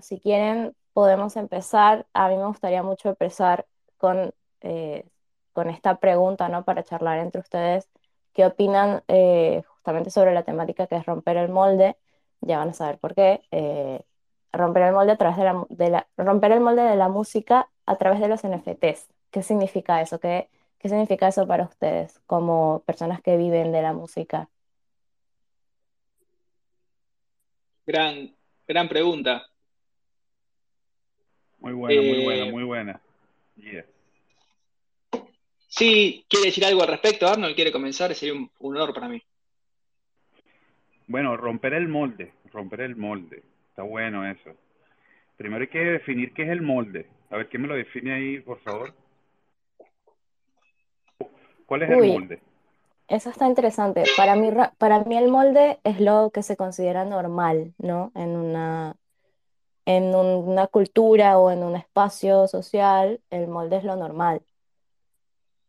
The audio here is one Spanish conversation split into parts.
si quieren, podemos empezar. A mí me gustaría mucho empezar con, eh, con esta pregunta, ¿no? Para charlar entre ustedes. ¿Qué opinan eh, justamente sobre la temática que es romper el molde? Ya van a saber por qué. Eh, romper el molde a través de la, de la- romper el molde de la música a través de los NFTs. ¿Qué significa eso? ¿Qué, qué significa eso para ustedes como personas que viven de la música? Gran, gran pregunta. Muy buena, muy buena, Eh, muy buena. Yeah. sí, ¿quiere decir algo al respecto, Arnold? ¿Quiere comenzar? Sería un, un honor para mí. Bueno, romper el molde, romper el molde. Está bueno eso. Primero hay que definir qué es el molde. A ver, ¿quién me lo define ahí, por favor? ¿Cuál es el molde? eso está interesante. Para mí, ra- para mí el molde es lo que se considera normal, ¿no? En una, en un- una cultura o en un espacio social, el molde es lo normal,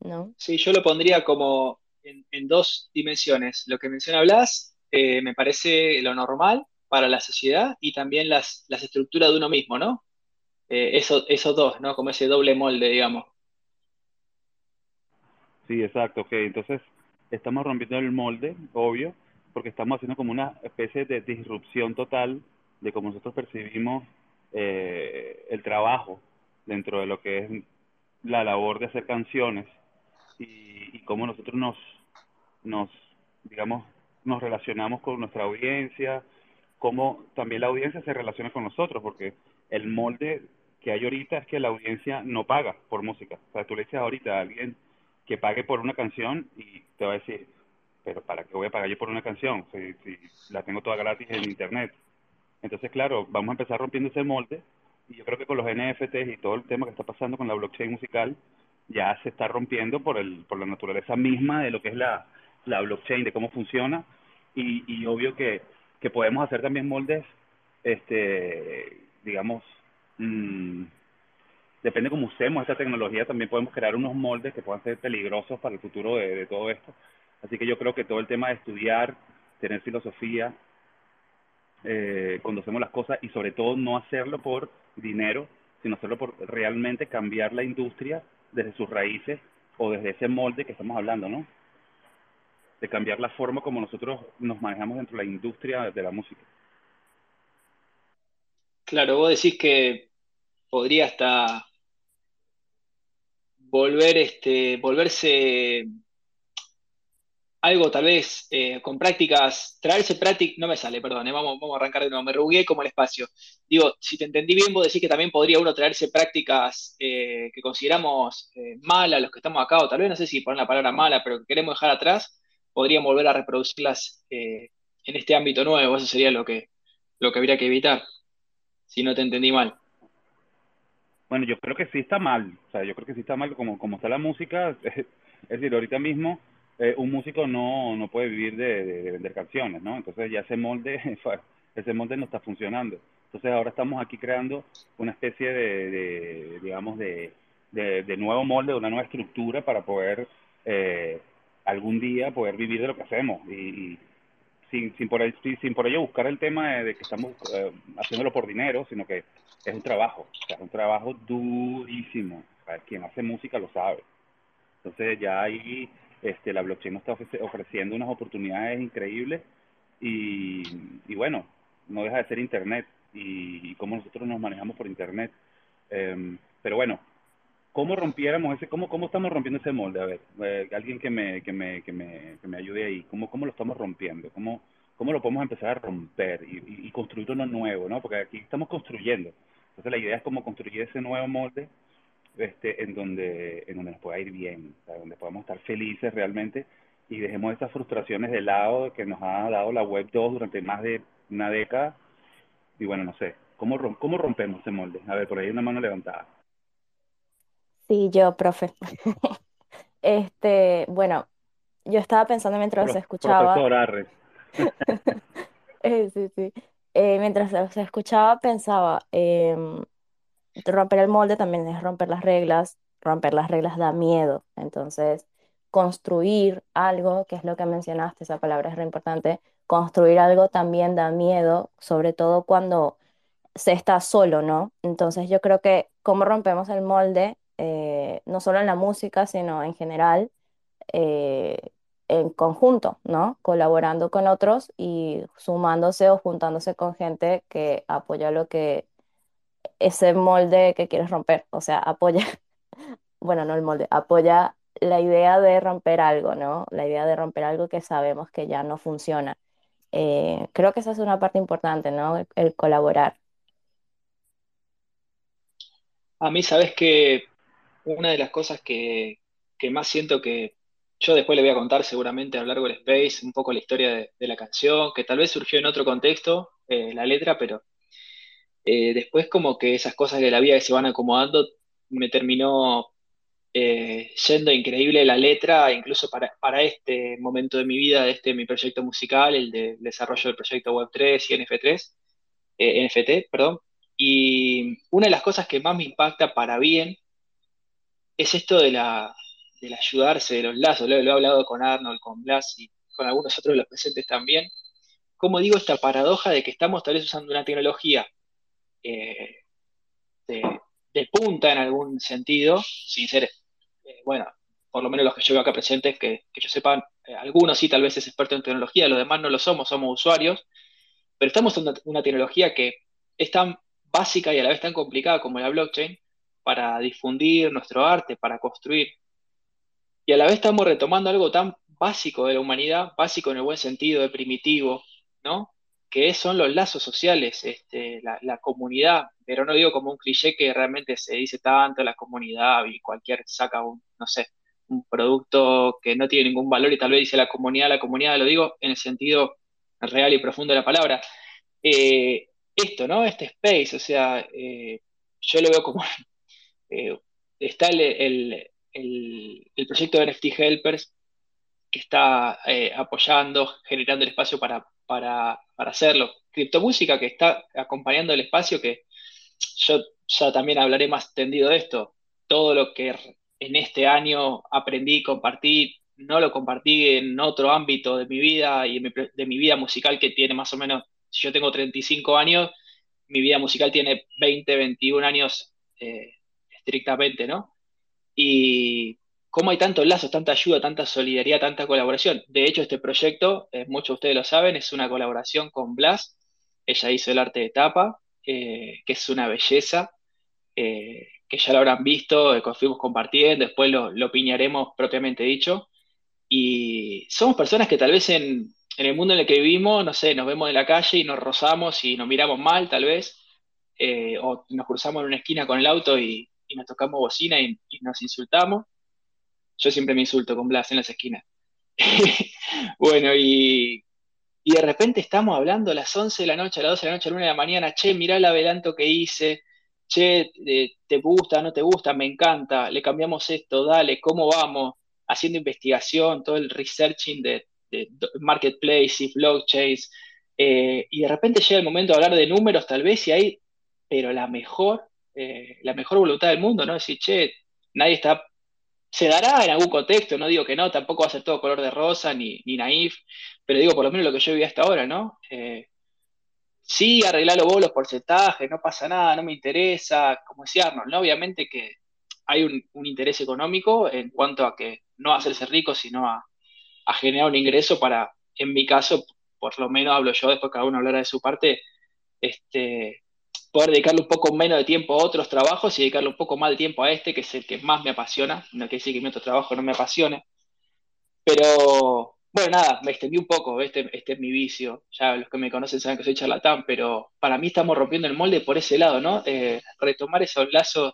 ¿no? Sí, yo lo pondría como en, en dos dimensiones. Lo que menciona Blas, eh, me parece lo normal para la sociedad y también las, las estructuras de uno mismo, ¿no? Eh, eso, esos dos, ¿no? Como ese doble molde, digamos. Sí, exacto, ok. Entonces, estamos rompiendo el molde, obvio, porque estamos haciendo como una especie de disrupción total de cómo nosotros percibimos eh, el trabajo dentro de lo que es la labor de hacer canciones y, y cómo nosotros nos, nos, digamos, nos relacionamos con nuestra audiencia, cómo también la audiencia se relaciona con nosotros, porque el molde que hay ahorita es que la audiencia no paga por música. O sea, tú le dices ahorita a alguien que pague por una canción y te va a decir, pero ¿para qué voy a pagar yo por una canción si, si la tengo toda gratis en internet? Entonces, claro, vamos a empezar rompiendo ese molde y yo creo que con los NFTs y todo el tema que está pasando con la blockchain musical ya se está rompiendo por el por la naturaleza misma de lo que es la, la blockchain, de cómo funciona y, y obvio que, que podemos hacer también moldes, este, digamos, mm, depende cómo usemos esta tecnología, también podemos crear unos moldes que puedan ser peligrosos para el futuro de, de todo esto. Así que yo creo que todo el tema de estudiar, tener filosofía, eh, cuando hacemos las cosas y sobre todo no hacerlo por dinero, sino hacerlo por realmente cambiar la industria desde sus raíces o desde ese molde que estamos hablando, ¿no? De cambiar la forma como nosotros nos manejamos dentro de la industria de la música. Claro, vos decís que podría hasta volver, este, volverse algo tal vez eh, con prácticas, traerse prácticas, no me sale, perdón, eh, vamos, vamos a arrancar de nuevo, me rebugué como el espacio. Digo, si te entendí bien, vos decís que también podría uno traerse prácticas eh, que consideramos malas, los que estamos acá, o tal vez no sé si poner la palabra mala, pero que queremos dejar atrás, podríamos volver a reproducirlas en este ámbito nuevo, eso sería lo que, lo que habría que evitar, si no te entendí mal. Bueno, yo creo que sí está mal, o sea, yo creo que sí está mal como, como está la música, es decir, ahorita mismo eh, un músico no, no puede vivir de, de, de vender canciones, ¿no? Entonces ya ese molde, ese molde no está funcionando. Entonces ahora estamos aquí creando una especie de, digamos, de, nuevo molde, de una nueva estructura para poder eh, algún día poder vivir de lo que hacemos y, sin, sin, por, ello buscar el tema de, que estamos eh, haciéndolo por dinero, sino que es un trabajo, es un trabajo durísimo. Quien hace música lo sabe. Entonces ya ahí este, la blockchain nos está ofreciendo unas oportunidades increíbles y, bueno, no deja de ser Internet y, y cómo nosotros nos manejamos por Internet. Eh, pero bueno, ¿cómo rompiéramos ese, cómo, cómo estamos rompiendo ese molde? A ver, eh, alguien que me, que me, que me, que me ayude ahí, ¿cómo, cómo lo estamos rompiendo? ¿Cómo, cómo lo podemos empezar a romper y, y construir uno nuevo, ¿no? Porque aquí estamos construyendo. Entonces la idea es cómo construir ese nuevo molde este, en, donde, en donde nos pueda ir bien, o sea, donde podamos estar felices realmente y dejemos esas frustraciones de lado que nos ha dado la Web 2 durante más de una década. Y bueno, no sé, ¿cómo, rom cómo rompemos ese molde? A ver, por ahí una mano levantada. Sí, yo, profe. Este, bueno, yo estaba pensando mientras Pro escuchaba. profesor Arre. eh, sí, sí. Eh, mientras se escuchaba, pensaba, em, romper el molde también es romper las reglas, romper las reglas da miedo, entonces construir algo, que es lo que mencionaste, esa palabra es re importante, construir algo también da miedo, sobre todo cuando se está solo, ¿no? Entonces yo creo que cómo rompemos el molde, eh, no solo en la música, sino en general, eh, en conjunto, ¿no? Colaborando con otros y sumándose o juntándose con gente que apoya lo que ese molde que quieres romper, o sea, apoya, bueno, no el molde, apoya la idea de romper algo, ¿no? La idea de romper algo que sabemos que ya no funciona. Eh, creo que esa es una parte importante, ¿no? El, colaborar. A mí, sabes que una de las cosas que, que más siento que yo después le voy a contar seguramente a lo largo del Space un poco la historia de, de la canción, que tal vez surgió en otro contexto, eh, la letra, pero eh, después como que esas cosas de la vida que se van acomodando me terminó eh, yendo increíble la letra, incluso para, para este momento de mi vida, de este mi proyecto musical, el de desarrollo del proyecto Web3 y NF3, eh, NFT, perdón. Y una de las cosas que más me impacta para bien es esto de la, del ayudarse, de los lazos. Lo, lo he hablado con Arnold, con Blas y con algunos otros de los presentes también. Como digo, esta paradoja de que estamos tal vez usando una tecnología eh, de, punta en algún sentido, sin ser eh, bueno, por lo menos los que yo veo acá presentes, que, que yo sepan, eh, algunos sí tal vez es experto en tecnología, los demás no lo somos, somos usuarios, pero estamos en una, una tecnología que es tan básica y a la vez tan complicada como la blockchain para difundir nuestro arte, para construir. Y a la vez estamos retomando algo tan básico de la humanidad, básico en el buen sentido, de primitivo, ¿no? Que son los lazos sociales, este, la, comunidad, pero no digo como un cliché que realmente se dice tanto la comunidad y cualquier saca un, no sé, un producto que no tiene ningún valor y tal vez dice la comunidad, la comunidad, lo digo en el sentido real y profundo de la palabra. Eh, esto, ¿no? Este space, o sea, eh, yo lo veo como, eh, está el, el, el, el, proyecto de NFT Helpers que está apoyando, generando el espacio para, para, para hacerlo. Criptomúsica que está acompañando el espacio que yo ya también hablaré más tendido de esto. Todo lo que en este año aprendí, compartí, no lo compartí en otro ámbito de mi vida y de mi vida musical que tiene más o menos, si yo tengo 35 años, mi vida musical tiene 20, 21 años eh, estrictamente, ¿no? Y cómo hay tantos lazos, tanta ayuda, tanta solidaridad, tanta colaboración. De hecho, este proyecto, eh, muchos de ustedes lo saben, es una colaboración con Blas. Ella hizo el arte de tapa, eh, que es una belleza, eh, que ya lo habrán visto, fuimos compartiendo, después lo, piñaremos propiamente dicho. Y somos personas que tal vez en, el mundo en el que vivimos, no sé, nos vemos en la calle y nos rozamos y nos miramos mal tal vez, o nos cruzamos en una esquina con el auto y, y nos tocamos bocina y, y, nos insultamos. Yo siempre me insulto con Blas en las esquinas. bueno, y, y de repente estamos hablando a las 11 de la noche, a las 12 de la noche, a la 1 de la mañana, che, mirá el adelanto que hice, che, eh, ¿te gusta, no te gusta? Me encanta, le cambiamos esto, dale, ¿cómo vamos? Haciendo investigación, todo el researching de, de marketplace y blockchains, eh, y de repente llega el momento de hablar de números tal vez y hay, pero la mejor, eh, la mejor voluntad del mundo, ¿no? Decir, che, nadie está se dará en algún contexto, no digo que no, tampoco va a ser todo color de rosa ni, ni naif, pero digo por lo menos lo que yo vi hasta ahora, ¿no? Eh, sí, arreglalo vos los porcentajes, no pasa nada, no me interesa, como decía Arnold, ¿no? Obviamente que hay un, interés económico en cuanto a que no hacerse rico, sino a, a, generar un ingreso para, en mi caso, por lo menos hablo yo, después cada uno hablará de su parte, este, poder dedicarle un poco menos de tiempo a otros trabajos y dedicarle un poco más de tiempo a este, que es el que más me apasiona. No quiere decir que mi otro trabajo no me apasione. Pero, bueno, nada, me extendí un poco, este, este es mi vicio. Ya los que me conocen saben que soy charlatán, pero para mí estamos rompiendo el molde por ese lado, ¿no? Eh, retomar esos lazos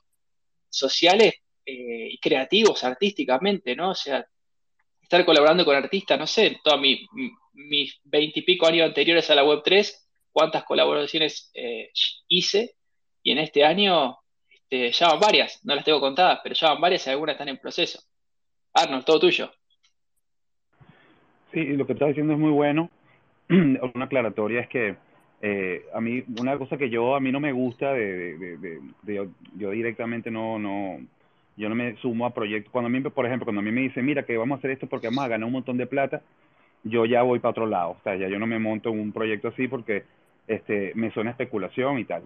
sociales eh, y creativos artísticamente, ¿no? O sea, estar colaborando con artistas, no sé, todos mi, mis veintipico años anteriores a la Web3, cuántas colaboraciones eh, hice y en este año este, ya van varias, no las tengo contadas, pero ya van varias y algunas están en proceso. Arnold, todo tuyo. Sí, lo que estás diciendo es muy bueno. Una aclaratoria es que eh, a mí, una cosa que yo, a mí no me gusta de, de, de, de yo, yo, directamente no, no, yo no me sumo a proyectos. Cuando a mí, por ejemplo, cuando a mí me dicen, mira, que vamos a hacer esto porque vamos a ganar un montón de plata, yo ya voy para otro lado. O sea, ya yo no me monto en un proyecto así porque este, me suena especulación y tal.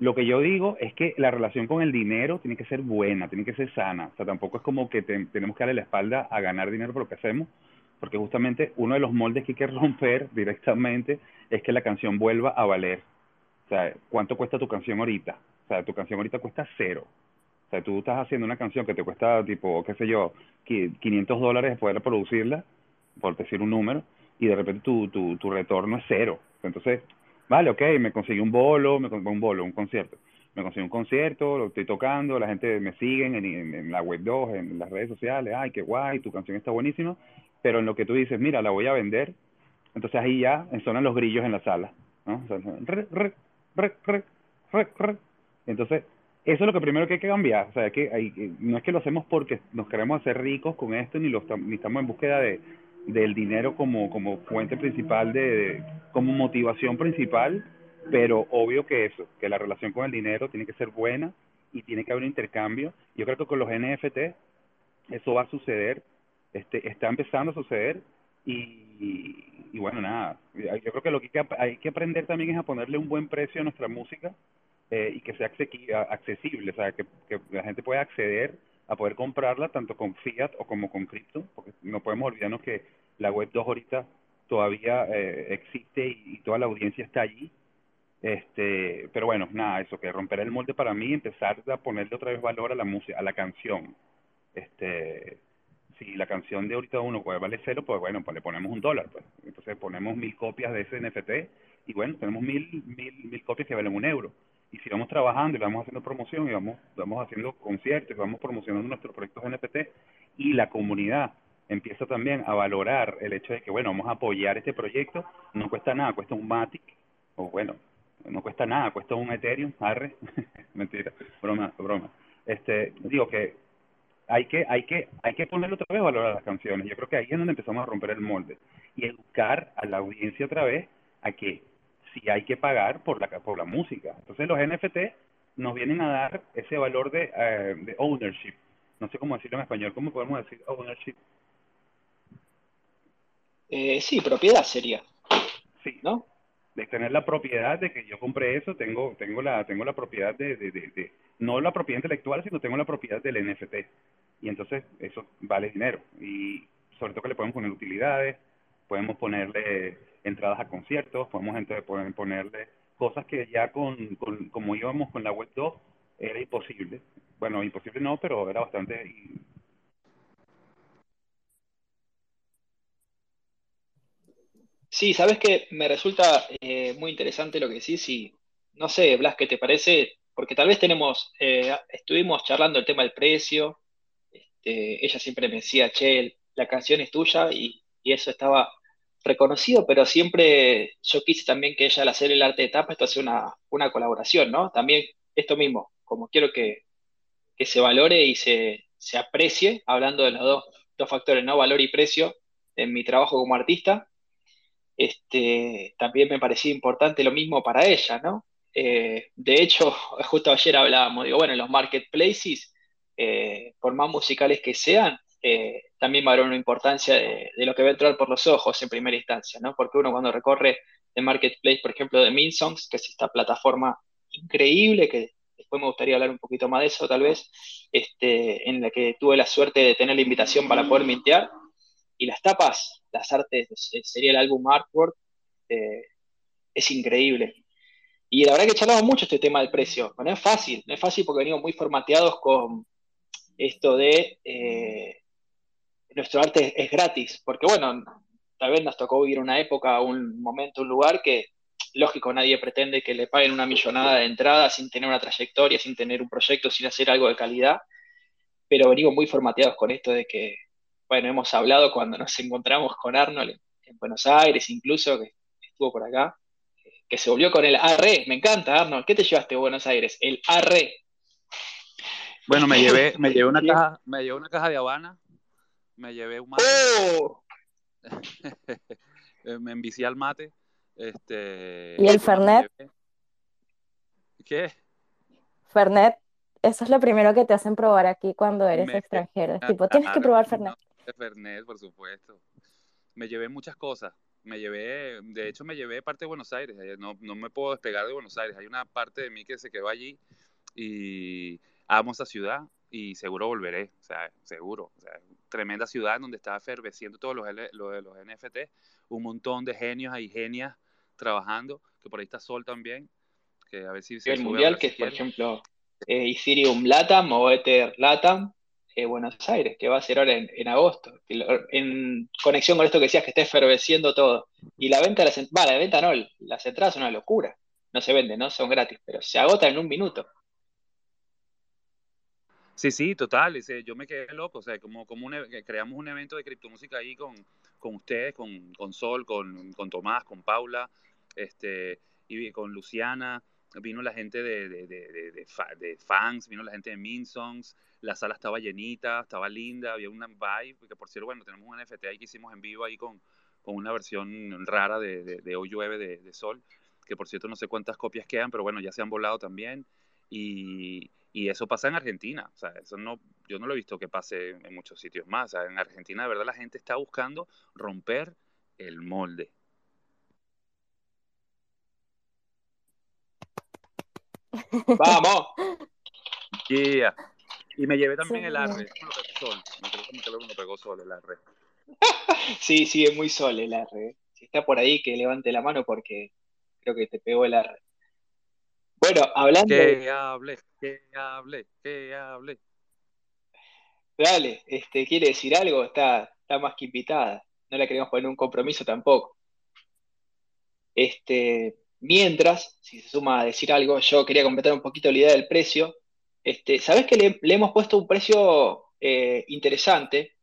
lo que yo digo es que la relación con el dinero tiene que ser buena, tiene que ser sana. O sea, tampoco es como que tenemos que darle la espalda a ganar dinero por lo que hacemos, porque justamente uno de los moldes que hay que romper directamente es que la canción vuelva a valer. O sea, ¿cuánto cuesta tu canción ahorita? O sea, tu canción ahorita cuesta cero. O sea, tú estás haciendo una canción que te cuesta, tipo, qué sé yo, 500 dólares poder producirla, por decir un número, y de repente tu, tu, tu retorno es cero. Entonces, vale, ok, me conseguí un bolo, me un bolo, un concierto. Me conseguí un concierto, lo estoy tocando, la gente me sigue en, en, la web 2, en las redes sociales, ay, qué guay, tu canción está buenísima, pero en lo que tú dices, mira, la voy a vender, entonces ahí ya sonan los grillos en la sala, entonces, eso es lo que primero que hay que cambiar. O sea, que hay, no es que lo hacemos porque nos queremos hacer ricos con esto, ni, lo, ni estamos en búsqueda de, del dinero como, como fuente principal, de, como motivación principal, pero obvio que eso, que la relación con el dinero tiene que ser buena y tiene que haber un intercambio. Yo creo que con los NFT eso va a suceder, este, está empezando a suceder y, y, bueno, nada, yo creo que lo que hay que aprender también es a ponerle un buen precio a nuestra música eh, y que sea accesible, o sea, que, la gente pueda acceder a poder comprarla tanto con fiat o como con cripto, porque no podemos olvidarnos que la web 2 ahorita todavía eh, existe y, toda la audiencia está allí. Este, pero bueno, nada, eso, que romper el molde para mí, empezar a ponerle otra vez valor a la música, a la canción. Este, si la canción de ahorita uno puede vale cero, pues bueno, pues le ponemos un dólar, pues. Entonces ponemos mil copias de ese NFT y bueno, tenemos mil, mil, mil copias que valen un euro y si vamos trabajando y vamos haciendo promoción y vamos, vamos haciendo conciertos, vamos promocionando nuestros proyectos NFT y la comunidad empieza también a valorar el hecho de que, bueno, vamos a apoyar este proyecto, no cuesta nada, cuesta un Matic, o bueno, no cuesta nada, cuesta un Ethereum, arre, mentira, broma, broma. Este, digo que hay que, hay que, hay que ponerle otra vez valor a las canciones. Yo creo que ahí es donde empezamos a romper el molde y educar a la audiencia otra vez a que si hay que pagar por la, por la música. Entonces los NFT nos vienen a dar ese valor de, eh, de ownership. No sé cómo decirlo en español. ¿Cómo podemos decir ownership? Eh, sí, propiedad sería. Sí. ¿No? De tener la propiedad de que yo compré eso, tengo, tengo, la, tengo la propiedad de, de, de, no la propiedad intelectual, sino tengo la propiedad del NFT. Y entonces eso vale dinero. Y sobre todo que le podemos poner utilidades, podemos ponerle entradas a conciertos, podemos ponerle cosas que ya con, como íbamos con la web 2 era imposible. Bueno, imposible no, pero era bastante... Sí, sabes que me resulta eh, muy interesante lo que decís y no sé, Blas, ¿qué te parece? Porque tal vez tenemos, eh, estuvimos charlando el tema del precio, este, ella siempre me decía, che, la canción es tuya y, y eso estaba reconocido, pero siempre yo quise también que ella al hacer el arte de tapa, esto hace una, una colaboración, ¿no? También esto mismo, como quiero que, que se valore y se, se, aprecie, hablando de los dos, factores, ¿no? Valor y precio en mi trabajo como artista, este, también me parecía importante lo mismo para ella, ¿no? Eh, de hecho, justo ayer hablábamos, digo, bueno, los marketplaces, eh, por más musicales que sean, eh, también va a haber una importancia de, lo que va a entrar por los ojos en primera instancia, ¿no? Porque uno cuando recorre el marketplace, por ejemplo, de Minsongs, que es esta plataforma increíble, que después me gustaría hablar un poquito más de eso tal vez, este, en la que tuve la suerte de tener la invitación para poder mintear, y las tapas, las artes, sería el álbum Artwork, eh, es increíble. Y la verdad que charlamos mucho este tema del precio. No es fácil, no es fácil porque venimos muy formateados con esto de eh, nuestro arte es gratis, porque bueno, tal vez nos tocó vivir una época, un momento, un lugar que, lógico, nadie pretende que le paguen una millonada de entrada sin tener una trayectoria, sin tener un proyecto, sin hacer algo de calidad, pero venimos muy formateados con esto de que, bueno, hemos hablado cuando nos encontramos con Arnold en, Buenos Aires, incluso, que estuvo por acá, que se volvió con el ARRE, me encanta Arnold, ¿qué te llevaste a Buenos Aires? El ARRE. Bueno, me llevé, me llevé una caja, me llevé una caja de Habana me llevé un mate. ¡Oh! me envicié al mate. Este, ¿Y el Fernet? ¿Qué? Fernet, eso es lo primero que te hacen probar aquí cuando eres extranjero. tipo, tienes que probar Fernet. Fernet, por supuesto. Me llevé muchas cosas. me llevé, de hecho me llevé parte de Buenos Aires, eh, no, no me puedo despegar de Buenos Aires, hay una parte de mí que se quedó allí y amo esa ciudad y seguro volveré, o sea, seguro, o sea, tremenda ciudad donde está eferveciendo todos los, lo de los NFT, un montón de genios y genias trabajando, que por ahí está Sol también, que a ver si se El mundial que es, por ejemplo, eh, Ethereum Latam o Ether Latam, eh, Buenos Aires, que va a ser ahora en, agosto, en conexión con esto que decías, que está eferveciendo todo. Y la venta, la, va, la venta no, las entradas son una locura. No se venden, no son gratis, pero se agotan en un minuto. Sí, sí, total. yo me quedé loco. O sea, como, como e, creamos un evento de criptomúsica ahí con, con ustedes, con, con Sol, con, con, Tomás, con Paula, este, y con Luciana. Vino la gente de, de, de, de, fans, vino la gente de Minsongs. La sala estaba llenita, estaba linda, había una vibe. Que por cierto, bueno, tenemos un NFT ahí que hicimos en vivo ahí con, con una versión rara de, de, Hoy Llueve de, Sol. Que por cierto, no sé cuántas copias quedan, pero bueno, ya se han volado también. Y, y eso pasa en Argentina. O sea, eso no, yo no lo he visto que pase en muchos sitios más. O sea, en Argentina, de verdad, la gente está buscando romper el molde. ¡Vamos! Yeah. Y me llevé también el arre. Sol. Me creo que me pegó sol el arre. sí, sí, es muy sol el arre. Si está por ahí, que levante la mano porque creo que te pegó el arre. Bueno, hablando. Que hable, que hable, que hable. Dale, este, ¿quiere decir algo? Está, está más que invitada. No la queremos poner un compromiso tampoco. Este, mientras, si se suma a decir algo, yo quería completar un poquito la idea del precio. Este, ¿Sabes que le, hemos puesto un precio eh, interesante?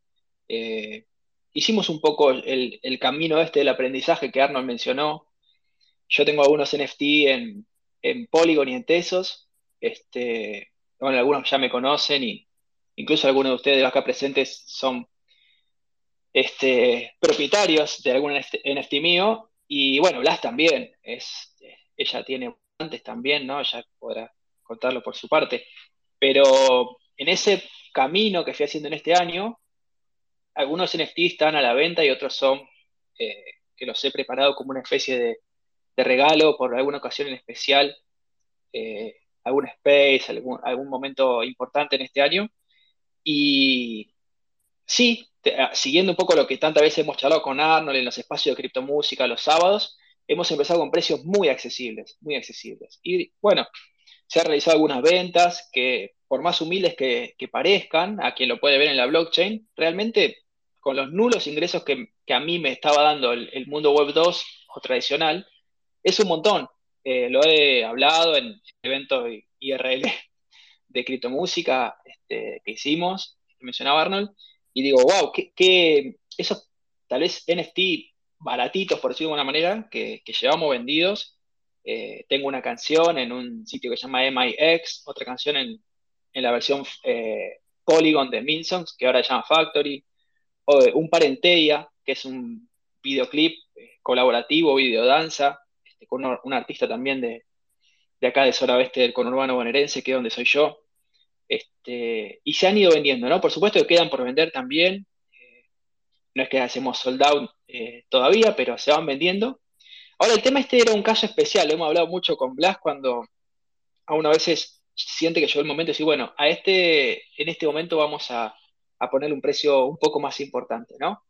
Eh, hicimos un poco el, el, camino este del aprendizaje que Arnold mencionó. Yo tengo algunos NFT en, en Polygon y en Tesos. Este, bueno, algunos ya me conocen y incluso algunos de ustedes de los acá presentes son este, propietarios de algún NFT mío. Y bueno, Blas también, es, ella tiene antes también, ¿no? Ella podrá contarlo por su parte. Pero en ese camino que fui haciendo en este año, algunos NFT están a la venta y otros son eh, que los he preparado como una especie de, de regalo por alguna ocasión en especial, eh, algún space, algún, momento importante en este año. Y sí, ah, siguiendo un poco lo que tantas veces hemos charlado con Arnold en los espacios de criptomúsica los sábados, hemos empezado con precios muy accesibles, muy accesibles. Y bueno, se han realizado algunas ventas que, por más humildes que, parezcan, a quien lo puede ver en la blockchain, realmente con los nulos ingresos que, a mí me estaba dando el, el mundo web 2 o tradicional, es un montón. Eh, lo he hablado en eventos IRL de criptomúsica este, que hicimos, que mencionaba Arnold, y digo, wow, que, esos tal vez NFT baratitos, por decirlo de alguna manera, que, llevamos vendidos. Eh, tengo una canción en un sitio que se llama MIX, otra canción en, la versión eh, Polygon de Minsons, que ahora se llama Factory, o un Parenteia, que es un videoclip colaborativo, videodanza, con un artista también de, acá de zona oeste del conurbano bonaerense, que es donde soy yo. Este, y se han ido vendiendo, ¿no? Por supuesto que quedan por vender también. Eh, no es que hacemos sold out eh, todavía, pero se van vendiendo. Ahora, el tema este era un caso especial, hemos hablado mucho con Blas cuando a uno a veces siente que llegó el momento de decir, bueno, a este, en este momento vamos a, a ponerle un precio un poco más importante, ¿no?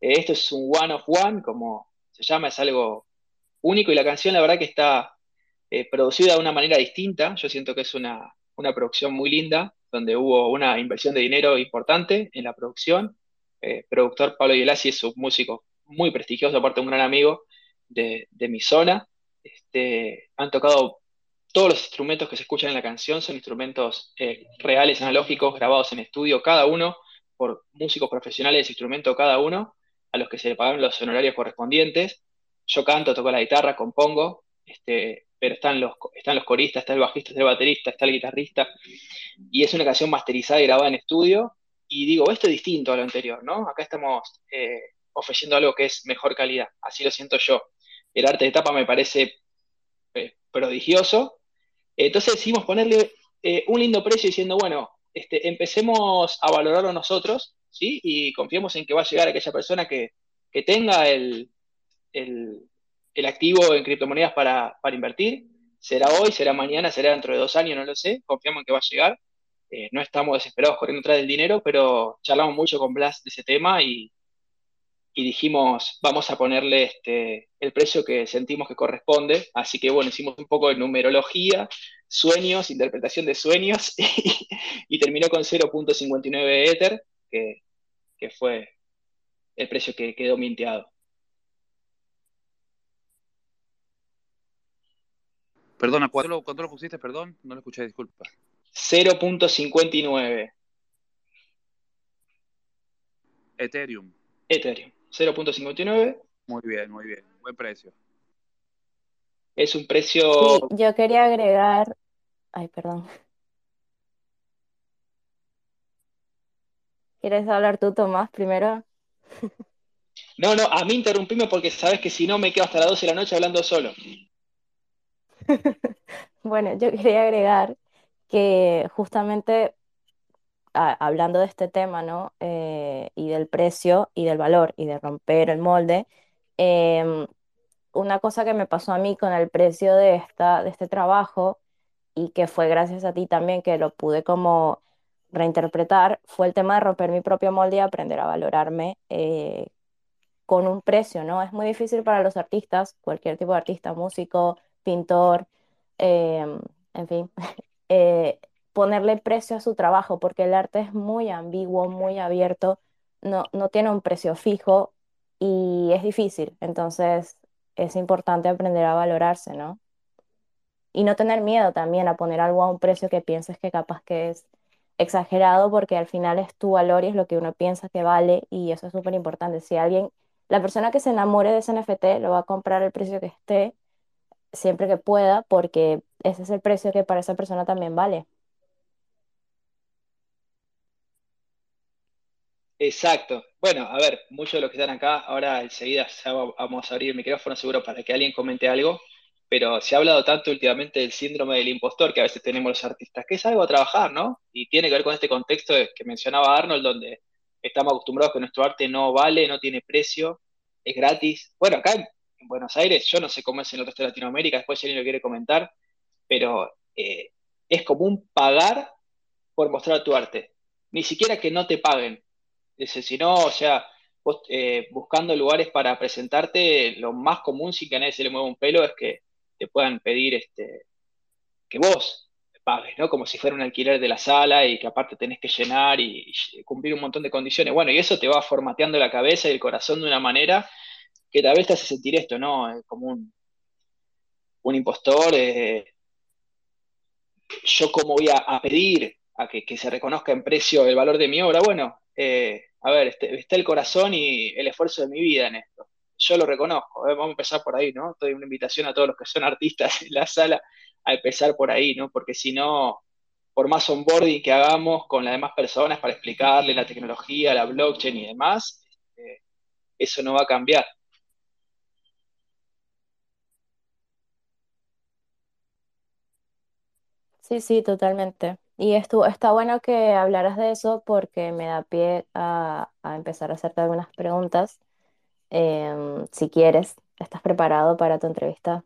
Eh, esto es un one of one, como se llama, es algo único y la canción la verdad que está eh, producida de una manera distinta. Yo siento que es una, producción muy linda, donde hubo una inversión de dinero importante en la producción. Eh, productor Pablo Yelasi es un músico muy prestigioso, aparte un gran amigo de, mi zona. Este, han tocado todos los instrumentos que se escuchan en la canción, son instrumentos eh, reales, analógicos, grabados en estudio, cada uno por músicos profesionales de ese instrumento, cada uno, a los que se le pagaron los honorarios correspondientes yo canto, toco la guitarra, compongo, este, pero están los, están los coristas, está el bajista, está el baterista, está el guitarrista, y es una canción masterizada y grabada en estudio, y digo, esto es distinto a lo anterior, ¿no? Acá estamos eh, ofreciendo algo que es mejor calidad, así lo siento yo. El arte de tapa me parece eh, prodigioso, entonces decidimos ponerle eh, un lindo precio diciendo, bueno, este, empecemos a valorarlo nosotros, ¿sí? Y confiemos en que va a llegar aquella persona que, que tenga el, el, activo en criptomonedas para, invertir. Será hoy, será mañana, será dentro de dos años, no lo sé. Confiamos en que va a llegar. Eh, no estamos desesperados corriendo atrás del dinero, pero charlamos mucho con Blas de ese tema y, dijimos, vamos a ponerle este, el precio que sentimos que corresponde. Así que bueno, hicimos un poco de numerología, sueños, interpretación de sueños y, terminó con 0.59 Ether, que, que, fue el precio que quedó minteado. Perdona, ¿cuánto lo, ¿cuánto lo pusiste? Perdón, no lo escuché, disculpa. 0.59. Ethereum. Ethereum. 0.59. Muy bien, muy bien. Buen precio. Es un precio. Sí, yo quería agregar. Ay, perdón. ¿Quieres hablar tú, Tomás, primero? No, no, a mí interrumpime porque sabes que si no me quedo hasta las 12 de la noche hablando solo. Bueno, yo quería agregar que justamente hablando de este tema, ¿no? Eh, y del precio y del valor y de romper el molde, em, una cosa que me pasó a mí con el precio de, esta, de este trabajo y que fue gracias a ti también que lo pude como reinterpretar, fue el tema de romper mi propio molde y aprender a valorarme eh, con un precio, ¿no? Es muy difícil para los artistas, cualquier tipo de artista, músico, pintor, em, en fin, eh, ponerle precio a su trabajo, porque el arte es muy ambiguo, muy abierto, no, no tiene un precio fijo y es difícil. Entonces es importante aprender a valorarse, ¿no? Y no tener miedo también a poner algo a un precio que pienses que capaz que es exagerado, porque al final es tu valor y es lo que uno piensa que vale y eso es súper importante. Si alguien, la persona que se enamore de ese NFT lo va a comprar el precio que esté siempre que pueda, porque ese es el precio que para esa persona también vale. Exacto. Bueno, a ver, muchos de los que están acá, ahora enseguida vamos a abrir el micrófono seguro para que alguien comente algo, pero se ha hablado tanto últimamente del síndrome del impostor que a veces tenemos los artistas, que es algo a trabajar, ¿no? Y tiene que ver con este contexto que mencionaba Arnold, donde estamos acostumbrados que nuestro arte no vale, no tiene precio, es gratis. Bueno, acá en Buenos Aires, yo no sé cómo es en el resto de Latinoamérica, después alguien lo quiere comentar, pero eh, es común pagar por mostrar tu arte. Ni siquiera que no te paguen, si no, o sea, eh, buscando lugares para presentarte, lo más común sin que a nadie se le mueva un pelo es que te puedan pedir este, que vos pagues, ¿no? Como si fuera un alquiler de la sala y que aparte tenés que llenar y, cumplir un montón de condiciones. Bueno, y eso te va formateando la cabeza y el corazón de una manera que tal vez te hace sentir esto, ¿no? Como un, un impostor. Eh, yo cómo voy a, pedir a que, se reconozca en precio el valor de mi obra. Bueno, eh, a ver, este, está el corazón y el esfuerzo de mi vida en esto. Yo lo reconozco, eh, vamos a empezar por ahí, ¿no? Doy una invitación a todos los que son artistas en la sala a empezar por ahí, ¿no? Porque si no, por más onboarding que hagamos con las demás personas para explicarle la tecnología, la blockchain y demás, eso no va a cambiar. Sí, sí, totalmente. Y esto, está bueno que hablaras de eso porque me da pie a, empezar a hacerte algunas preguntas. Em, si quieres, ¿estás preparado para tu entrevista?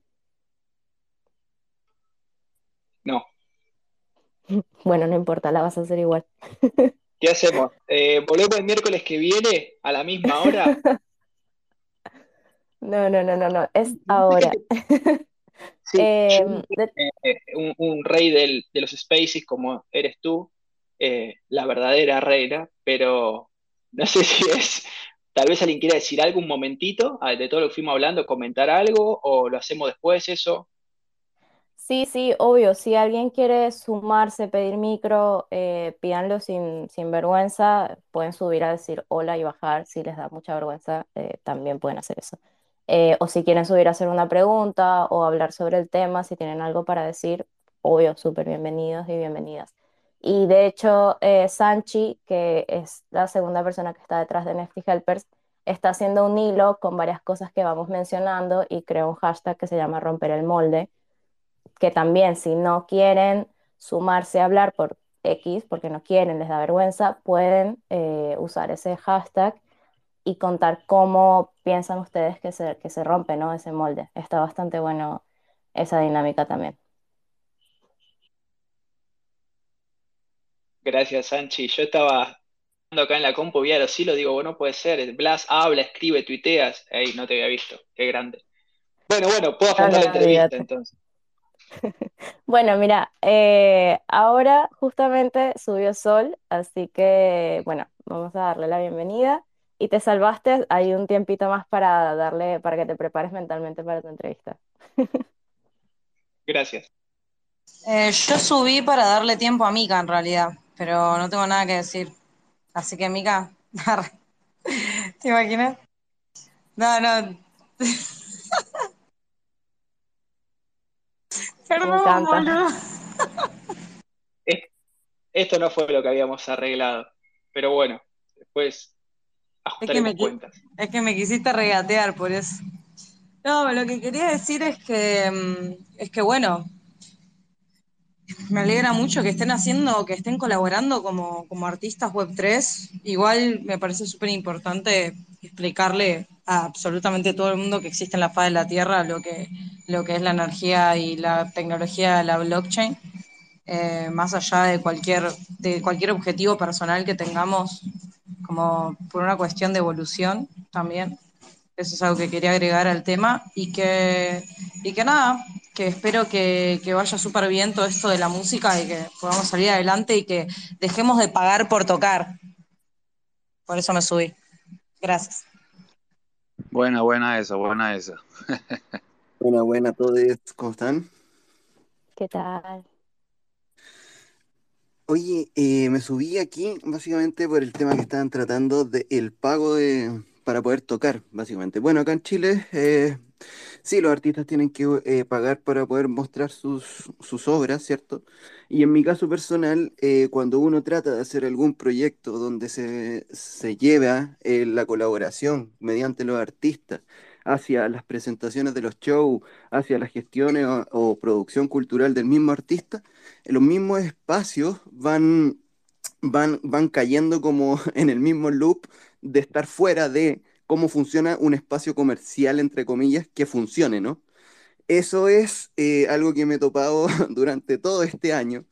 No. Bueno, no importa, la vas a hacer igual. ¿Qué hacemos? Eh, ¿Volvemos el miércoles que viene a la misma hora? No, no, no, no, no, es ahora. Em, eh, un, rey de los spaces como eres tú, eh, la verdadera reina, pero no sé si es, tal vez alguien quiera decir algo un momentito de todo lo que fuimos hablando, comentar algo o lo hacemos después eso. Sí, sí, obvio. Si alguien quiere sumarse, pedir micro, eh, pídanlo sin, sin, vergüenza. Pueden subir a decir hola y bajar. Si les da mucha vergüenza, también pueden hacer eso. Eh, o si quieren subir a hacer una pregunta o hablar sobre el tema, si tienen algo para decir, obvio, súper bienvenidos y bienvenidas. Y de hecho, eh, Sanchi, que es la segunda persona que está detrás de Nefty Helpers, está haciendo un hilo con varias cosas que vamos mencionando y creó un hashtag que se llama Romper el Molde, que también si no quieren sumarse a hablar por X, porque no quieren, les da vergüenza, pueden eh, usar ese hashtag y contar cómo piensan ustedes que se, que se rompe, ¿no? Ese molde. Está bastante bueno esa dinámica también. Gracias, Sanchi. Yo estaba acá en la compu, vi a lo digo, bueno, puede ser. Blas habla, escribe, tuiteas. Ey, no te había visto. Qué grande. Bueno, bueno, puedo afrontar la entrevista entonces. Bueno, mira, eh, ahora justamente subió sol, así que bueno, vamos a darle la bienvenida. Y te salvaste, hay un tiempito más para darle, para que te prepares mentalmente para tu entrevista. Gracias. Eh, yo subí para darle tiempo a Mika en realidad, pero no tengo nada que decir. Así que Mika, ¿te imaginas? No, no. Perdón, boludo. Esto no fue lo que habíamos arreglado, pero bueno, después ajustaremos es que me, cuentas. Es que me quisiste regatear por eso. No, lo que quería decir es que, mm, es que bueno, me alegra mucho que estén haciendo, que estén colaborando como, como artistas Web3. Igual me parece súper importante explicarle a absolutamente todo el mundo que existe en la faz de la Tierra lo que, lo que es la energía y la tecnología de la blockchain, eh, más allá de cualquier, de cualquier objetivo personal que tengamos, como por una cuestión de evolución también. Eso es algo que quería agregar al tema y que, y que nada, que espero que, que vaya súper bien todo esto de la música y que podamos salir adelante y que dejemos de pagar por tocar. Por eso me subí. Gracias. Buena, buena esa, buena esa. buena, buena a todos. ¿Cómo están? ¿Qué tal? Oye, eh, me subí aquí básicamente por el tema que estaban tratando del pago de, para poder tocar, básicamente. Bueno, acá en Chile eh, Sí, los artistas tienen que eh, pagar para poder mostrar sus, sus obras, ¿cierto? Y en mi caso personal, cuando uno trata de hacer algún proyecto donde se, se lleva la colaboración mediante los artistas hacia las presentaciones de los shows, hacia las gestiones o, producción cultural del mismo artista, los mismos espacios van, van, van cayendo como en el mismo loop de estar fuera de cómo funciona un espacio comercial, entre comillas, que funcione, ¿no? Eso es eh, algo que me he topado durante todo este año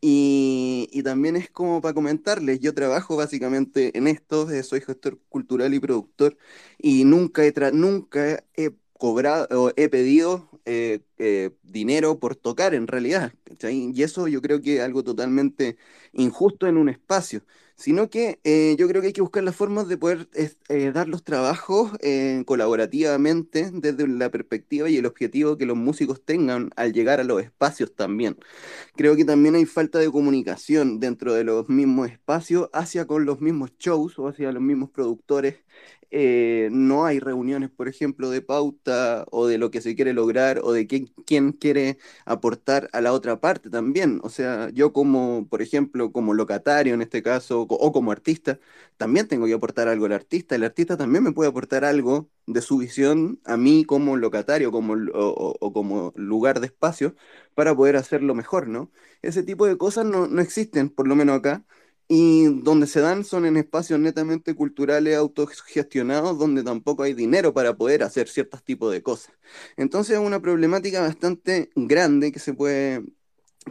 y, también es como para comentarles, yo trabajo básicamente en esto, eh, soy gestor cultural y productor y nunca he, nunca he cobrado, he pedido eh, dinero por tocar en realidad, Y eso yo creo que es algo totalmente injusto en un espacio sino que eh, yo creo que hay que buscar las formas de poder eh, dar los trabajos eh, colaborativamente desde la perspectiva y el objetivo que los músicos tengan al llegar a los espacios también. Creo que también hay falta de comunicación dentro de los mismos espacios hacia con los mismos shows o hacia los mismos productores eh, no hay reuniones, por ejemplo, de pauta o de lo que se quiere lograr o de quién, quiere aportar a la otra parte también. O sea, yo como, por ejemplo, como locatario en este caso o como artista, también tengo que aportar algo al artista. El artista también me puede aportar algo de su visión a mí como locatario como, o, como lugar de espacio para poder hacerlo mejor, ¿no? Ese tipo de cosas no, no existen, por lo menos acá y donde se dan son en espacios netamente culturales autogestionados donde tampoco hay dinero para poder hacer ciertos tipos de cosas. Entonces es una problemática bastante grande que se puede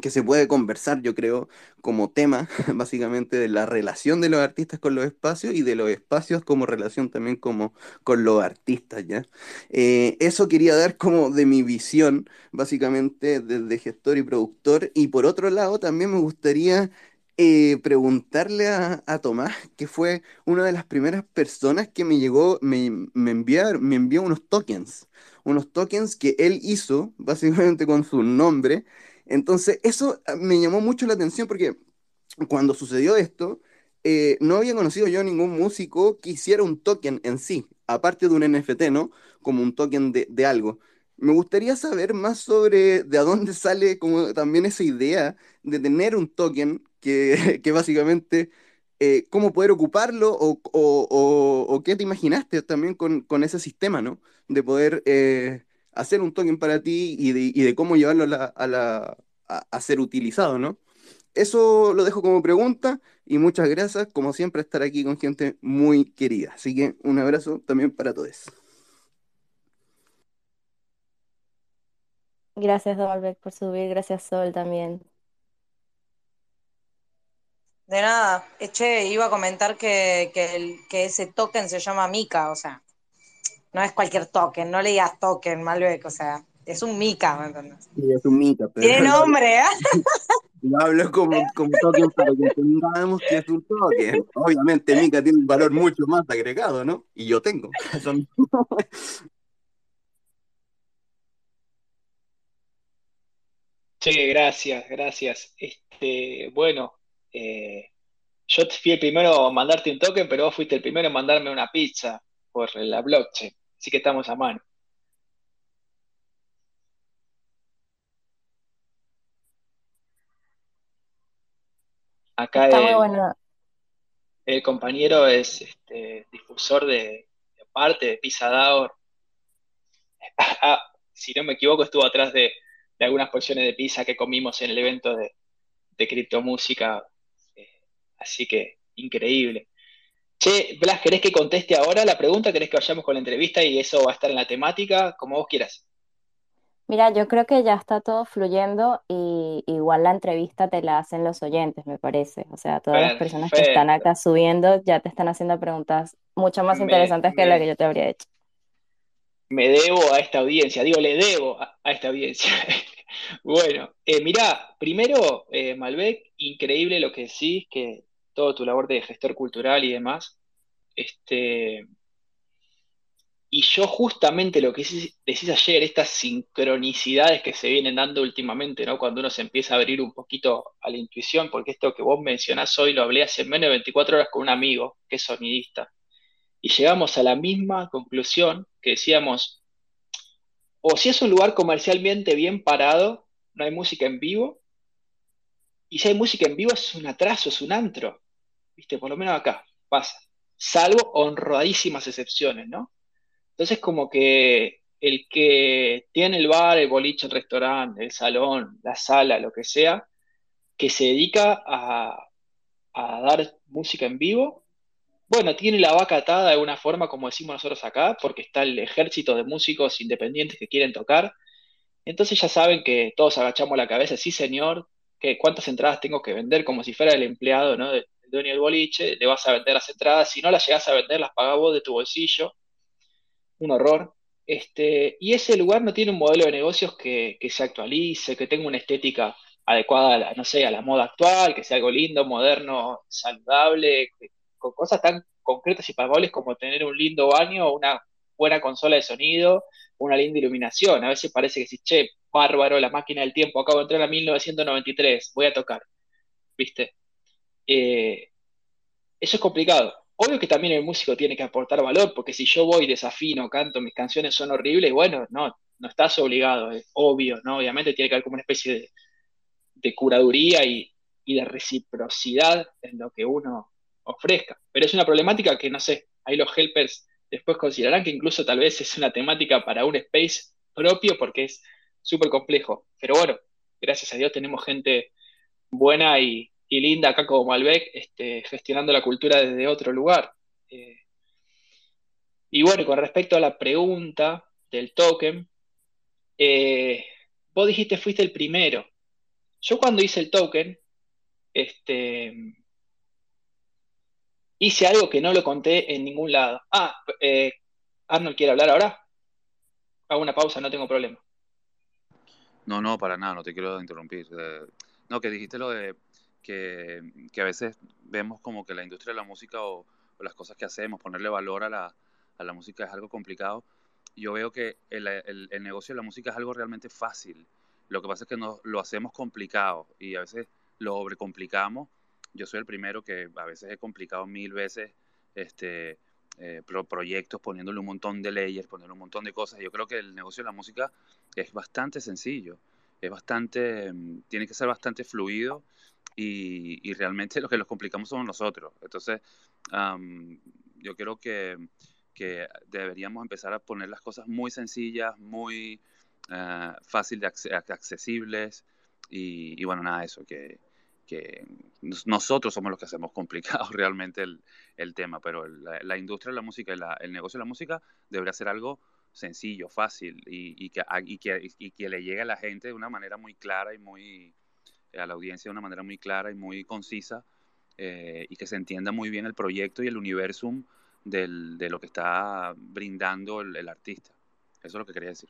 que se puede conversar, yo creo, como tema, básicamente, de la relación de los artistas con los espacios y de los espacios como relación también como con los artistas, ¿ya? Eh, eso quería dar como de mi visión, básicamente, desde gestor y productor. Y por otro lado, también me gustaría eh, preguntarle a, Tomás, que fue una de las primeras personas que me llegó, me, me, me envió unos tokens, unos tokens que él hizo básicamente con su nombre. Entonces, eso ah, me llamó mucho la atención porque cuando sucedió esto, eh, no había conocido yo ningún músico que hiciera un token en sí, aparte de un NFT, ¿no? Como un token de, de algo. Me gustaría saber más sobre de a dónde sale como también esa idea de tener un token que, básicamente eh, cómo poder ocuparlo o, qué te imaginaste también con, ese sistema, ¿no? De poder eh, hacer un token para ti y de, cómo llevarlo a, a, ser utilizado, ¿no? eso lo dejo como pregunta y muchas gracias, como siempre, estar aquí con gente muy querida. Así que un abrazo también para todos. Gracias, Dolbeck, por subir. Gracias, Sol, también. De nada. Che, iba a comentar que, que, que ese token se llama Mica, o sea, no es cualquier token, no le digas token, Malbec, o sea, es un Mica, ¿me entiendes? Sí, es un Mica, pero... Tiene nombre, ¿eh? Lo hablo como, como token para que entendamos que es un token. Obviamente Mica tiene un valor mucho más agregado, ¿no? Y yo tengo. Son... Sí, gracias, gracias. Este, bueno, eh, yo fui el primero en mandarte un token, pero vos fuiste el primero en mandarme una pizza por la blockchain. Así que estamos a mano. Acá Está muy el, bueno. el compañero es este, difusor de, de parte de Pizza DAO. Ah, si no me equivoco, estuvo atrás de, de algunas porciones de pizza que comimos en el evento de, de criptomúsica. Así que increíble. Che, Blas, ¿querés que conteste ahora la pregunta? ¿Querés que vayamos con la entrevista y eso va a estar en la temática? Como vos quieras. Mira, yo creo que ya está todo fluyendo y igual la entrevista te la hacen los oyentes, me parece. O sea, todas las personas que están acá subiendo ya te están haciendo preguntas mucho más Me, interesantes que la que yo te habría hecho. me debo a esta audiencia, digo, le debo a, a esta audiencia. Bueno, eh, mirá, primero, eh, Malbec, increíble lo que decís, que todo tu labor de gestor cultural y demás. Este, y yo justamente lo que decís ayer, estas sincronicidades que se vienen dando últimamente, ¿no? Cuando uno se empieza a abrir un poquito a la intuición, porque esto que vos mencionás hoy lo hablé hace menos de 24 horas con un amigo que es sonidista, y llegamos a la misma conclusión que decíamos, o si es un lugar comercialmente bien parado, no hay música en vivo, y si hay música en vivo es un atraso, es un antro, ¿viste? Por lo menos acá pasa, salvo honradísimas excepciones, ¿no? Entonces como que el que tiene el bar, el boliche, el restaurante, el salón, la sala, lo que sea, que se dedica a, a dar música en vivo, bueno, tiene la vaca atada de alguna forma, como decimos nosotros acá, porque está el ejército de músicos independientes que quieren tocar. Entonces ya saben que todos agachamos la cabeza, sí señor, que cuántas entradas tengo que vender como si fuera el empleado, ¿no? Dueño del boliche, le vas a vender las entradas, si no las llegas a vender, las pagás vos de tu bolsillo, un horror. Este, y ese lugar no tiene un modelo de negocios que, que se actualice, que tenga una estética adecuada a la, no sé, a la moda actual, que sea algo lindo, moderno, saludable, con cosas tan concretas y palpables como tener un lindo baño, una buena consola de sonido, una linda iluminación. A veces parece que si, che, bárbaro, la máquina del tiempo, acabo de entrar a 1993, voy a tocar, ¿viste? Eh, eso es complicado. Obvio que también el músico tiene que aportar valor, porque si yo voy, desafino, canto, mis canciones son horribles, bueno, no, no estás obligado, es obvio, ¿no? Obviamente tiene que haber como una especie de, de curaduría y, y de reciprocidad en lo que uno ofrezca. Pero es una problemática que, no sé, ahí los helpers después considerarán que incluso tal vez es una temática para un space propio porque es súper complejo. Pero bueno, gracias a Dios tenemos gente buena y, y linda acá como Malbec, este, gestionando la cultura desde otro lugar. Eh, y bueno, con respecto a la pregunta del token, eh, vos dijiste fuiste el primero. Yo cuando hice el token, este, hice algo que no lo conté en ningún lado. Ah, eh, Arnold quiere hablar ahora. Hago una pausa, no tengo problema. No, no, para nada, no te quiero interrumpir. No, que dijiste lo de que, a veces vemos como que la industria de la música o, las cosas que hacemos, ponerle valor a la, a la música es algo complicado. Yo veo que el, el- el negocio de la música es algo realmente fácil. Lo que pasa es que nos, lo hacemos complicado y a veces lo sobrecomplicamos. Yo soy el primero que a veces he complicado mil veces este, eh, pro- proyectos, poniéndole un montón de leyes, poniéndole un montón de cosas. Yo creo que el negocio de la música es bastante sencillo, es bastante, mm, tiene que ser bastante fluido y, y realmente lo que los complicamos somos nosotros. Entonces, am, yo creo que, que deberíamos empezar a poner las cosas muy sencillas, muy ah, fácil de acce- ac- accesibles y, y bueno, nada, eso, que, que nosotros somos los que hacemos complicado realmente el, tema, pero la, industria de la música y el negocio de la música debería ser algo sencillo, fácil y, que, y, que, le llegue a la gente de una manera muy clara y muy, a la audiencia de una manera muy clara y muy concisa eh, y que se entienda muy bien el proyecto y el universum de lo que está brindando el, artista. Eso es lo que quería decir.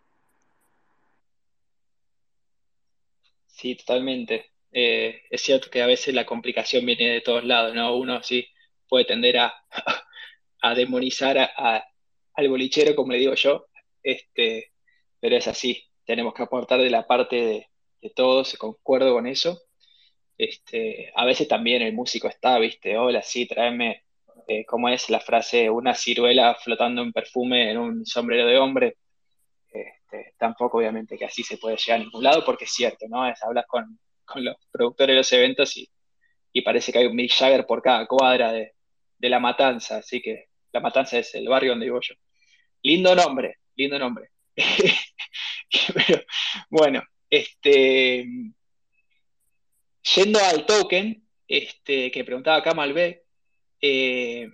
Sí, totalmente. Eh, es cierto que a veces la complicación viene de todos lados, ¿no? Uno sí puede tender a, a demonizar al bolichero, como le digo yo, este, pero es así. Tenemos que aportar de la parte de, de todos, concuerdo con eso. Este, a veces también el músico está, viste, hola, sí, tráeme, eh, ¿cómo es la frase? Una ciruela flotando en perfume en un sombrero de hombre. Este, tampoco obviamente que así se puede llegar a ningún lado, porque es cierto, ¿no? Es, hablas con, los productores de los eventos y, parece que hay un Mick Jagger por cada cuadra de, La Matanza, así que La Matanza es el barrio donde vivo yo. Lindo nombre, lindo nombre. Pero, bueno, este, yendo al token, este, que preguntaba acá Malvé, eh,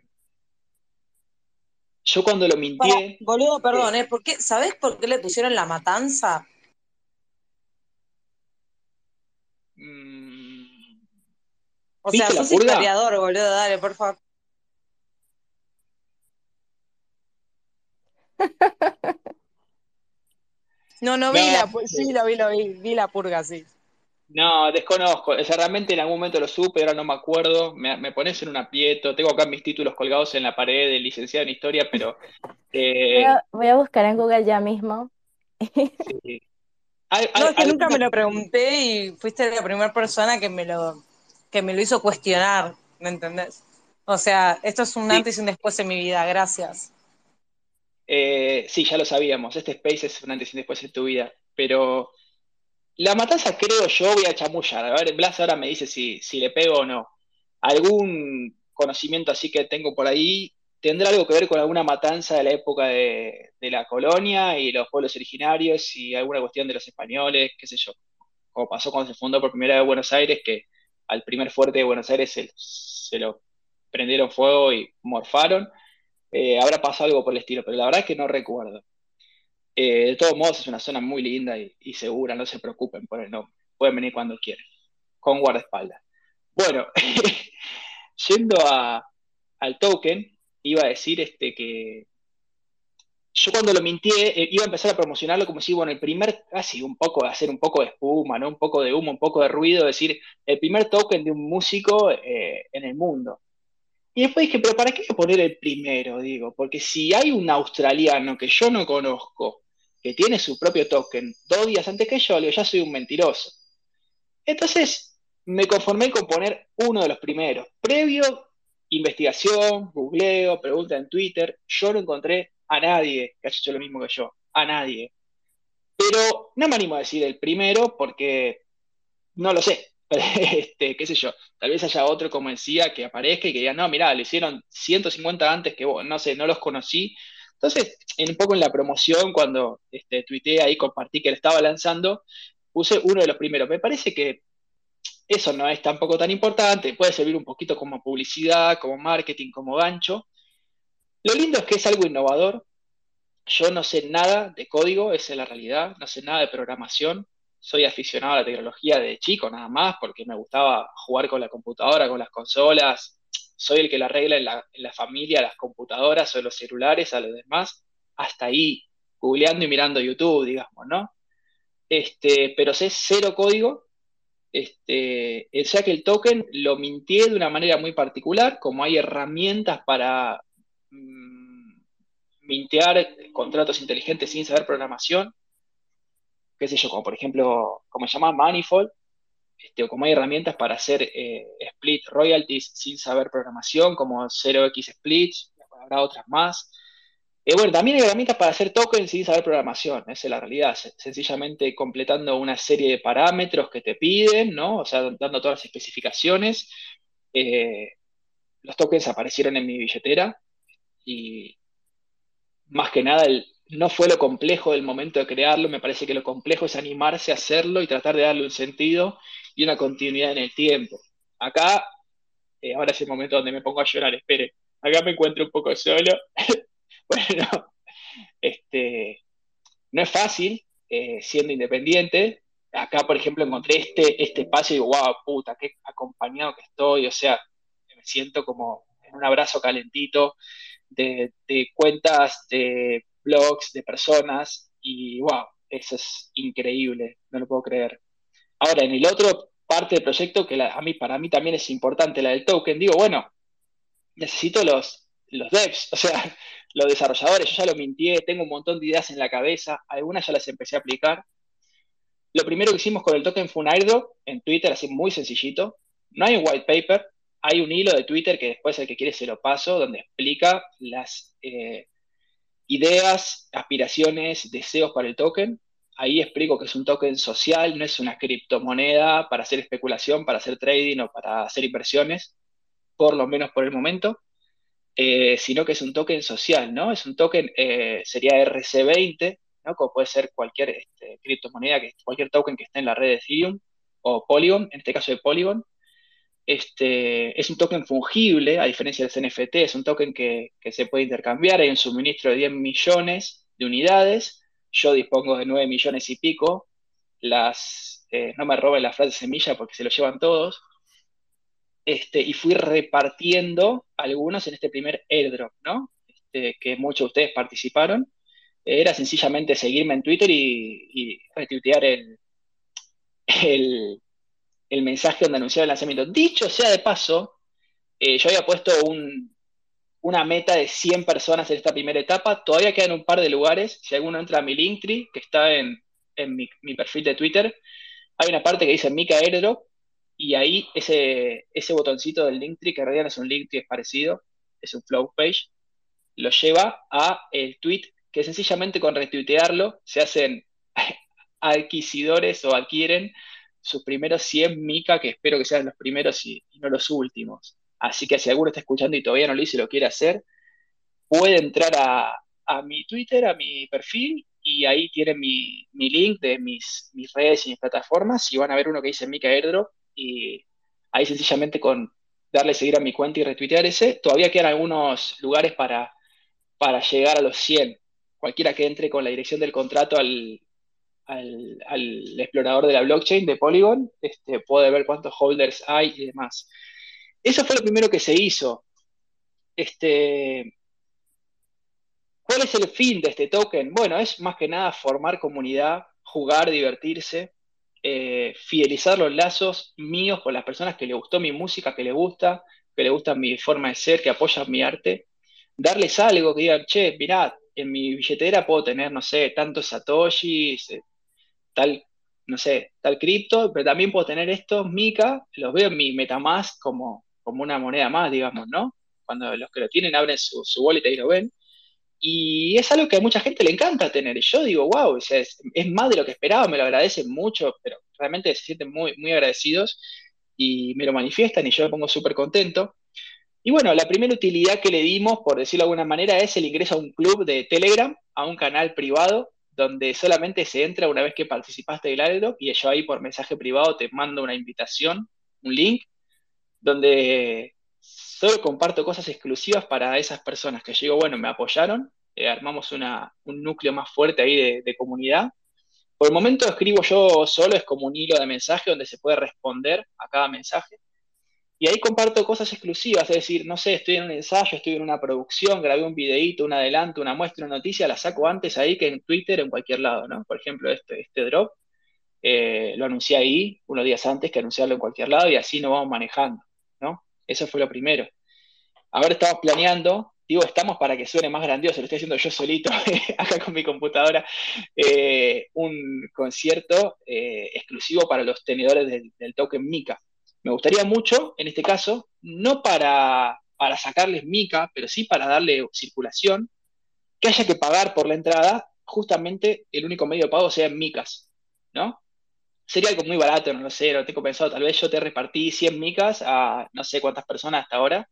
yo cuando lo mintié. boludo, perdón, ¿eh? ¿Por qué, ¿Sabés por qué le pusieron la matanza? Mm, o sea, sos historiador, boludo, dale, por favor. No, no vi la, sí, lo vi, lo vi, vi la purga, sí. No, desconozco. O realmente en algún momento lo supe, ahora no me acuerdo. Me, pones en un aprieto. Tengo acá mis títulos colgados en la pared de licenciado en historia, pero. Eh, voy, a, buscar en Google ya mismo. Sí. no, es que nunca me lo pregunté y fuiste la primera persona que me lo, que me lo hizo cuestionar, ¿me entendés? O sea, esto es un antes y un después en mi vida, gracias. Eh, sí, ya lo sabíamos. Este Space es un antes y después en tu vida, pero la matanza creo yo, voy a chamullar. A ver, Blas ahora me dice si, si le pego o no. Algún conocimiento así que tengo por ahí tendrá algo que ver con alguna matanza de la época de, la colonia y los pueblos originarios y alguna cuestión de los españoles, qué sé yo. Como pasó cuando se fundó por primera vez Buenos Aires, que al primer fuerte de Buenos Aires se, lo prendieron fuego y morfaron. Eh, habrá pasado algo por el estilo, pero la verdad es que no recuerdo. Eh, de todos modos, es una zona muy linda y, segura, no se preocupen por el nombre. Pueden venir cuando quieran, con guardaespaldas. Bueno, yendo al token, iba a decir este, que yo cuando lo mintié, eh, iba a empezar a promocionarlo como si, bueno, el primer, casi un poco, hacer un poco de espuma, ¿no? Un poco de humo, un poco de ruido, decir, el primer token de un músico en el mundo. Y después dije, pero ¿para qué poner el primero? Digo, porque si hay un australiano que yo no conozco, que tiene su propio token, dos días antes que yo, digo, ya soy un mentiroso. Entonces, me conformé con poner uno de los primeros. Previo, investigación, googleo, pregunta en Twitter, yo no encontré a nadie que haya hecho lo mismo que yo, a nadie. Pero no me animo a decir el primero porque no lo sé. este, qué sé yo, tal vez haya otro como decía que aparezca y que diga, no, mira, lo hicieron 150 antes que vos, no sé, no los conocí. Entonces, un poco en la promoción, cuando este, tuiteé ahí, compartí que lo estaba lanzando, puse uno de los primeros. Me parece que eso no es tampoco tan importante, puede servir un poquito como publicidad, como marketing, como gancho. Lo lindo es que es algo innovador. Yo no sé nada de código, esa es la realidad, no sé nada de programación, soy aficionado a la tecnología de chico nada más, porque me gustaba jugar con la computadora, con las consolas. Soy el que la arregla en la, familia, las computadoras o los celulares, a los demás, hasta ahí, googleando y mirando YouTube, digamos, ¿no? Este, pero sé cero código. Este, o sea que el token lo mintié de una manera muy particular, como hay herramientas para mm, mintear contratos inteligentes sin saber programación, qué sé yo, como por ejemplo, como se llama Manifold, este, o como hay herramientas para hacer eh, split royalties sin saber programación, como 0x splits, habrá otras más. Eh, bueno, también hay herramientas para hacer tokens sin saber programación, esa es la realidad, sencillamente completando una serie de parámetros que te piden, ¿no? O sea, dando todas las especificaciones. Eh, los tokens aparecieron en mi billetera y más que nada el, no fue lo complejo del momento de crearlo, me parece que lo complejo es animarse a hacerlo y tratar de darle un sentido y una continuidad en el tiempo. acá, eh, ahora es el momento donde me pongo a llorar, espere, acá me encuentro un poco solo. bueno, este, no es fácil eh, siendo independiente. Acá, por ejemplo, encontré este, este espacio y digo, wow, puta, qué acompañado que estoy. O sea, me siento como en un abrazo calentito de, de cuentas, de blogs, de personas. Y wow, eso es increíble, no lo puedo creer. Ahora, en el otro parte del proyecto, que a mí, para mí también es importante, la del token, digo, bueno, necesito los, los devs, o sea, los desarrolladores, yo ya lo mintié, tengo un montón de ideas en la cabeza, algunas ya las empecé a aplicar. Lo primero que hicimos con el token fue un airdrop en Twitter, así muy sencillito. No hay un white paper, hay un hilo de Twitter que después el que quiere se lo paso, donde explica las eh, ideas, aspiraciones, deseos para el token. Ahí explico que es un token social, no es una criptomoneda para hacer especulación, para hacer trading o para hacer inversiones, por lo menos por el momento. Eh, sino que es un token social, ¿no? Es un token, eh, sería RC20, ¿no? Como puede ser cualquier este, criptomoneda, que, cualquier token que esté en la red de Ethereum o Polygon, en este caso de Polygon. Este, es un token fungible, a diferencia del NFT, es un token que, se puede intercambiar, hay un suministro de 10 millones de unidades, yo dispongo de 9 millones y pico, eh, no me roben la frase semilla porque se lo llevan todos, este, y fui repartiendo algunos en este primer airdrop, ¿no? Este, que muchos de ustedes participaron. Era sencillamente seguirme en Twitter y, retuitear el, mensaje donde anunciaba el lanzamiento. Dicho sea de paso, eh, yo había puesto una meta de 100 personas en esta primera etapa. Todavía quedan un par de lugares. Si alguno entra a mi Linktree, que está en, mi, perfil de Twitter, hay una parte que dice Mika Airdrop y ahí ese, ese botoncito del Linktree, que en realidad no es un Linktree, es parecido, es un flow page, lo lleva a el tweet que sencillamente con retuitearlo se hacen adquisidores o adquieren sus primeros 100 mica, que espero que sean los primeros y, no los últimos. Así que si alguno está escuchando y todavía no lo hizo y lo quiere hacer, puede entrar a, a mi Twitter, a mi perfil, y ahí tienen mi, mi link de mis, mis, redes y mis plataformas, y van a ver uno que dice Mica Airdrop, y ahí sencillamente con darle seguir a mi cuenta y retuitear ese, todavía quedan algunos lugares para, para llegar a los 100. Cualquiera que entre con la dirección del contrato al, al, explorador de la blockchain de Polygon este, puede ver cuántos holders hay y demás. Eso fue lo primero que se hizo. Este, ¿Cuál es el fin de este token? Bueno, es más que nada formar comunidad, jugar, divertirse. Eh, fidelizar los lazos míos con las personas que le gustó mi música, que le gusta, que le gusta mi forma de ser, que apoyan mi arte, darles algo que digan, che, mirá, en mi billetera puedo tener, no sé, tantos satoshis, eh, tal, no sé, tal cripto, pero también puedo tener estos Mica, los veo en mi Metamask como, como una moneda más, digamos, ¿no? Cuando los que lo tienen abren su, su wallet y lo ven. Y es algo que a mucha gente le encanta tener. Y yo digo, wow, es, más de lo que esperaba, me lo agradecen mucho, pero realmente se sienten muy, muy agradecidos y me lo manifiestan y yo me pongo súper contento. Y bueno, la primera utilidad que le dimos, por decirlo de alguna manera, es el ingreso a un club de Telegram, a un canal privado, donde solamente se entra una vez que participaste del airdrop y yo ahí por mensaje privado te mando una invitación, un link, donde Solo comparto cosas exclusivas para esas personas que yo bueno, me apoyaron, eh, armamos una, un núcleo más fuerte ahí de, comunidad. Por el momento escribo yo solo, es como un hilo de mensaje donde se puede responder a cada mensaje. Y ahí comparto cosas exclusivas, es decir, no sé, estoy en un ensayo, estoy en una producción, grabé un videíto, un adelanto, una muestra, una noticia, la saco antes ahí que en Twitter, en cualquier lado, ¿no? Por ejemplo, este, este drop, eh, lo anuncié ahí unos días antes que anunciarlo en cualquier lado y así nos vamos manejando, ¿no? Eso fue lo primero. Ahora estamos planeando, digo, estamos para que suene más grandioso, lo estoy haciendo yo solito acá con mi computadora, eh, un concierto eh, exclusivo para los tenedores del, token Mica. Me gustaría mucho, en este caso, no para, para sacarles Mica, pero sí para darle circulación, que haya que pagar por la entrada, justamente el único medio de pago sea en Micas, ¿no? sería algo muy barato, no lo sé, lo tengo pensado. Tal vez yo te repartí 100 micas a no sé cuántas personas hasta ahora,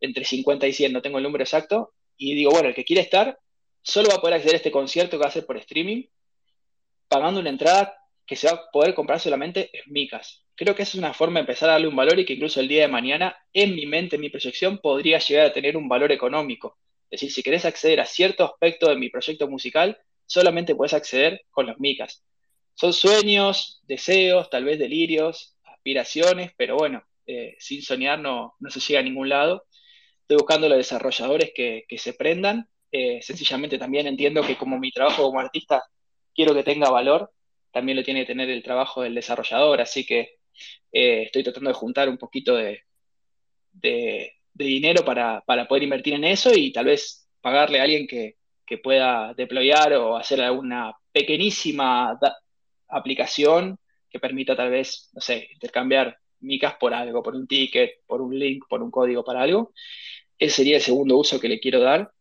entre 50 y 100, no tengo el número exacto. Y digo, bueno, el que quiere estar solo va a poder acceder a este concierto que va a ser por streaming, pagando una entrada que se va a poder comprar solamente en micas. Creo que esa es una forma de empezar a darle un valor y que incluso el día de mañana, en mi mente, en mi proyección, podría llegar a tener un valor económico. Es decir, si querés acceder a cierto aspecto de mi proyecto musical, solamente puedes acceder con los micas. Son sueños, deseos, tal vez delirios, aspiraciones, pero bueno, eh, sin soñar no, se llega a ningún lado. Estoy buscando los desarrolladores que, que se prendan. Eh, sencillamente también entiendo que como mi trabajo como artista quiero que tenga valor, también lo tiene que tener el trabajo del desarrollador, así que eh, estoy tratando de juntar un poquito de, de, dinero para, para, poder invertir en eso y tal vez pagarle a alguien que, que pueda deployar o hacer alguna pequeñísima aplicación que permita tal vez, no sé, intercambiar micas por algo, por un ticket, por un link, por un código para algo. Ese sería el segundo uso que le quiero dar.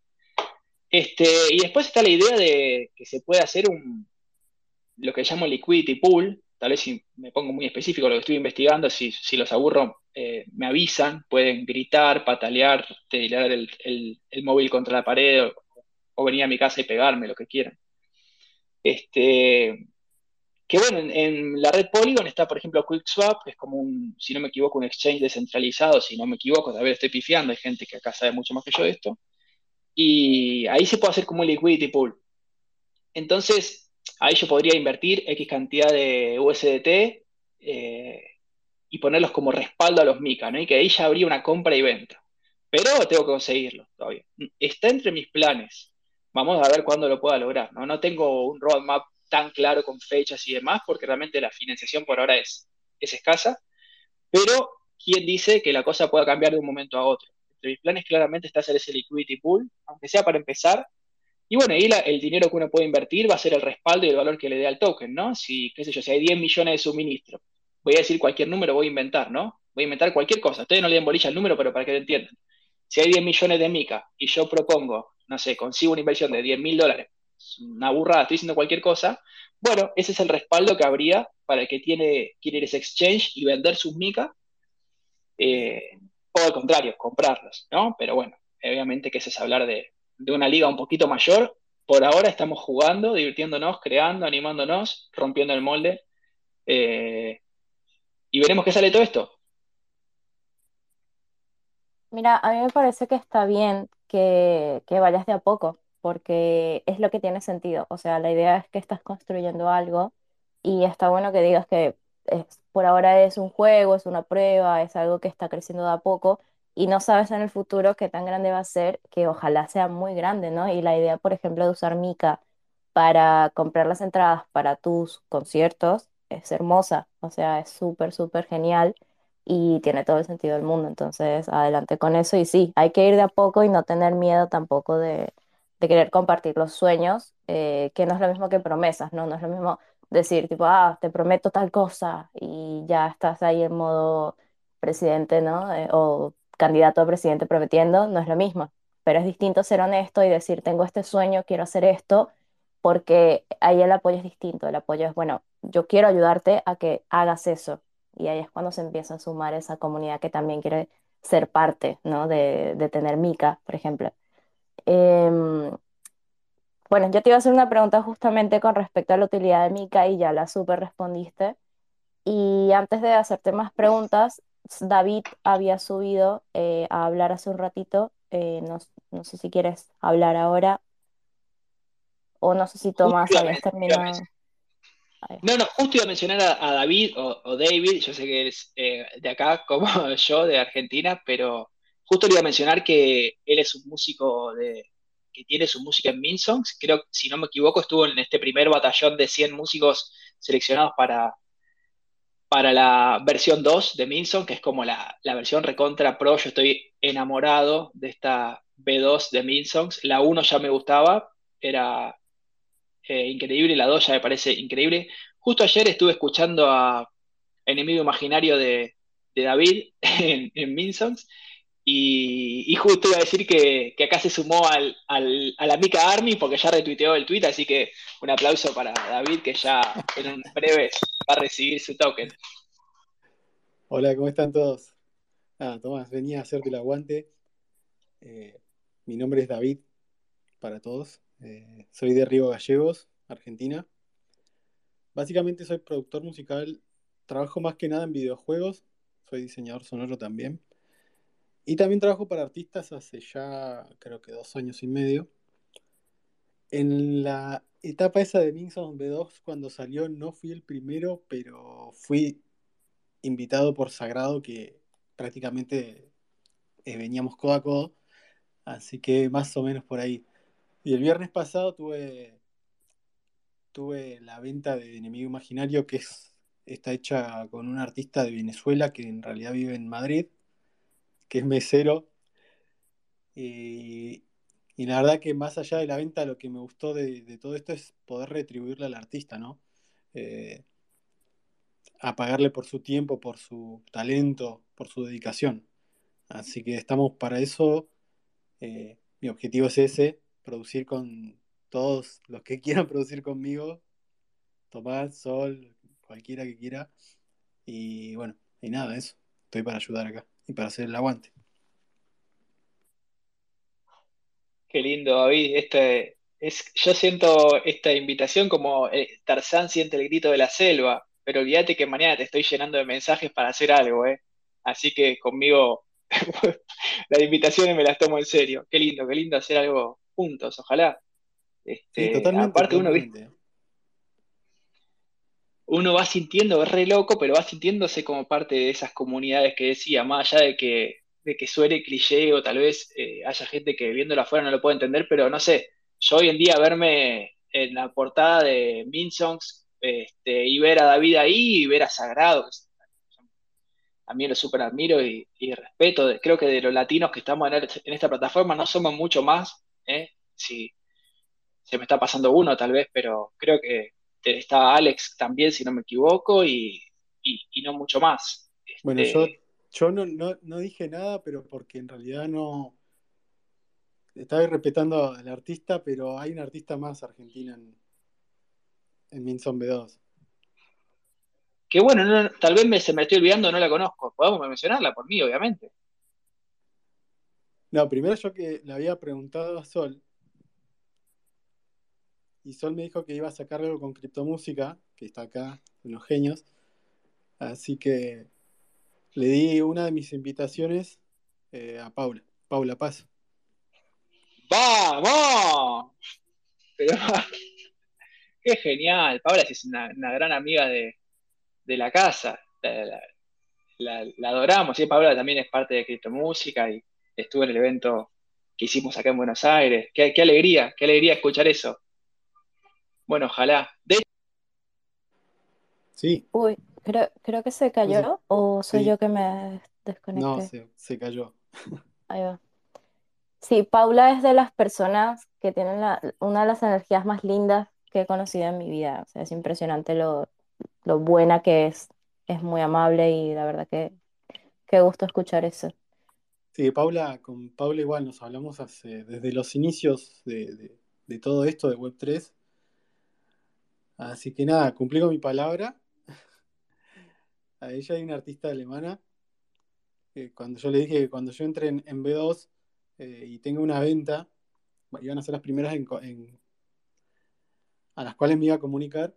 Este, y después está la idea de que se puede hacer un, lo que llamo liquidity pool. Tal vez si me pongo muy específico lo que estoy investigando, si, los aburro, eh, me avisan, pueden gritar, patalear, tirar el, el, móvil contra la pared o, o, venir a mi casa y pegarme, lo que quieran. Este, que bueno, en, la red Polygon está, por ejemplo, QuickSwap, que es como un, si no me equivoco, un exchange descentralizado, si no me equivoco, tal vez estoy pifiando, hay gente que acá sabe mucho más que yo de esto. Y ahí se puede hacer como un liquidity pool. Entonces, ahí yo podría invertir X cantidad de USDT eh, y ponerlos como respaldo a los MICA, ¿no? Y que ahí ya habría una compra y venta. Pero tengo que conseguirlo todavía. Está entre mis planes. Vamos a ver cuándo lo pueda lograr, ¿no? No tengo un roadmap tan claro con fechas y demás, porque realmente la financiación por ahora es, es escasa, pero ¿quién dice que la cosa pueda cambiar de un momento a otro? Entre mis planes claramente está hacer ese liquidity pool, aunque sea para empezar, y bueno, ahí el dinero que uno puede invertir va a ser el respaldo y el valor que le dé al token, ¿no? Si, qué sé yo, si hay 10 millones de suministro, voy a decir cualquier número, voy a inventar, ¿no? Voy a inventar cualquier cosa. Ustedes no le den bolilla al número, pero para que lo entiendan. Si hay 10 millones de MICA y yo propongo, no sé, consigo una inversión de 10 mil dólares una burrada, estoy diciendo cualquier cosa, bueno, ese es el respaldo que habría para el que tiene, quiere ir ese exchange y vender sus mica, eh, o al contrario, comprarlos, ¿no? Pero bueno, obviamente que ese es hablar de, una liga un poquito mayor. Por ahora estamos jugando, divirtiéndonos, creando, animándonos, rompiendo el molde. Eh, y veremos qué sale todo esto. Mira, a mí me parece que está bien que, que vayas de a poco porque es lo que tiene sentido. O sea, la idea es que estás construyendo algo y está bueno que digas que por ahora es un juego, es una prueba, es algo que está creciendo de a poco y no sabes en el futuro qué tan grande va a ser, que ojalá sea muy grande, ¿no? Y la idea, por ejemplo, de usar Mica para comprar las entradas para tus conciertos es hermosa, o sea, es súper, súper genial y tiene todo el sentido del mundo. Entonces, adelante con eso y sí, hay que ir de a poco y no tener miedo tampoco de de querer compartir los sueños, eh, que no es lo mismo que promesas, ¿no? No es lo mismo decir, tipo, ah, te prometo tal cosa y ya estás ahí en modo presidente, ¿no? Eh, o candidato a presidente prometiendo, no es lo mismo. Pero es distinto ser honesto y decir, tengo este sueño, quiero hacer esto, porque ahí el apoyo es distinto. El apoyo es, bueno, yo quiero ayudarte a que hagas eso. Y ahí es cuando se empieza a sumar esa comunidad que también quiere ser parte, ¿no? De, de tener Mica, por ejemplo. Em, bueno, yo te iba a hacer una pregunta justamente con respecto a la utilidad de Mica y ya la super respondiste. Y antes de hacerte más preguntas, David había subido eh, a hablar hace un ratito. Eh, no, no, sé si quieres hablar ahora. O no sé si Tomás habías terminado. No, no, justo iba a mencionar a, David o, David, yo sé que eres eh, de acá como yo, de Argentina, pero Justo le iba a mencionar que él es un músico de, que tiene su música en Minsongs. Creo, si no me equivoco, estuvo en este primer batallón de 100 músicos seleccionados para, para la versión 2 de Minson, que es como la, versión recontra pro. Yo estoy enamorado de esta B2 de Minsongs. La 1 ya me gustaba, era eh, increíble, la 2 ya me parece increíble. Justo ayer estuve escuchando a Enemigo Imaginario de, David en, en Minsongs y, justo iba a decir que, acá se sumó al, a la Mica Army porque ya retuiteó el tweet, así que un aplauso para David que ya en breve va a recibir su token. Hola, ¿cómo están todos? Nada, Tomás, venía a hacerte el aguante. Eh, mi nombre es David, para todos. Eh, soy de Río Gallegos, Argentina. básicamente soy productor musical, trabajo más que nada en videojuegos, soy diseñador sonoro también. Y también trabajo para artistas hace ya creo que dos años y medio. En la etapa esa de Minson B2, cuando salió, no fui el primero, pero fui invitado por Sagrado, que prácticamente eh, veníamos codo a codo. Así que más o menos por ahí. Y el viernes pasado tuve, tuve la venta de Enemigo Imaginario, que es, está hecha con un artista de Venezuela que en realidad vive en Madrid, que es mesero. Y, y la verdad que más allá de la venta, lo que me gustó de, de todo esto es poder retribuirle al artista, ¿no? Eh, a pagarle por su tiempo, por su talento, por su dedicación. Así que estamos para eso. Eh, mi objetivo es ese, producir con todos los que quieran producir conmigo. Tomás, Sol, cualquiera que quiera. Y bueno, y nada, eso. Estoy para ayudar acá y para hacer el aguante. Qué lindo, David. Este, es, yo siento esta invitación como eh, Tarzán siente el grito de la selva, pero olvídate que mañana te estoy llenando de mensajes para hacer algo, ¿eh? Así que conmigo las invitaciones me las tomo en serio. Qué lindo, qué lindo hacer algo juntos, ojalá. Sí, Este, totalmente, aparte uno, ¿viste? Uno va sintiendo, es re loco, pero va sintiéndose como parte de esas comunidades que decía, más allá de que, de que suene cliché o tal vez eh, haya gente que viéndolo afuera no lo puede entender, pero no sé, yo hoy en día verme en la portada de Minsongs este, y ver a David ahí y ver a Sagrado, a mí lo súper admiro y, respeto, creo que de los latinos que estamos en esta plataforma no somos mucho más, ¿eh? Si se me está pasando uno tal vez, pero creo que está Alex también, si no me equivoco, y, y- y no mucho más. Bueno, yo, Este, yo no, no, no dije nada, pero porque en realidad no estaba respetando al artista, pero hay una artista más argentina en, en Minson B2. que bueno, no- tal vez me, se me estoy olvidando, no la conozco. Podemos mencionarla por mí, obviamente. No, primero yo que le había preguntado a Sol, y Sol me dijo que iba a sacar algo con criptomúsica, que está acá, unos genios, así que le di una de mis invitaciones eh, a Paula, Paula Paz. ¡Vamos! Qué genial. Paula sí es una, gran amiga de, de la casa. La, adoramos. Y Paula también es parte de Criptomúsica y estuvo en el evento que hicimos acá en Buenos Aires. Qué alegría, qué alegría escuchar eso. Bueno, ojalá. De Sí, Uy, creo, creo que se no cayó o soy sí, yo que me no, desconecté. se, se cayó. Ahí va. Sí, Paula es de las personas que tienen la- una de las energías más lindas que he conocido en mi vida. O sea, es impresionante lo, lo buena que es. Es muy amable y la verdad que qué gusto escuchar eso. Sí, Paula, con Paula igual nos hablamos hace, desde los inicios de, de- de todo esto de Web3. Así que nada, cumplí con mi palabra. A ella hay una artista alemana que cuando yo le dije que cuando yo entre en, en B2 eh, y tenga una venta, iban a ser las primeras en a las cuales me iba a comunicar.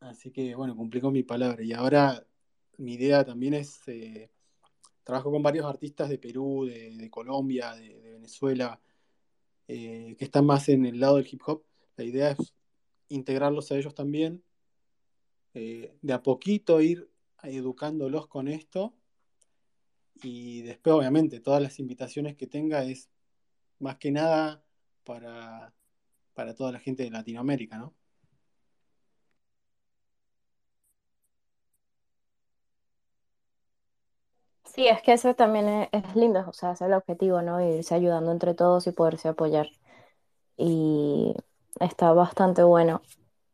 Así que bueno, cumplí con mi palabra. Y ahora mi idea también es, eh, trabajo con varios artistas de Perú, de, Colombia, de, Venezuela, eh, que están más en el lado del hip hop. La idea es integrarlos a ellos también, eh, de a poquito ir educándolos con esto y después obviamente todas las invitaciones que tenga es más que nada para, para toda la gente de Latinoamérica, ¿no? Sí, es que eso también es, es lindo, o sea, ese es el objetivo, ¿no? Irse ayudando entre todos y poderse apoyar. Y está bastante bueno.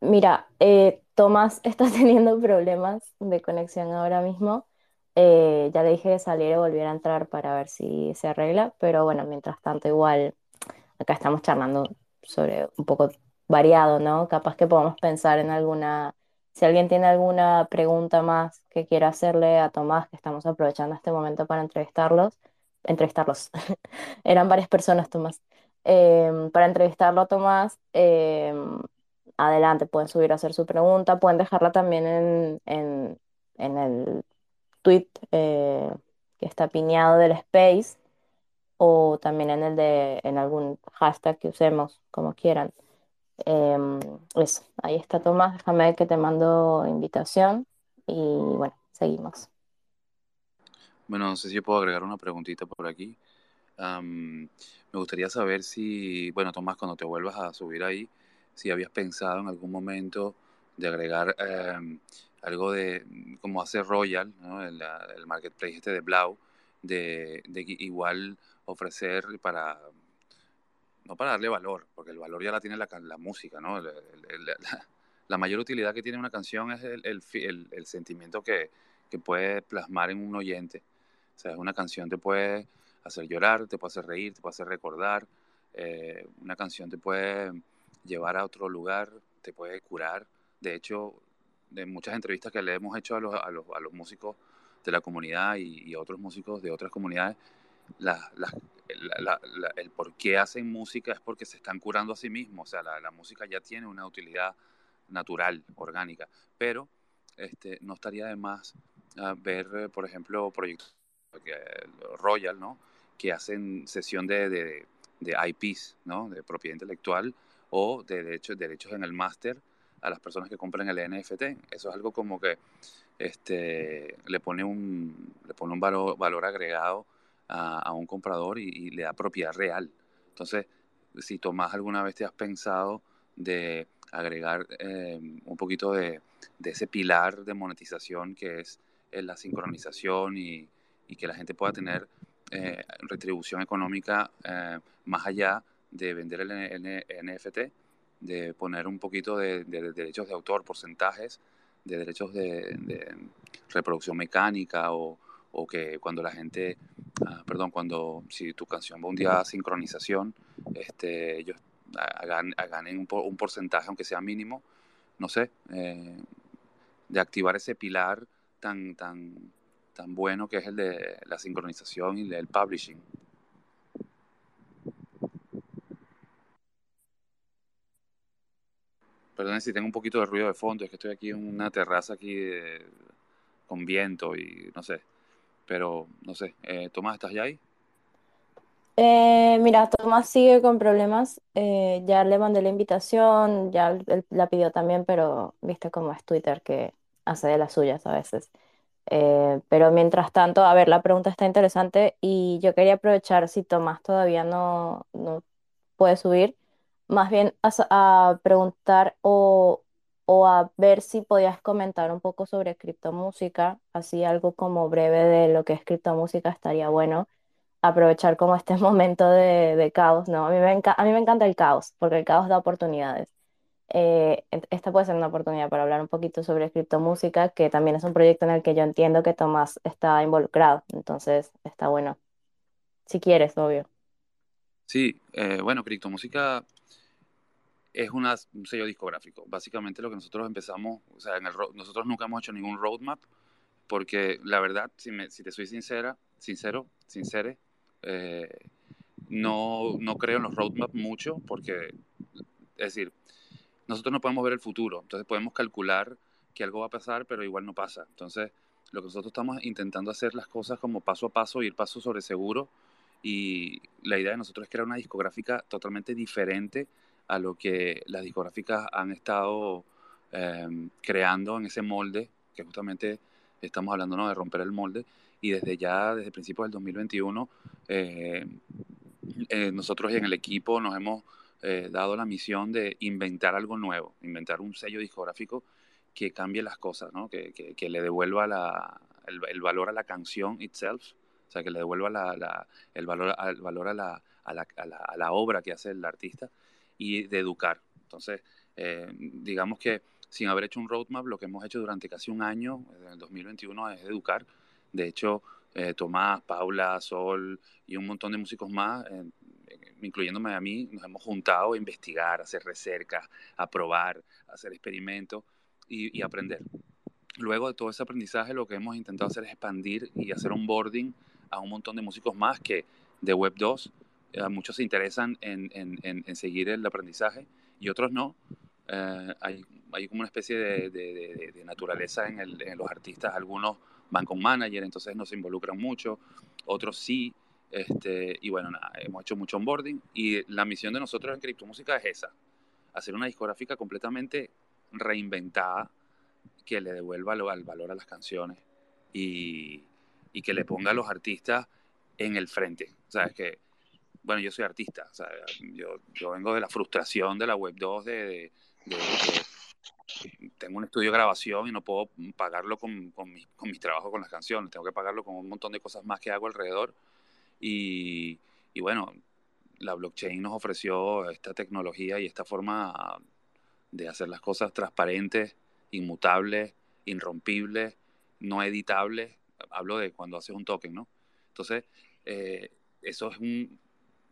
Mira, eh, Tomás está teniendo problemas de conexión ahora mismo. Eh, ya le dije que saliera y volviera a entrar para ver si se arregla, pero bueno, mientras tanto igual acá estamos charlando sobre un poco variado, ¿no? Capaz que podamos pensar en alguna, si alguien tiene alguna pregunta más que quiera hacerle a Tomás, que estamos aprovechando este momento para entrevistarlos, entrevistarlos. Eran varias personas, Tomás. Em, para entrevistarlo a Tomás, em, adelante, pueden subir a hacer su pregunta, pueden dejarla también en, en, en el tweet eh, que está piñado del space o también en el de en algún hashtag que usemos, como quieran. Em, eso, ahí está Tomás, déjame que te mando invitación y bueno, seguimos. Bueno, no sé si puedo agregar una preguntita por aquí. Me gustaría saber si, bueno, Tomás, cuando te vuelvas a subir ahí, si habías pensado en algún momento de agregar em, algo de, como hace Royal, el, el, marketplace este de Blau, de, igual ofrecer para, no para darle valor, porque el valor ya la tiene la, la música, ¿no? La, mayor utilidad que tiene una canción es el, sentimiento que, que puede plasmar en un oyente. O sea, una canción te puede hacer llorar, te puede hacer reír, te puede hacer recordar. Eh, una canción te puede llevar a otro lugar, te puede curar. De hecho, de muchas entrevistas que le hemos hecho a los, a los, a los músicos de la comunidad y, y, otros músicos de otras comunidades, el por qué hacen música es porque se están curando a sí mismos. O sea, la, música ya tiene una utilidad natural, orgánica. Pero este, no estaría de más uh, ver, eh, por ejemplo, proyectos Royal, ¿no? Que hacen sesión de, de, de IPs, ¿no? De propiedad intelectual o de derechos, derechos en el máster a las personas que compran el NFT. Eso es algo como que este, le pone un, le pone un valor, valor agregado a, a un comprador y, le da propiedad real. Entonces, si Tomás alguna vez te has pensado de agregar eh, un poquito de, de, ese pilar de monetización que es la sincronización y, y que la gente pueda tener eh, retribución económica eh, más allá de vender el, NFT, de poner un poquito de, de, de, derechos de autor, porcentajes de derechos de, reproducción mecánica o, que cuando la gente, ah, perdón, cuando si tu canción va un día a sincronización, este, ellos hagan, un, un, porcentaje, aunque sea mínimo, no sé, eh, de activar ese pilar tan, tan, tan bueno que es el de la sincronización y el publishing. Perdón si tengo un poquito de ruido de fondo, es que estoy aquí en una terraza aquí de, con viento y no sé. Pero no sé, eh, Tomás, ¿estás ya ahí? Eh, mira, Tomás sigue con problemas. Eh, ya le mandé la invitación, ya él la pidió también, pero viste cómo es Twitter que hace de las suyas a veces. Eh, pero mientras tanto, a ver, la pregunta está interesante y yo quería aprovechar si Tomás todavía no, no puede subir, más bien a, preguntar o, o, a ver si podías comentar un poco sobre criptomúsica, así algo como breve de lo que es criptomúsica estaría bueno. Aprovechar como este momento de, de caos, ¿no? A mí, me a mí me encanta el caos, porque el caos da oportunidades. Eh, esta puede ser una oportunidad para hablar un poquito sobre criptomúsica, que también es un proyecto en el que yo entiendo que Tomás está involucrado, entonces está bueno. Si quieres, obvio. Sí, eh, bueno, criptomúsica es un sello discográfico. Básicamente lo que nosotros empezamos, o sea, en el, nosotros nunca hemos hecho ningún roadmap, porque la verdad, si, me, si te soy sincera, sincero, sincere, eh, no, no creo en los roadmaps mucho, porque, es decir, nosotros no podemos ver el futuro, entonces podemos calcular que algo va a pasar, pero igual no pasa. Entonces, lo que nosotros estamos intentando hacer las cosas como paso a paso, ir paso sobre seguro, y la idea de nosotros es crear una discográfica totalmente diferente a lo que las discográficas han estado eh, creando en ese molde, que justamente estamos hablando ¿no? de romper el molde, y desde ya, desde principios del 2021, eh, eh, nosotros en el equipo nos hemos eh, dado la misión de inventar algo nuevo, inventar un sello discográfico que cambie las cosas, ¿no? que, que, que, le devuelva la, el, el, valor a la canción itself, o sea, que le devuelva la, la, el valor, el valor a, la, a, a, a la obra que hace el artista y de educar. Entonces, eh, digamos que sin haber hecho un roadmap, lo que hemos hecho durante casi un año, en el 2021, es educar. De hecho, eh, Tomás, Paula, Sol y un montón de músicos más, eh, incluyéndome a mí, nos hemos juntado a investigar, a hacer recerca, a probar, a hacer experimentos y, y, aprender. Luego de todo ese aprendizaje, lo que hemos intentado hacer es expandir y hacer un boarding a un montón de músicos más que de Web 2. Eh, muchos se interesan en, en, en, en, seguir el aprendizaje y otros no. eh, hay, hay, como una especie de, de, de naturaleza el, en, los artistas. Algunos van con manager, entonces no se involucran mucho, otros sí. Este, y bueno, nada, hemos hecho mucho onboarding y la misión de nosotros en Criptomúsica es esa, hacer una discográfica completamente reinventada que le devuelva el valor a las canciones y, y, que le ponga a los artistas en el frente. O sea, es que, bueno, yo soy artista, yo, yo vengo de la frustración de la Web 2, de, de, tengo un estudio de grabación y no puedo pagarlo con, con, mi, con mis trabajos con las canciones, tengo que pagarlo con un montón de cosas más que hago alrededor. Y, bueno, la blockchain nos ofreció esta tecnología y esta forma de hacer las cosas transparentes, inmutables, irrompibles, no editables. Hablo de cuando haces un token, ¿no? Entonces, eh, eso es un,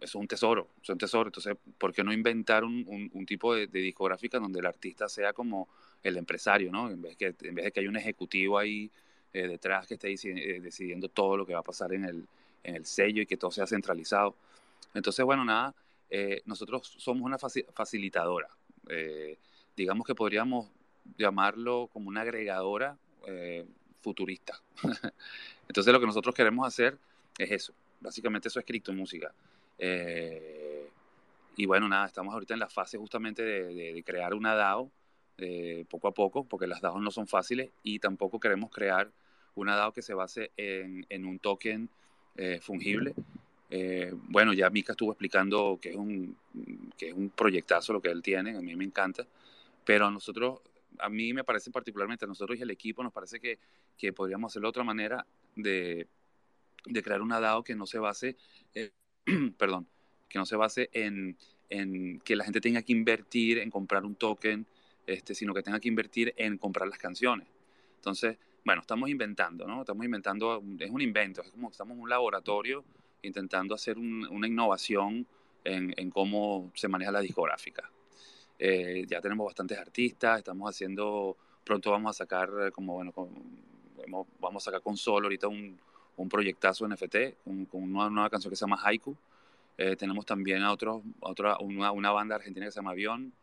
es un tesoro, es un tesoro. Entonces, ¿por qué no inventar un, un, tipo de, de, discográfica donde el artista sea como el empresario, ¿no? En vez, que, en vez de que haya un ejecutivo ahí eh, detrás que esté eh, decidiendo todo lo que va a pasar en el, en el sello y que todo sea centralizado. Entonces, bueno, nada, eh, nosotros somos una facilitadora. Eh, digamos que podríamos llamarlo como una agregadora eh, futurista. Entonces, lo que nosotros queremos hacer es eso. Básicamente eso es criptomúsica. Eh, y bueno, nada, estamos ahorita en la fase justamente de, crear una DAO poco a poco, porque las DAOs no son fáciles y tampoco queremos crear una DAO que se base en un token eh, fungible. Eh, bueno, ya Mika estuvo explicando que es, un, que es un proyectazo lo que él tiene, a mí me encanta, pero a nosotros, a mí me parece particularmente, a nosotros y el equipo nos parece que, que podríamos hacerlo de otra manera de, de crear una DAO que no se base, eh, perdón, que no se base en, en, que la gente tenga que invertir en comprar un token, este, sino que tenga que invertir en comprar las canciones. Entonces, bueno, estamos inventando, ¿no? Estamos inventando, es un invento, es como estamos en un laboratorio intentando hacer un, una innovación en, en, cómo se maneja la discográfica. Eh, ya tenemos bastantes artistas, estamos haciendo, pronto vamos a sacar, como bueno, con, vamos a sacar con Sol ahorita un, un proyectazo NFT, con, con una nueva canción que se llama Haiku. Eh, tenemos también a, otros, a otra, una, una, banda argentina que se llama Avión.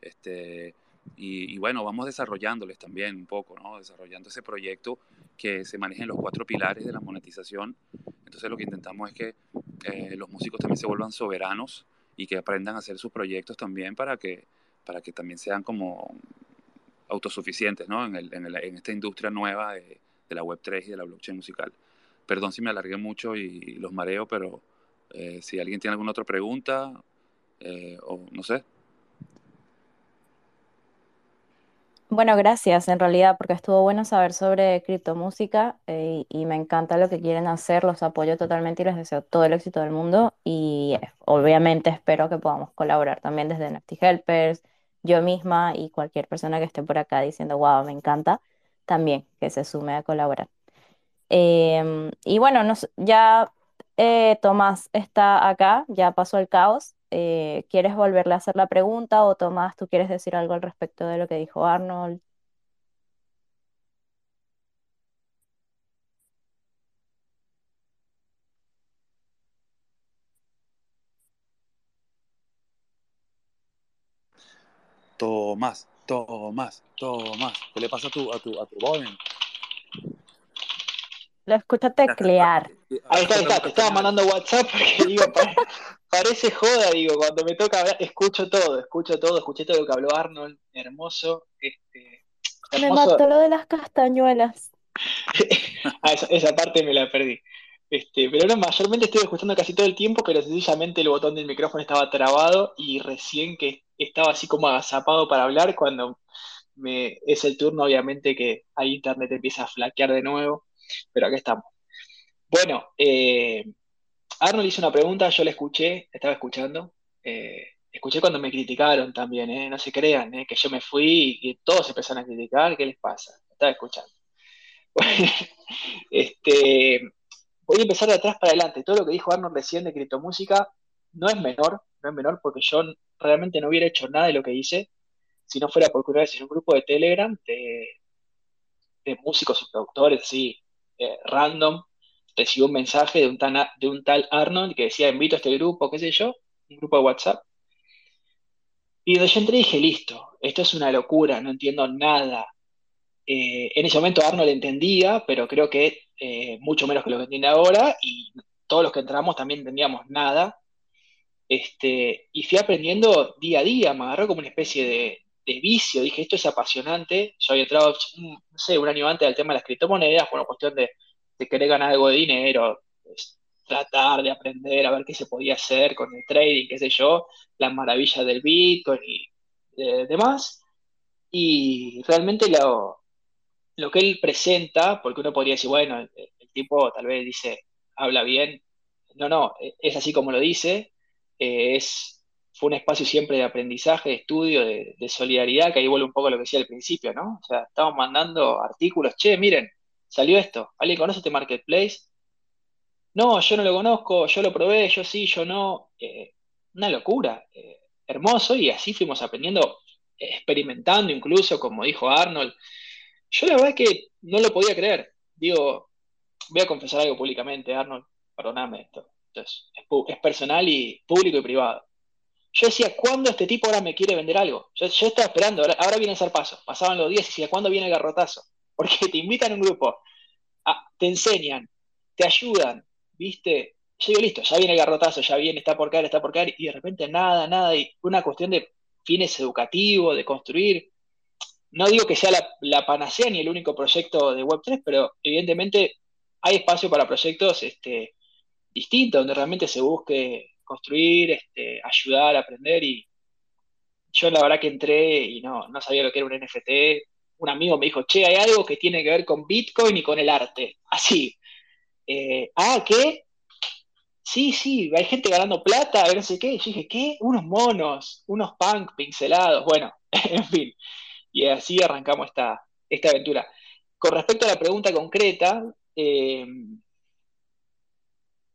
Este, y, y, bueno, vamos desarrollándoles también un poco, ¿no? desarrollando ese proyecto que se maneje en los cuatro pilares de la monetización. Entonces lo que intentamos es que eh, los músicos también se vuelvan soberanos y que aprendan a hacer sus proyectos también para que, para que también sean como autosuficientes ¿no? en, el, en, el, en esta industria nueva de, de, la Web3 y de la blockchain musical. Perdón si me alargué mucho y, y los mareo, pero eh, si alguien tiene alguna otra pregunta eh, o no sé, Bueno, gracias en realidad, porque estuvo bueno saber sobre criptomúsica eh, y, me encanta lo que quieren hacer, los apoyo totalmente y les deseo todo el éxito del mundo y eh, obviamente espero que podamos colaborar también desde NFT Helpers, yo misma y cualquier persona que esté por acá diciendo, wow, me encanta, también que se sume a colaborar. Eh, y bueno, nos, ya eh, Tomás está acá, ya pasó el caos. Eh, ¿quieres volverle a hacer la pregunta o Tomás, tú quieres decir algo al respecto de lo que dijo Arnold? Tomás, Tomás, Tomás, ¿qué le pasa a tu, a tu, a tu joven? Lo escucho teclear. Ahí está, ahí está, te estaba mandando WhatsApp porque digo, parece joda, digo, cuando me toca hablar, escucho todo, escucho todo, escuché todo lo que habló Arnold, hermoso. Este, hermoso. Me mató lo de las castañuelas. ah, esa, esa, parte me la perdí. Este, pero no, mayormente estoy escuchando casi todo el tiempo, pero sencillamente el botón del micrófono estaba trabado y recién que estaba así como agazapado para hablar, cuando me, es el turno, obviamente, que ahí internet empieza a flaquear de nuevo, pero aquí estamos. Bueno, eh, Arnold hizo una pregunta, yo la escuché, estaba escuchando. Eh, escuché cuando me criticaron también, ¿eh? no se crean, ¿eh? que yo me fui y, todos empezaron a criticar, ¿qué les pasa? Estaba escuchando. este, voy a empezar de atrás para adelante. Todo lo que dijo Arnold recién de criptomúsica no es menor, no es menor porque yo realmente no hubiera hecho nada de lo que hice si no fuera por una vez en un grupo de Telegram de, de músicos y productores así, eh, random, recibió un mensaje de un, de tal Arnold que decía, invito a este grupo, qué sé yo, un grupo de WhatsApp. Y donde yo entré dije, listo, esto es una locura, no entiendo nada. Eh, en ese momento Arnold entendía, pero creo que eh, mucho menos que lo que entiende ahora, y todos los que entramos también entendíamos nada. Este, y fui aprendiendo día a día, me agarró como una especie de, vicio, dije, esto es apasionante. Yo había entrado, no sé, un año antes al tema de las criptomonedas, por una cuestión de, querer ganar algo de dinero, tratar de aprender a ver qué se podía hacer con el trading, qué sé yo, las maravillas del Bitcoin y demás. Y realmente lo, que él presenta, porque uno podría decir, bueno, el, tipo tal vez dice, habla bien. No, no, es así como lo dice. Eh, es, fue un espacio siempre de aprendizaje, de estudio, de, solidaridad, que ahí vuelve un poco lo que decía al principio, ¿no? O sea, estamos mandando artículos, che, miren, salió esto, ¿alguien conoce este marketplace? No, yo no lo conozco, yo lo probé, yo sí, yo no. Eh, una locura, eh, hermoso, y así fuimos aprendiendo, experimentando incluso, como dijo Arnold. Yo la verdad es que no lo podía creer. Digo, voy a confesar algo públicamente, Arnold, perdóname esto. Entonces, es, personal y público y privado. Yo decía, ¿cuándo este tipo ahora me quiere vender algo? Yo, estaba esperando, ahora, viene el paso. Pasaban los días y decía, ¿cuándo viene el garrotazo? Porque te invitan a un grupo, te enseñan, te ayudan, ¿viste? Yo digo, listo, ya viene el garrotazo, ya viene, está por caer, está por caer, y de repente nada, nada, y una cuestión de fines educativos, de construir. No digo que sea la, panacea ni el único proyecto de Web3, pero evidentemente hay espacio para proyectos este, distintos, donde realmente se busque construir, este, ayudar, aprender, y yo la verdad que entré y no, no sabía lo que era un NFT. Un amigo me dijo, che, hay algo que tiene que ver con Bitcoin y con el arte. Así, eh, ah, ¿qué? Sí, sí, hay gente ganando plata, no sé qué. Y yo dije, ¿qué? Unos monos, unos punk pincelados. Bueno, en fin. Y así arrancamos esta, esta aventura. Con respecto a la pregunta concreta, eh,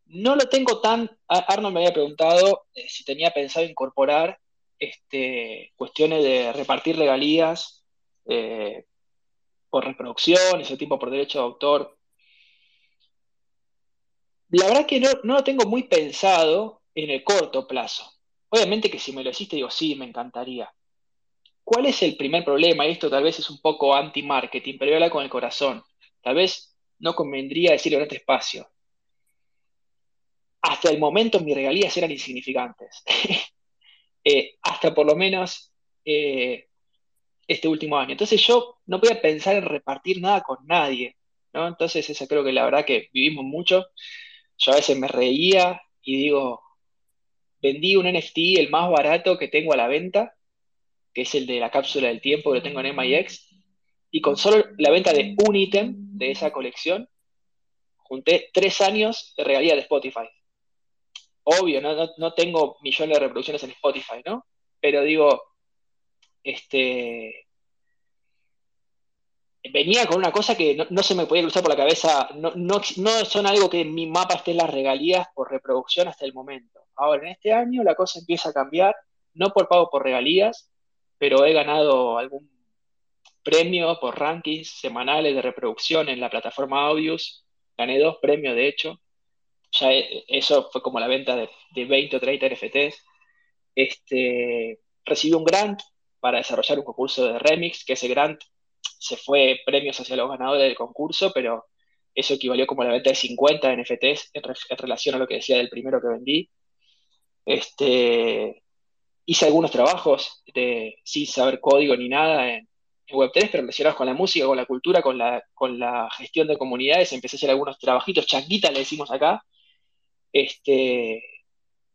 no lo tengo tan. Arnold me había preguntado eh, si tenía pensado incorporar este, cuestiones de repartir regalías por reproducción, ese tipo por derecho de autor. La verdad que no, lo tengo muy pensado en el corto plazo. Obviamente que si me lo hiciste, digo, sí, me encantaría. ¿Cuál es el primer problema? Y esto tal vez es un poco anti-marketing, pero voy a hablar con el corazón. Tal vez no convendría decirlo en este espacio. Hasta el momento mis regalías eran insignificantes. Eh, hasta por lo menos eh, este último año. Entonces yo no podía pensar en repartir nada con nadie. ¿no? Entonces eso creo que la verdad que vivimos mucho yo a veces me reía y digo, vendí un NFT, el más barato que tengo a la venta, que es el de la cápsula del tiempo que lo tengo en MIX, y con solo la venta de un ítem de esa colección, junté tres años de regalía de Spotify. Obvio, no, tengo millones de reproducciones en Spotify, ¿no? Pero digo, este, venía con una cosa que no, se me podía cruzar por la cabeza, no, no, son algo que en mi mapa estén las regalías por reproducción hasta el momento. Ahora, en este año la cosa empieza a cambiar, no por pago por regalías, pero he ganado algún premio por rankings semanales de reproducción en la plataforma Audius, gané dos premios de hecho, ya eso fue como la venta de, 20 o 30 NFTs. Este, recibí un grant para desarrollar un concurso de remix, que ese grant se fue premios hacia los ganadores del concurso, pero eso equivalió como a la venta de 50 NFTs en, relación a lo que decía del primero que vendí. Este, hice algunos trabajos de, sin saber código ni nada en, Web3, pero relacionados con la música, con la cultura, con la, con la gestión de comunidades. Empecé a hacer algunos trabajitos, changuitas le decimos acá. Este,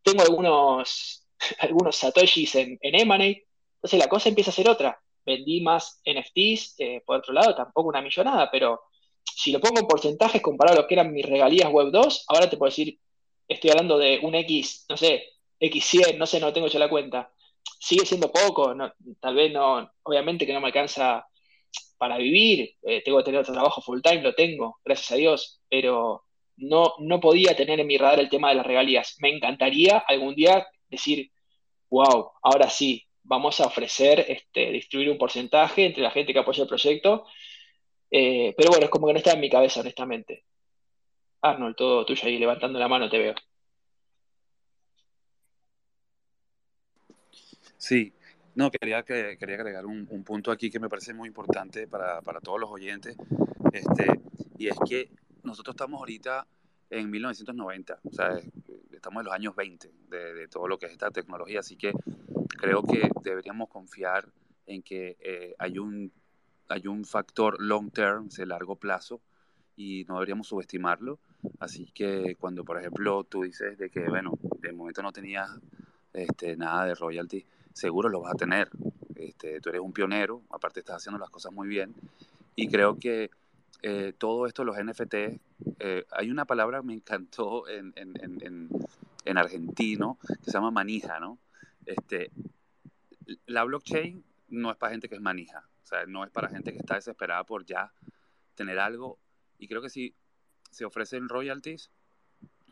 tengo algunos, algunos satoshis en, en Emanate. Entonces la cosa empieza a ser otra vendí más NFTs, eh, por otro lado, tampoco una millonada, pero si lo pongo en porcentajes comparado a lo que eran mis regalías Web 2, ahora te puedo decir, estoy hablando de un X, no sé, X100, no sé, no tengo yo la cuenta. Sigue siendo poco, tal vez no, obviamente que no me alcanza para vivir, eh, tengo que tener otro trabajo full time, lo tengo, gracias a Dios, pero no, no podía tener en mi radar el tema de las regalías. Me encantaría algún día decir, wow, ahora sí, vamos a ofrecer, este, distribuir un porcentaje entre la gente que apoya el proyecto. Eh, pero bueno, es como que no está en mi cabeza, honestamente. Arnold, todo tuyo ahí, levantando la mano te veo. Sí, No, quería, que, quería agregar un, un, punto aquí que me parece muy importante para, para todos los oyentes, este, y es que nosotros estamos ahorita en 1990, o sea, estamos en los años 20 de, de, todo lo que es esta tecnología, así que creo que deberíamos confiar en que eh, hay, un, hay un factor long term, de largo plazo, y no deberíamos subestimarlo. Así que cuando, por ejemplo, tú dices de que, bueno, de momento no tenías este, nada de royalty, seguro lo vas a tener. Este, tú eres un pionero, aparte estás haciendo las cosas muy bien. Y creo que eh, todo esto, los NFT, eh, hay una palabra que me encantó en, en, en, en, argentino que se llama manija, ¿no? Este, la blockchain no es para gente que es manija, o sea, no es para gente que está desesperada por ya tener algo. Y creo que si se ofrecen royalties,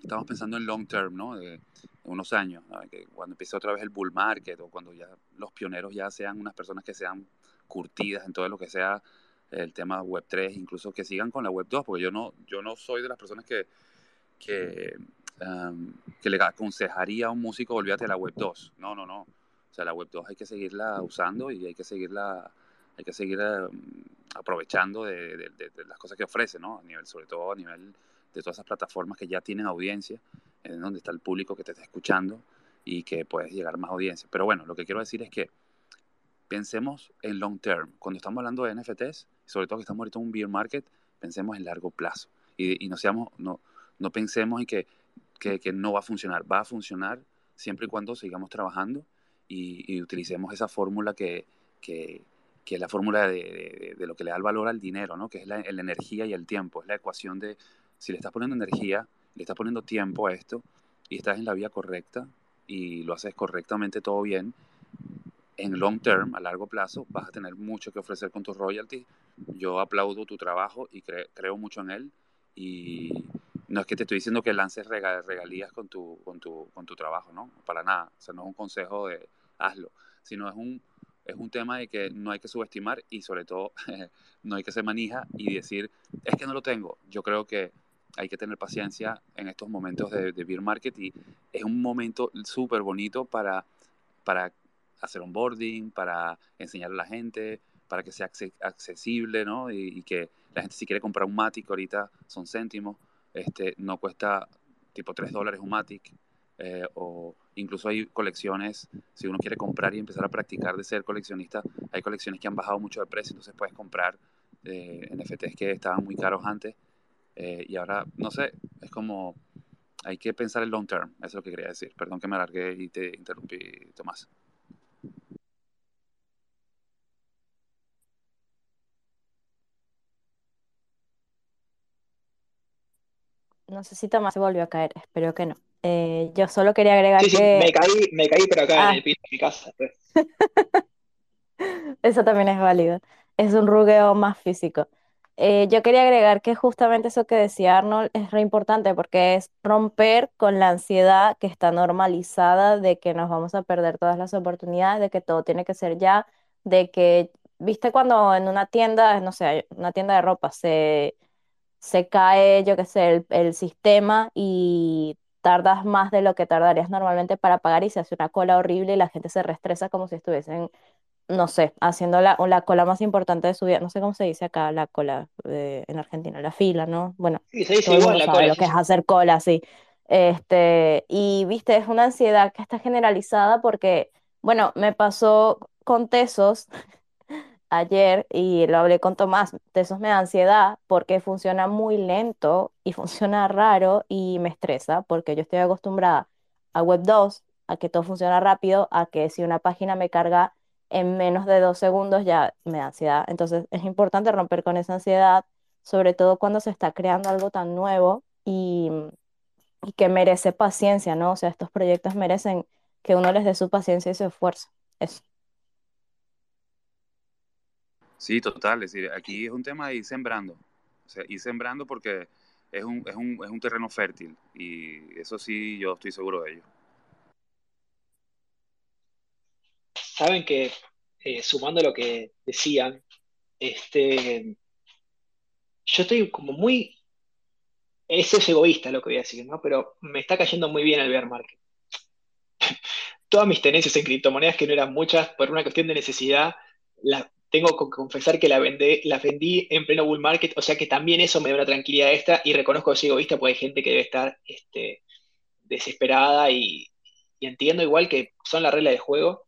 estamos pensando en long term, ¿no? De, unos años, ¿no? que cuando empiece otra vez el bull market o cuando ya los pioneros ya sean unas personas que sean curtidas en todo lo que sea el tema web 3, incluso que sigan con la web 2, porque yo no, yo no soy de las personas que, que, um, que le aconsejaría a un músico olvídate de la web 2. No, no, no. O sea, la web 2 hay que seguirla usando y hay que seguirla, hay que seguir um, aprovechando de, de, de, las cosas que ofrece, ¿no? A nivel, sobre todo a nivel de todas esas plataformas que ya tienen audiencia, en donde está el público que te está escuchando y que puedes llegar a más audiencia. Pero bueno, lo que quiero decir es que pensemos en long term. Cuando estamos hablando de NFTs, sobre todo que estamos ahorita en un beer market, pensemos en largo plazo. Y, no, seamos, no, no pensemos en que, que, que, no va a funcionar. Va a funcionar siempre y cuando sigamos trabajando y, utilicemos esa fórmula que, que, que, es la fórmula de, de, de, lo que le da el valor al dinero, ¿no? que es la, la, energía y el tiempo. Es la ecuación de si le estás poniendo energía, le estás poniendo tiempo a esto y estás en la vía correcta y lo haces correctamente todo bien, en long term, a largo plazo, vas a tener mucho que ofrecer con tus royalties. Yo aplaudo tu trabajo y cre creo mucho en él. Y no es que te estoy diciendo que lances regalías con tu, con, tu, con tu trabajo, ¿no? Para nada. O sea, no es un consejo de hazlo, sino es un, es un tema de que no hay que subestimar y sobre todo no hay que ser manija y decir, es que no lo tengo. Yo creo que hay que tener paciencia en estos momentos de, de beer market y es un momento súper bonito para, para hacer onboarding, para enseñar a la gente, para que sea accesible, ¿no? Y, y, que la gente si quiere comprar un Matic, ahorita son céntimos, este, no cuesta tipo 3 dólares un Matic, eh, o incluso hay colecciones, si uno quiere comprar y empezar a practicar de ser coleccionista, hay colecciones que han bajado mucho de precio, entonces puedes comprar eh, NFTs que estaban muy caros antes, eh, y ahora, no sé, es como, hay que pensar en long term, eso es lo que quería decir. Perdón que me alargué y te interrumpí, Tomás. No sé si Tomás se volvió a caer, espero que no. Eh, yo solo quería agregar sí, sí, que... me caí, me caí pero acá ah. en el piso de mi casa. Pues. eso también es válido. Es un rugueo más físico. Eh, yo quería agregar que justamente eso que decía Arnold es re importante porque es romper con la ansiedad que está normalizada de que nos vamos a perder todas las oportunidades, de que todo tiene que ser ya, de que, viste, cuando en una tienda, no sé, una tienda de ropa se se cae, yo qué sé, el, el, sistema y tardas más de lo que tardarías normalmente para pagar y se hace una cola horrible y la gente se reestresa como si estuviesen, no sé, haciendo la, la cola más importante de su vida. No sé cómo se dice acá la cola eh, en Argentina, la fila, ¿no? Bueno, sí, se dice igual la cola. Lo que es hacer cola, sí. Este, y viste, es una ansiedad que está generalizada porque, bueno, me pasó con Tesos ayer y lo hablé con Tomás, Tesos me da ansiedad porque funciona muy lento y funciona raro y me estresa porque yo estoy acostumbrada a Web 2, a que todo funciona rápido, a que si una página me carga en menos de dos segundos ya me da ansiedad. Entonces es importante romper con esa ansiedad, sobre todo cuando se está creando algo tan nuevo y, y que merece paciencia, ¿no? O sea, estos proyectos merecen que uno les dé su paciencia y su esfuerzo. Eso. Sí, total. Es decir, aquí es un tema de ir sembrando. O sea, ir sembrando porque es un, es un, es un terreno fértil. Y eso sí, yo estoy seguro de ello. Saben que, eh, sumando lo que decían, este, yo estoy como muy. Ese es egoísta lo que voy a decir, ¿no? Pero me está cayendo muy bien el bear market. todas mis tenencias en criptomonedas, que no eran muchas, por una cuestión de necesidad, la, tengo que confesar que la, vendé, la vendí en pleno bull market, o sea que también eso me da una tranquilidad extra y reconozco que soy egoísta porque hay gente que debe estar este, desesperada y, entiendo igual que son las reglas de juego,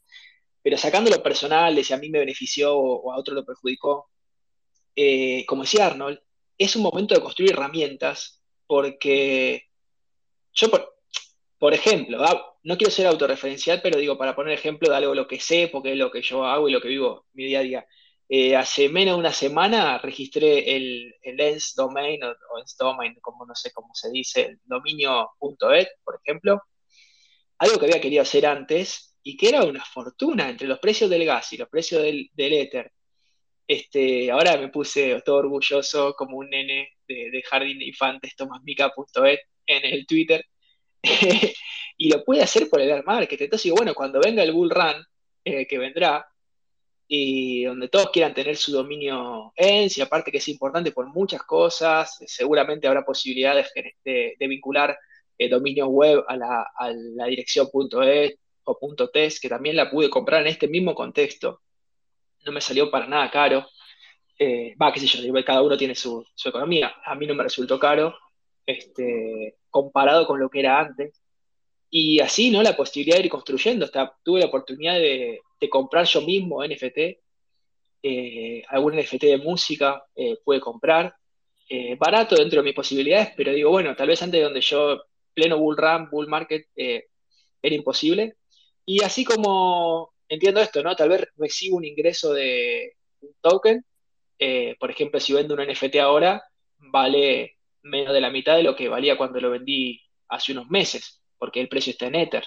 pero sacando lo personal, de si a mí me benefició o, a otro lo perjudicó, eh, como decía Arnold, es un momento de construir herramientas porque yo, por, ejemplo, ah, no quiero ser autorreferencial, pero digo, para poner ejemplo de algo lo que sé, porque es lo que yo hago y lo que vivo mi día a día. Eh, hace menos de una semana registré el, el ENS domain o, ENS domain, como no sé cómo se dice, el dominio.et, por ejemplo. Algo que había querido hacer antes y que era una fortuna entre los precios del gas y los precios del, del éter. Este, ahora me puse todo orgulloso como un nene de, jardín de infantes, tomasmica.et en el Twitter. y lo puede hacer por el air market. Entonces bueno, cuando venga el bull run, eh, que vendrá, y donde todos quieran tener su dominio en, y aparte que es importante por muchas cosas, seguramente habrá posibilidad de, vincular el dominio web a la, a la dirección .es o .test, que también la pude comprar en este mismo contexto. No me salió para nada caro. Eh, va, qué sé yo, cada uno tiene su, su, economía. A mí no me resultó caro, este, comparado con lo que era antes. Y así, ¿no? La posibilidad de ir construyendo. Hasta tuve la oportunidad de, comprar yo mismo NFT. Eh, algún NFT de música eh, pude comprar. Eh, barato dentro de mis posibilidades, pero digo, bueno, tal vez antes de donde yo, pleno bull run, bull market, era imposible. Y así como entiendo esto, ¿no? Tal vez recibo un ingreso de un token. por ejemplo, si vendo un NFT ahora, vale menos de la mitad de lo que valía cuando lo vendí hace unos meses porque el precio está en Ether.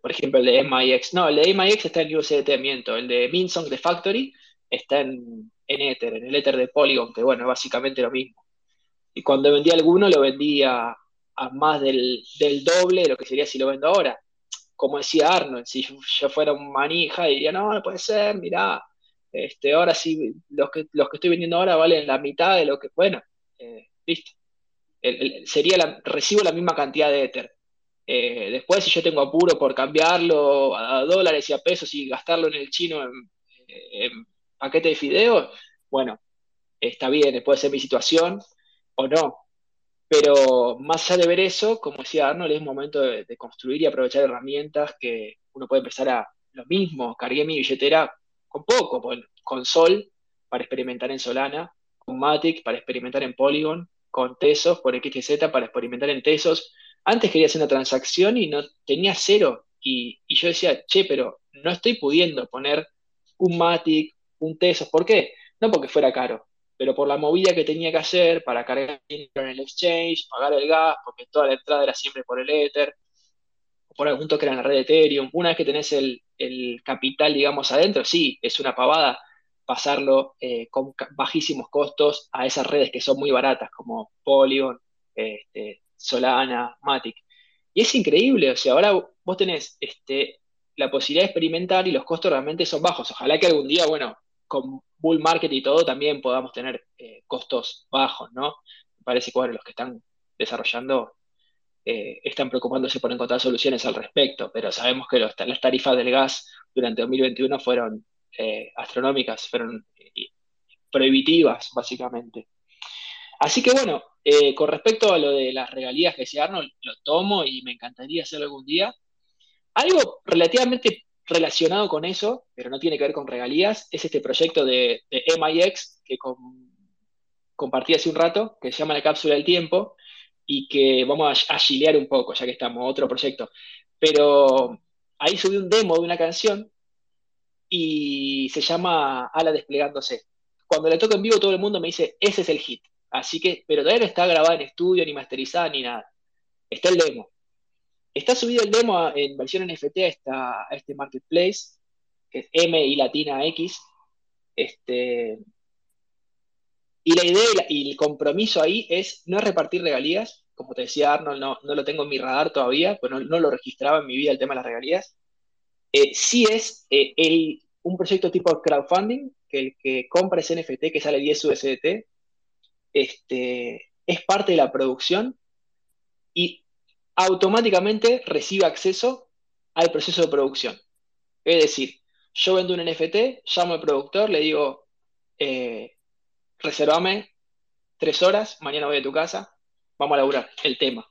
Por ejemplo, el de MIX, no, el de MIX está en USDT, miento. El de Minsong de Factory está en, en Ether, en el Ether de Polygon, que bueno, es básicamente lo mismo. Y cuando vendí alguno, lo vendía a, más del, doble de lo que sería si lo vendo ahora. Como decía Arnold, si yo fuera un manija, diría, no, no puede ser, mirá, este, ahora sí, los que, los que estoy vendiendo ahora valen la mitad de lo que, bueno, eh, listo. sería la, recibo la misma cantidad de Ether eh, después, si yo tengo apuro por cambiarlo a dólares y a pesos y gastarlo en el chino en, paquete de fideos, bueno, está bien, puede ser mi situación o no. Pero más allá de ver eso, como decía Arnold, es momento de, construir y aprovechar herramientas que uno puede empezar a lo mismo. Cargué mi billetera con poco, con Sol para experimentar en Solana, con Matic para experimentar en Polygon, con Tesos por XTZ para experimentar en Tesos antes quería hacer una transacción y no tenía cero. Y, yo decía, che, pero no estoy pudiendo poner un Matic, un Tesos. ¿Por qué? No porque fuera caro, pero por la movida que tenía que hacer para cargar en el exchange, pagar el gas, porque toda la entrada era siempre por el Ether, o por algún token en la red de Ethereum. Una vez que tenés el, capital, digamos, adentro, sí, es una pavada pasarlo eh, con bajísimos costos a esas redes que son muy baratas, como Polygon, este, Solana, Matic. Y es increíble, o sea, ahora vos tenés este, la posibilidad de experimentar y los costos realmente son bajos. Ojalá que algún día, bueno, con bull market y todo también podamos tener eh, costos bajos, ¿no? Me parece que los que están desarrollando eh, están preocupándose por encontrar soluciones al respecto, pero sabemos que las tarifas del gas durante 2021 fueron eh, astronómicas, fueron prohibitivas, básicamente. Así que bueno, eh, con respecto a lo de las regalías que decía Arnold, lo tomo y me encantaría hacerlo algún día. Algo relativamente relacionado con eso, pero no tiene que ver con regalías, es este proyecto de, MIX que compartí hace un rato, que se llama La Cápsula del Tiempo, y que vamos a, a un poco, ya que estamos, otro proyecto. Pero ahí subí un demo de una canción y se llama Ala Desplegándose. Cuando la toco en vivo, todo el mundo me dice, ese es el hit. Así que, pero todavía no está grabada en estudio, ni masterizada, ni nada. Está el demo. Está subido el demo en versión NFT a, este marketplace, que es M y latina X. Este, y la idea y, el compromiso ahí es no repartir regalías. Como te decía Arnold, no, no lo tengo en mi radar todavía, pues no, lo registraba en mi vida el tema de las regalías. Eh, sí es eh, un proyecto tipo crowdfunding, que el que compra ese NFT que sale 10 USDT, este, es parte de la producción y automáticamente recibe acceso al proceso de producción. Es decir, yo vendo un NFT, llamo al productor, le digo, eh, reservame tres horas, mañana voy a tu casa, vamos a laburar el tema.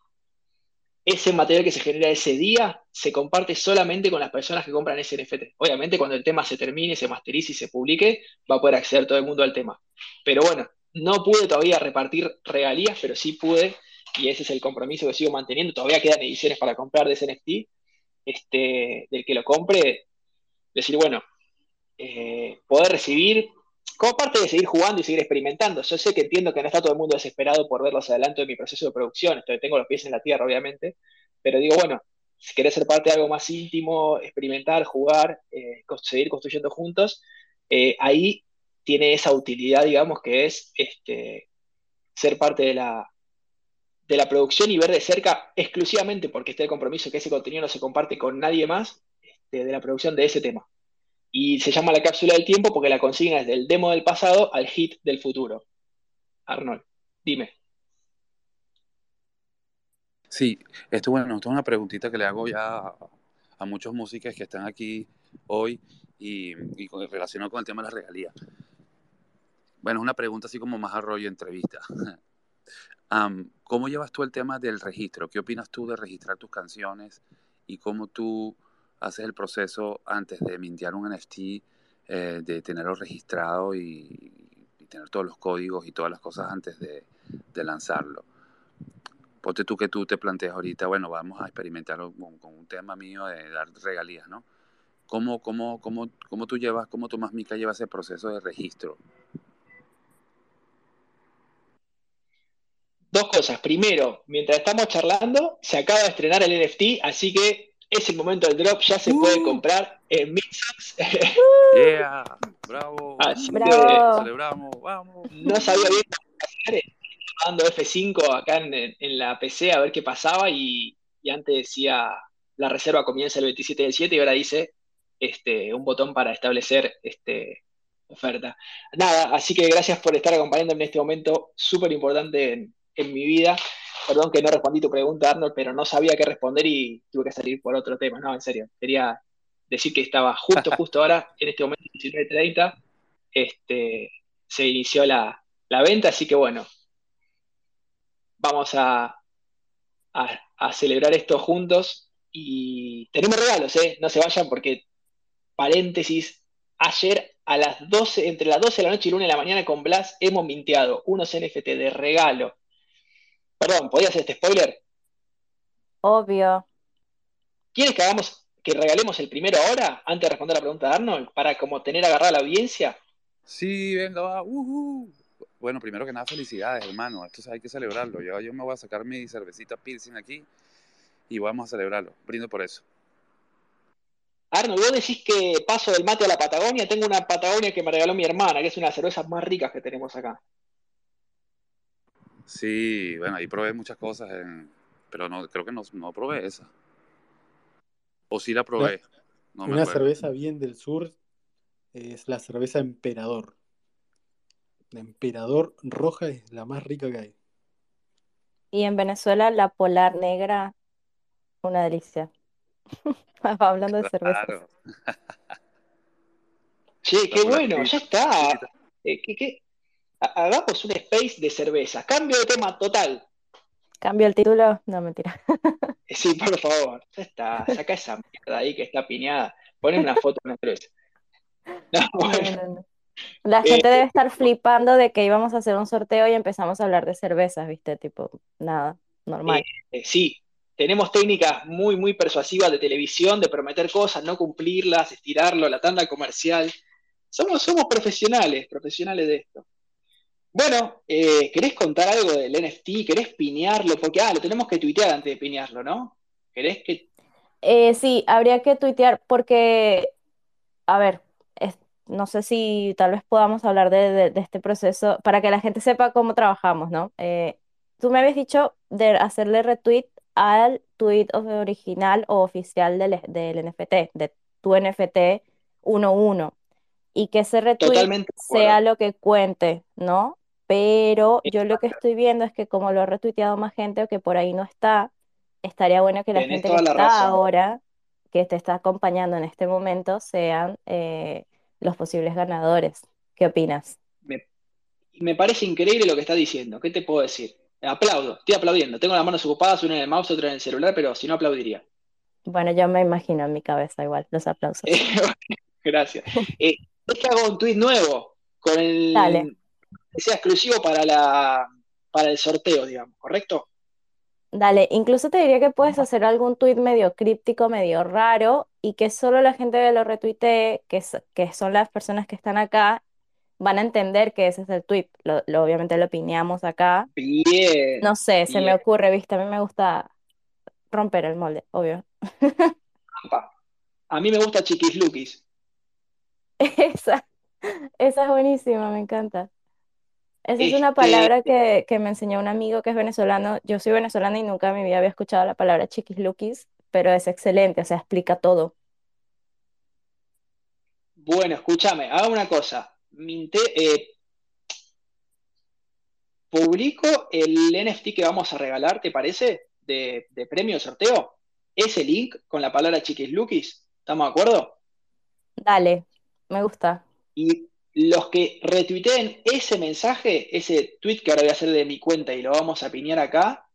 Ese material que se genera ese día se comparte solamente con las personas que compran ese NFT. Obviamente, cuando el tema se termine, se masterice y se publique, va a poder acceder todo el mundo al tema. Pero bueno, no pude todavía repartir regalías, pero sí pude, y ese es el compromiso que sigo manteniendo. Todavía quedan ediciones para comprar de ese NFT. Este, del que lo compre, decir, bueno, eh, poder recibir, como parte de seguir jugando y seguir experimentando. Yo sé que entiendo que no está todo el mundo desesperado por ver los adelantos de mi proceso de producción, estoy, tengo los pies en la tierra, obviamente, pero digo, bueno, si querés ser parte de algo más íntimo, experimentar, jugar, eh, seguir construyendo juntos, eh, ahí tiene esa utilidad, digamos, que es este, ser parte de la, de la producción y ver de cerca, exclusivamente porque está el compromiso que ese contenido no se comparte con nadie más, este, de la producción de ese tema. Y se llama la cápsula del tiempo porque la consigna es del demo del pasado al hit del futuro. Arnold, dime. Sí, esto bueno, esto es una preguntita que le hago ya a, muchos músicos que están aquí hoy y, y relacionado con el tema de las regalías. Bueno, es una pregunta así como más arroyo entrevista. ¿Cómo llevas tú el tema del registro? ¿Qué opinas tú de registrar tus canciones y cómo tú haces el proceso antes de mintear un NFT, eh, de tenerlo registrado y, tener todos los códigos y todas las cosas antes de, lanzarlo. Ponte tú que tú te planteas ahorita, bueno, vamos a experimentar con, un tema mío de dar regalías, ¿no? ¿Cómo, cómo, cómo, cómo tú llevas, cómo Tomás Mica lleva ese proceso de registro? Dos cosas. Primero, mientras estamos charlando, se acaba de estrenar el NFT, así que es el momento del drop, ya se puede uh. comprar en Mixax. yeah, bravo. Así bravo. celebramos, vamos. No sabía bien cómo hacer, dando F5 acá en, la PC a ver qué pasaba y, antes decía la reserva comienza el 27 del 7 y ahora dice este, un botón para establecer este, oferta. Nada, así que gracias por estar acompañándome en este momento súper importante en, en mi vida. Perdón que no respondí tu pregunta, Arnold, pero no sabía qué responder y tuve que salir por otro tema. No, en serio. Quería decir que estaba justo, justo ahora, en este momento, 19.30, este, se inició la, venta, así que bueno, vamos a, a, celebrar esto juntos y tenemos regalos, ¿eh? No se vayan porque, paréntesis, ayer a las 12, entre las 12 de la noche y la 1 de la mañana con Blas hemos minteado unos NFT de regalo Perdón, ¿podía hacer este spoiler? Obvio. ¿Quieres que hagamos, que regalemos el primero ahora, antes de responder la pregunta de Arnold, para como tener agarrada la audiencia? Sí, venga, va. Bueno, primero que nada, felicidades, hermano. Esto hay que celebrarlo. Yo, yo me voy a sacar mi cervecita Pilsen aquí y vamos a celebrarlo. Brindo por eso. Arnold, vos decís que paso del mate a la Patagonia. Tengo una Patagonia que me regaló mi hermana, que es una de las cervezas más ricas que tenemos acá. Sí, bueno, ahí probé muchas cosas, pero no creo que no, no probé esa. O sí la probé. una cerveza bien del sur es la cerveza Emperador. La Emperador roja es la más rica que hay. Y en Venezuela la Polar Negra, una delicia. Hablando de cerveza. Claro. Sí, qué bueno, ya está. Eh, ¿Qué, qué, hagamos un space de cerveza. Cambio de tema total. ¿Cambio el título? No, mentira. Sí, por favor. Ya está. Saca esa mierda ahí que está piñada. Ponen una foto en la cerveza. La gente debe estar flipando de que íbamos a hacer un sorteo y empezamos a hablar de cervezas, ¿viste? Tipo, nada, normal. Eh, sí, tenemos técnicas muy, muy persuasivas de televisión, de prometer cosas, no cumplirlas, estirarlo, la tanda comercial. Somos, somos profesionales, profesionales de esto. Bueno, eh, ¿querés contar algo del NFT? ¿Querés piñarlo? Porque, ah, lo tenemos que tuitear antes de piñarlo, ¿no? ¿Querés que...? Eh, sí, habría que tuitear porque, a ver, no sé si tal vez podamos hablar de, este proceso para que la gente sepa cómo trabajamos, ¿no? Eh, tú me habías dicho de hacerle retweet al tweet original o oficial del, del NFT, de tu NFT 11 y que ese retweet sea lo que cuente, ¿no? Pero yo lo que estoy viendo es que como lo ha retuiteado más gente o que por ahí no está, estaría bueno que la gente que está ahora que te está acompañando en este momento sean eh, los posibles ganadores. ¿Qué opinas? Me, me parece increíble lo que está diciendo. ¿Qué te puedo decir? Aplaudo, estoy aplaudiendo. Tengo las manos ocupadas, una en el mouse, otra en el celular, pero si no aplaudiría. Bueno, yo me imagino en mi cabeza igual, los aplausos. Gracias. Eh, es que hago un tweet nuevo con el Dale. Que sea exclusivo para la para el sorteo, digamos, ¿correcto? Dale, incluso te diría que puedes hacer algún tweet medio críptico, medio raro, y que solo la gente que lo retuitee, que, es- que son las personas que están acá, van a entender que ese es el tweet. Lo, lo- obviamente lo pineamos acá. Bien, No sé, se me ocurre, viste, a mí me gusta romper el molde, obvio. A mí me gusta Chiquis Lukis. Esa, esa es buenísima, me encanta. Esa es una palabra que, que me enseñó un amigo que es venezolano. Yo soy venezolana y nunca en mi vida había escuchado la palabra chiquisluquis, pero es excelente, o sea, explica todo. bueno, escúchame, haga una cosa. Minte- eh, publico el NFT que vamos a regalar, ¿te parece? De, de premio sorteo. Ese link con la palabra Chiquis Lukis. ¿Estamos de acuerdo? Dale, me gusta. Y los que retuiteen ese mensaje, ese tweet que ahora voy a hacer de mi cuenta y lo vamos a piñar acá,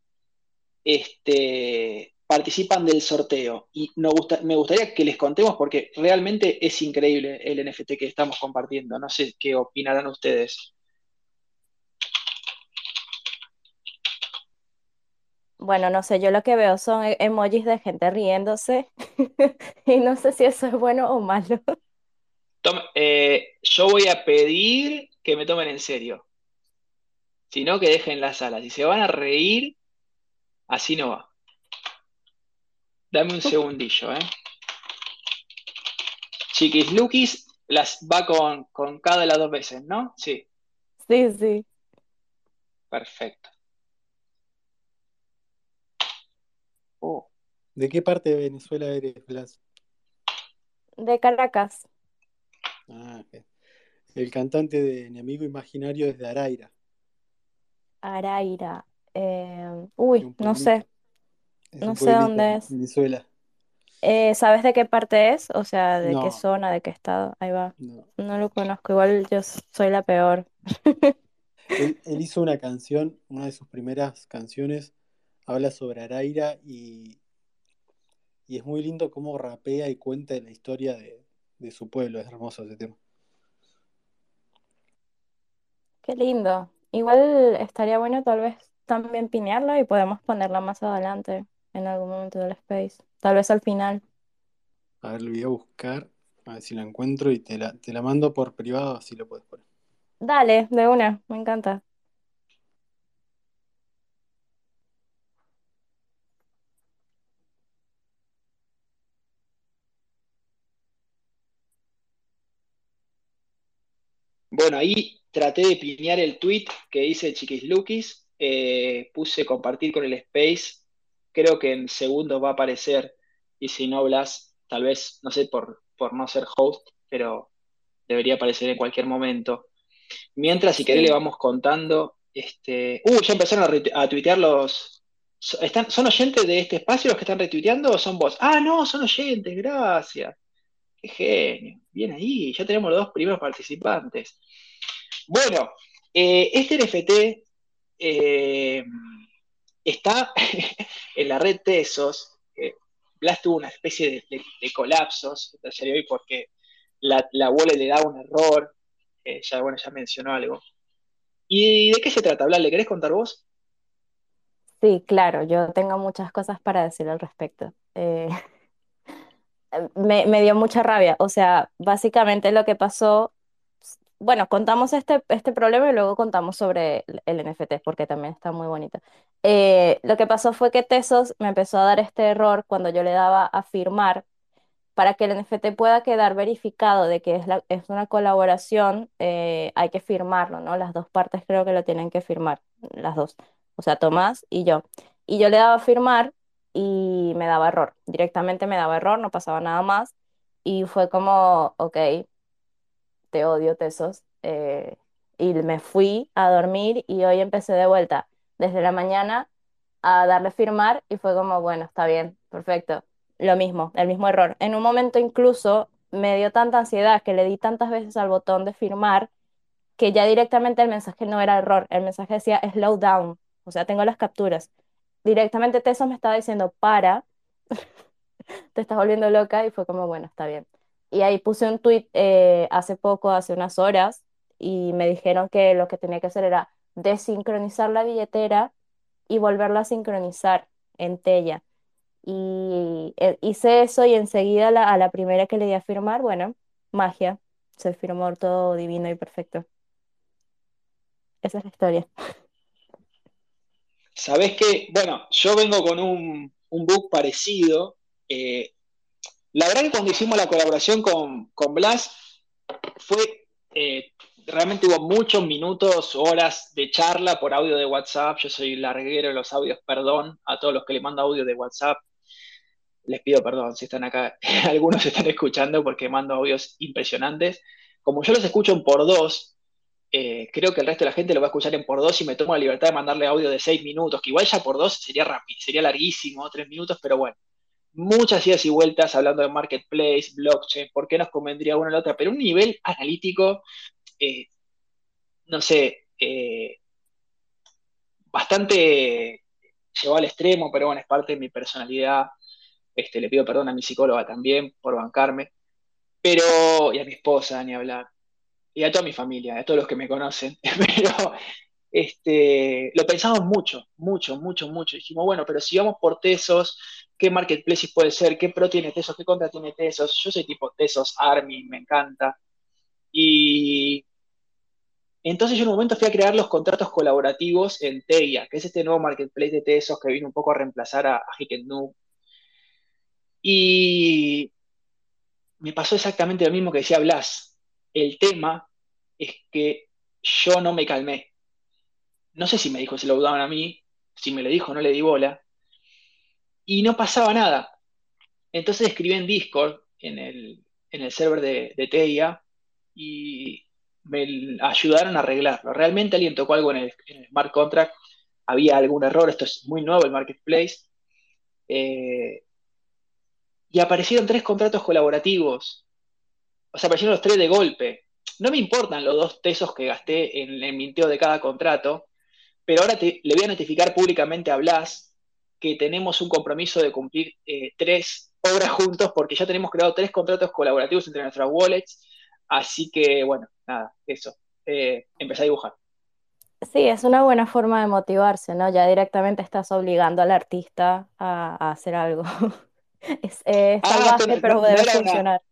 este, participan del sorteo. Y me gustaría que les contemos porque realmente es increíble el NFT que estamos compartiendo. No sé qué opinarán ustedes. Bueno, no sé, yo lo que veo son e- emojis de gente riéndose y no sé si eso es bueno o malo. Toma- eh, yo voy a pedir que me tomen en serio. Si no, que dejen la sala. Si se van a reír, así no va. Dame un segundillo, ¿eh? Chiquis Lukis las va con, con cada de las dos veces, ¿no? Sí, Sí, sí. perfecto. Oh, ¿De qué parte de Venezuela eres, Blas? De Caracas. Ah. El cantante de Enemigo Imaginario es de Araira, Araira. Eh, uy, no sé, Es no sé dónde es. Venezuela. Eh, ¿sabes de qué parte es? O sea, de qué zona, de qué estado. Ahí va. no. No lo conozco, igual yo soy la peor. Él, él hizo una canción, una de sus primeras canciones, habla sobre Araira y, y es muy lindo cómo rapea y cuenta la historia de, de su pueblo. Es hermoso ese tema. Qué lindo. Igual estaría bueno tal vez también pinearla y podemos ponerla más adelante en algún momento del space. Tal vez al final. A ver, lo voy a buscar, a ver si la encuentro y te la, te la mando por privado, así lo puedes poner. Dale, de una, me encanta. Bueno, ahí traté de piñar el tweet que dice Chiquis Lukis. eh, puse compartir con el Space. Creo que en segundos va a aparecer. Y si no, Blas, tal vez, no sé, por, por no ser host, pero debería aparecer en cualquier momento. Mientras, si querés, le vamos contando. Este... Uh, ya empezaron a, a tuitear los. so- ¿Están, ¿Son oyentes de este espacio los que están retuiteando o son vos? Ah, no, son oyentes, gracias. Qué genio. Bien ahí, ya tenemos los dos primeros participantes. Bueno, eh, este NFT eh, está en la red Tesos. Eh, Blas tuvo una especie de, colapsos hoy porque la, la le da un error. eh, ya, bueno, ya mencionó algo. ¿Y de qué se trata, Blas? ¿Le querés contar vos? Sí, claro, yo tengo muchas cosas para decir al respecto. Me dio mucha rabia. O sea, básicamente lo que pasó, bueno, contamos este, este problema y luego contamos sobre el, el NFT, porque también está muy bonito. Eh, lo que pasó fue que Tesos me empezó a dar este error cuando yo le daba a firmar. Para que el NFT pueda quedar verificado de que es, la- es una colaboración, eh, hay que firmarlo, ¿no? Las dos partes creo que lo tienen que firmar, las dos. O sea, Tomás y yo. Y yo le daba a firmar y me daba error. Directamente me daba error, no pasaba nada más. Y fue como, ok, te odio, Tesos. eh, y me fui a dormir y hoy empecé de vuelta desde la mañana a darle firmar y fue como, bueno, está bien, perfecto. lo mismo, el mismo error. En un momento incluso me dio tanta ansiedad que le di tantas veces al botón de firmar que ya directamente el mensaje no era error, el mensaje decía slow down, o sea, tengo las capturas. Directamente Tesos me estaba diciendo para, te estás volviendo loca y fue como, bueno, está bien. Y ahí puse un tweet eh, hace poco, hace unas horas, y me dijeron que lo que tenía que hacer era desincronizar la billetera y volverla a sincronizar en Tella. Y eh, hice eso y enseguida la- a la primera que le di a firmar, bueno, magia, se firmó todo divino y perfecto. Esa es la historia. Sabés que, bueno, yo vengo con un, un book parecido. Eh, la verdad que cuando hicimos la colaboración con, con Blas, fue, eh, realmente hubo muchos minutos, horas de charla por audio de WhatsApp. Yo soy larguero de los audios, perdón a todos los que le mando audio de WhatsApp. Les pido perdón si están acá, algunos están escuchando porque mando audios impresionantes. Como yo los escucho en por dos, eh, creo que el resto de la gente lo va a escuchar en por dos y me tomo la libertad de mandarle audio de seis minutos, que igual ya por dos sería rápido, sería larguísimo, tres minutos, pero bueno, muchas idas y vueltas hablando de marketplace, blockchain, por qué nos convendría una a la otra, pero un nivel analítico, eh, no sé, eh, bastante llevado al extremo, pero bueno, es parte de mi personalidad. Este, le pido perdón a mi psicóloga también por bancarme, pero, y a mi esposa, ni hablar, y a toda mi familia, a todos los que me conocen, pero este, lo pensamos mucho, mucho, mucho, mucho. Dijimos, bueno, pero si vamos por Tesos, ¿qué marketplaces puede ser? ¿Qué pro tiene Tesos? ¿Qué contra tiene Tesos? Yo soy tipo Tesos Army, me encanta. Y entonces yo en un momento fui a crear los contratos colaborativos en Teia, que es este nuevo marketplace de Tesos que vino un poco a reemplazar a, a Hikenu. Y me pasó exactamente lo mismo que decía Blas. El tema es que yo no me calmé. No sé si me dijo se lo dudaban a mí, si me lo dijo no le di bola, y no pasaba nada. Entonces escribí en Discord, en el, en el server de, de Teia, y me ayudaron a arreglarlo. Realmente alguien tocó algo en el, en el smart contract, había algún error, esto es muy nuevo el marketplace, eh, y aparecieron tres contratos colaborativos, o sea, aparecieron los tres de golpe. No me importan los dos pesos que gasté en el minteo de cada contrato, pero ahora te, le voy a notificar públicamente a Blas que tenemos un compromiso de cumplir eh, tres obras juntos porque ya tenemos creado tres contratos colaborativos entre nuestras wallets. Así que, bueno, nada, eso. Eh, empecé a dibujar. Sí, es una buena forma de motivarse, ¿no? Ya directamente estás obligando al artista a, a hacer algo. Es eh, Ah, pero no, no debe una. funcionar.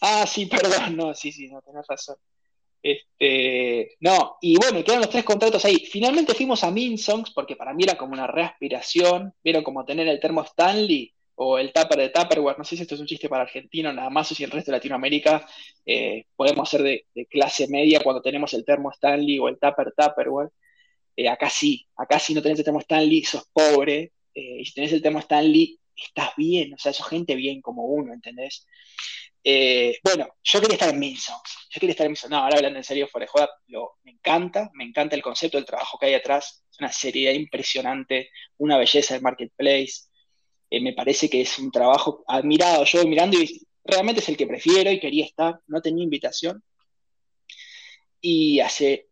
Ah, sí, perdón, no, sí, sí, no, tenés razón. Este, no, y bueno, quedaron los tres contratos ahí. Finalmente fuimos a Minsongs porque para mí era como una reaspiración. Vieron como tener el termo Stanley o el tupper de Tupperware. No sé si esto es un chiste para argentino, nada más, o si el resto de Latinoamérica eh, podemos ser de, de clase media cuando tenemos el termo Stanley o el tupper Tupperware. Eh, acá sí, acá si no tenés el termo Stanley, sos pobre. eh, y si tenés el termo Stanley, estás bien, o sea, sos gente bien como uno, ¿entendés? Eh, bueno, yo quería estar en Minsons. Yo quería estar en Minsons. No, ahora hablando en serio, fuera de joda, me encanta, me encanta el concepto, el trabajo que hay atrás. Es una seriedad impresionante, una belleza del marketplace. Eh, me parece que es un trabajo admirado. Yo mirando y realmente es el que prefiero y quería estar. No tenía invitación. Y hace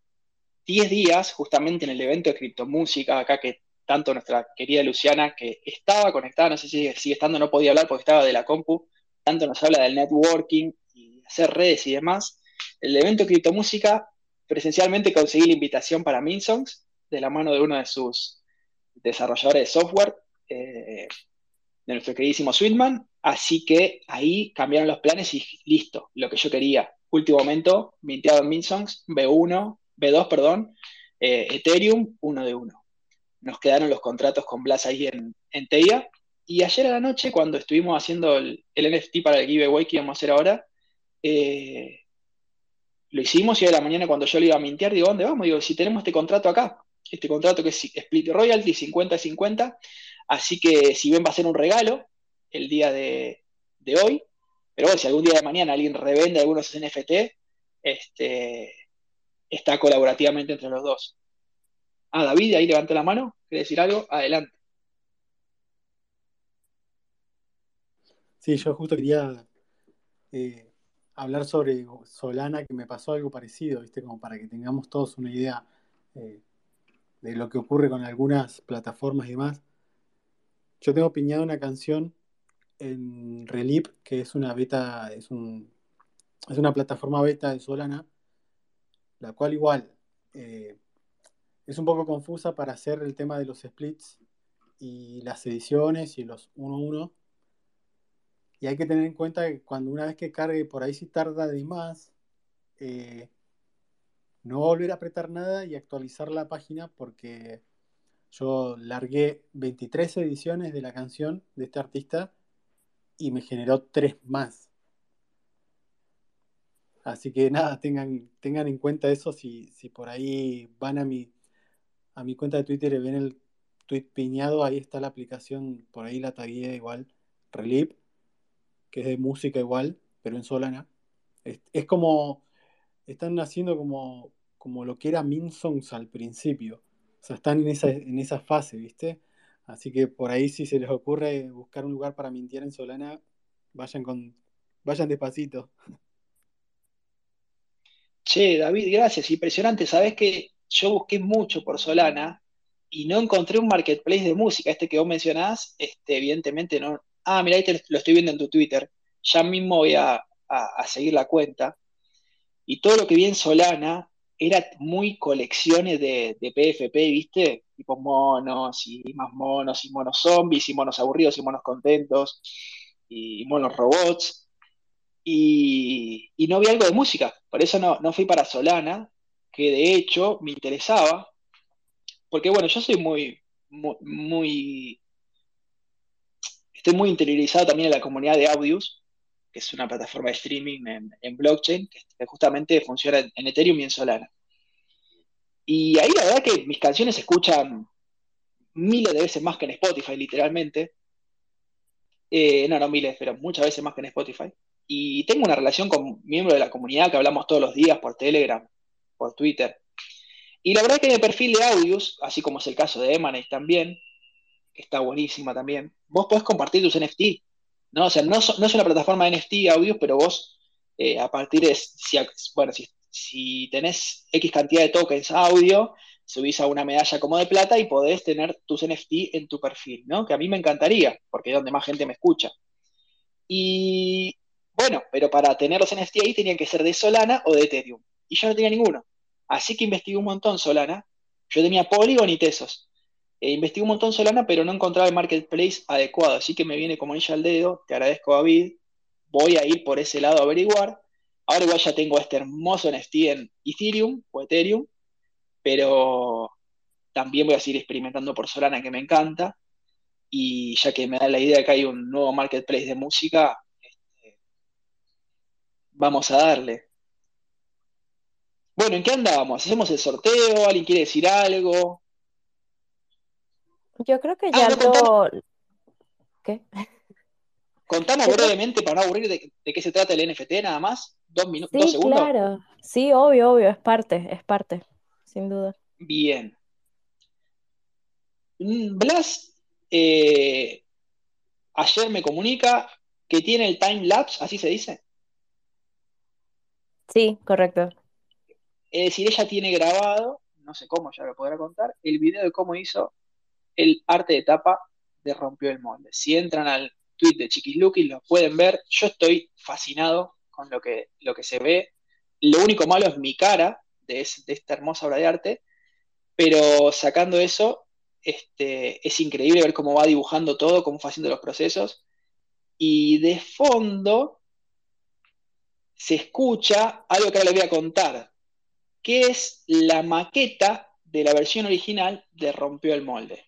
10 días, justamente en el evento de criptomúsica, acá que tanto nuestra querida Luciana, que estaba conectada, no sé si sigue estando, no podía hablar porque estaba de la compu, tanto nos habla del networking y hacer redes y demás. El evento criptomúsica, presencialmente conseguí la invitación para Minsongs, de la mano de uno de sus desarrolladores de software, eh, de nuestro queridísimo Sweetman. Así que ahí cambiaron los planes y listo, lo que yo quería. Último momento, minteado en Minsongs, B1, B2, perdón, eh, Ethereum, uno de uno. Nos quedaron los contratos con Blas ahí en, Teia. Y ayer a la noche, cuando estuvimos haciendo el, NFT para el giveaway que íbamos a hacer ahora, eh, lo hicimos y a la mañana cuando yo le iba a mintear, digo, ¿dónde vamos? Digo, si tenemos este contrato acá, este contrato que es split royalty 50-50, así que si bien va a ser un regalo el día de, de hoy, pero bueno, si algún día de mañana alguien revende algunos NFT, este, está colaborativamente entre los dos. Ah, David, ahí levantó la mano, ¿quiere decir algo? Adelante. Sí, yo justo quería eh, hablar sobre Solana, que me pasó algo parecido, ¿viste? Como para que tengamos todos una idea eh, de lo que ocurre con algunas plataformas y demás. Yo tengo piñado una canción en Relip, que es una beta, es un, es una plataforma beta de Solana, la cual igual eh, es un poco confusa para hacer el tema de los splits y las ediciones y los 1-1. Y hay que tener en cuenta que cuando una vez que cargue por ahí si tarda de más, eh, no volver a apretar nada y actualizar la página porque yo largué 23 ediciones de la canción de este artista y me generó 3 más. Así que nada, tengan, tengan en cuenta eso si, si por ahí van a mi, a mi cuenta de Twitter y ven el tweet piñado, ahí está la aplicación, por ahí la tagué igual, Relip, que es de música igual, pero en Solana. Es, como, están haciendo como, como lo que era Minsongs al principio. O sea, están en esa, en esa fase, ¿viste? Así que por ahí si se les ocurre buscar un lugar para mintiar en Solana, vayan con, vayan despacito. Che, David, gracias. Impresionante. Sabes que yo busqué mucho por Solana y no encontré un marketplace de música. Este que vos mencionás, este, evidentemente no. Ah, mira, ahí te lo estoy viendo en tu Twitter. Ya mismo voy a, a seguir la cuenta. Y todo lo que vi en Solana era muy colecciones de, de, PFP, ¿viste? Tipo monos y más monos y monos zombies y monos aburridos y monos contentos y monos robots. Y, y no vi algo de música, por eso no, no fui para Solana, que de hecho me interesaba, porque bueno, yo soy muy, muy, muy estoy muy interiorizado también en la comunidad de Audius, que es una plataforma de streaming en, blockchain, que justamente funciona en, Ethereum y en Solana. Y ahí la verdad que mis canciones se escuchan miles de veces más que en Spotify, literalmente. Eh, no, no miles, pero muchas veces más que en Spotify. Y tengo una relación con miembros de la comunidad que hablamos todos los días por Telegram, por Twitter. Y la verdad que en el perfil de Audius, así como es el caso de Emanate también, que está buenísima también, vos podés compartir tus NFT. ¿no? O sea, no, es una plataforma de NFT audios, pero vos eh, a partir de, si, bueno, si, tenés X cantidad de tokens audio, subís a una medalla como de plata y podés tener tus NFT en tu perfil, ¿no? Que a mí me encantaría, porque es donde más gente me escucha. Y bueno, pero para tener los NFT ahí tenían que ser de Solana o de Ethereum. Y yo no tenía ninguno. Así que investigué un montón Solana. Yo tenía Polygon y Tesos. E investigué un montón Solana, pero no encontraba el marketplace adecuado, así que me viene como anilla al dedo, te agradezco David, voy a ir por ese lado a averiguar. Ahora igual ya tengo este hermoso NFT en Ethereum o Ethereum, pero también voy a seguir experimentando por Solana que me encanta. Y ya que me da la idea que hay un nuevo marketplace de música, este, vamos a darle. Bueno, ¿en qué andábamos? ¿Hacemos el sorteo? ¿Alguien quiere decir algo? Yo creo que ah, ya lo... ¿Qué? Contanos brevemente, para no aburrir, de, qué se trata el NFT, nada más. Dos minutos, dos segundos. claro. Sí, obvio, obvio, es parte, es parte, sin duda. Bien. Mm, Blas eh, ayer me comunica que tiene el time lapse, así se dice. Sí, correcto. Es decir, ella tiene grabado, no sé cómo, ya lo podrá contar, el video de cómo hizo el arte de tapa de Rompió el Molde. Si entran al tweet de Chiquisluki lo pueden ver. Yo estoy fascinado con lo que, lo que se ve. Lo único malo es mi cara de, esta hermosa obra de arte, pero sacando eso, este, es increíble ver cómo va dibujando todo, cómo va haciendo los procesos. Y de fondo se escucha algo que ahora les voy a contar, que es la maqueta de la versión original de Rompió el Molde.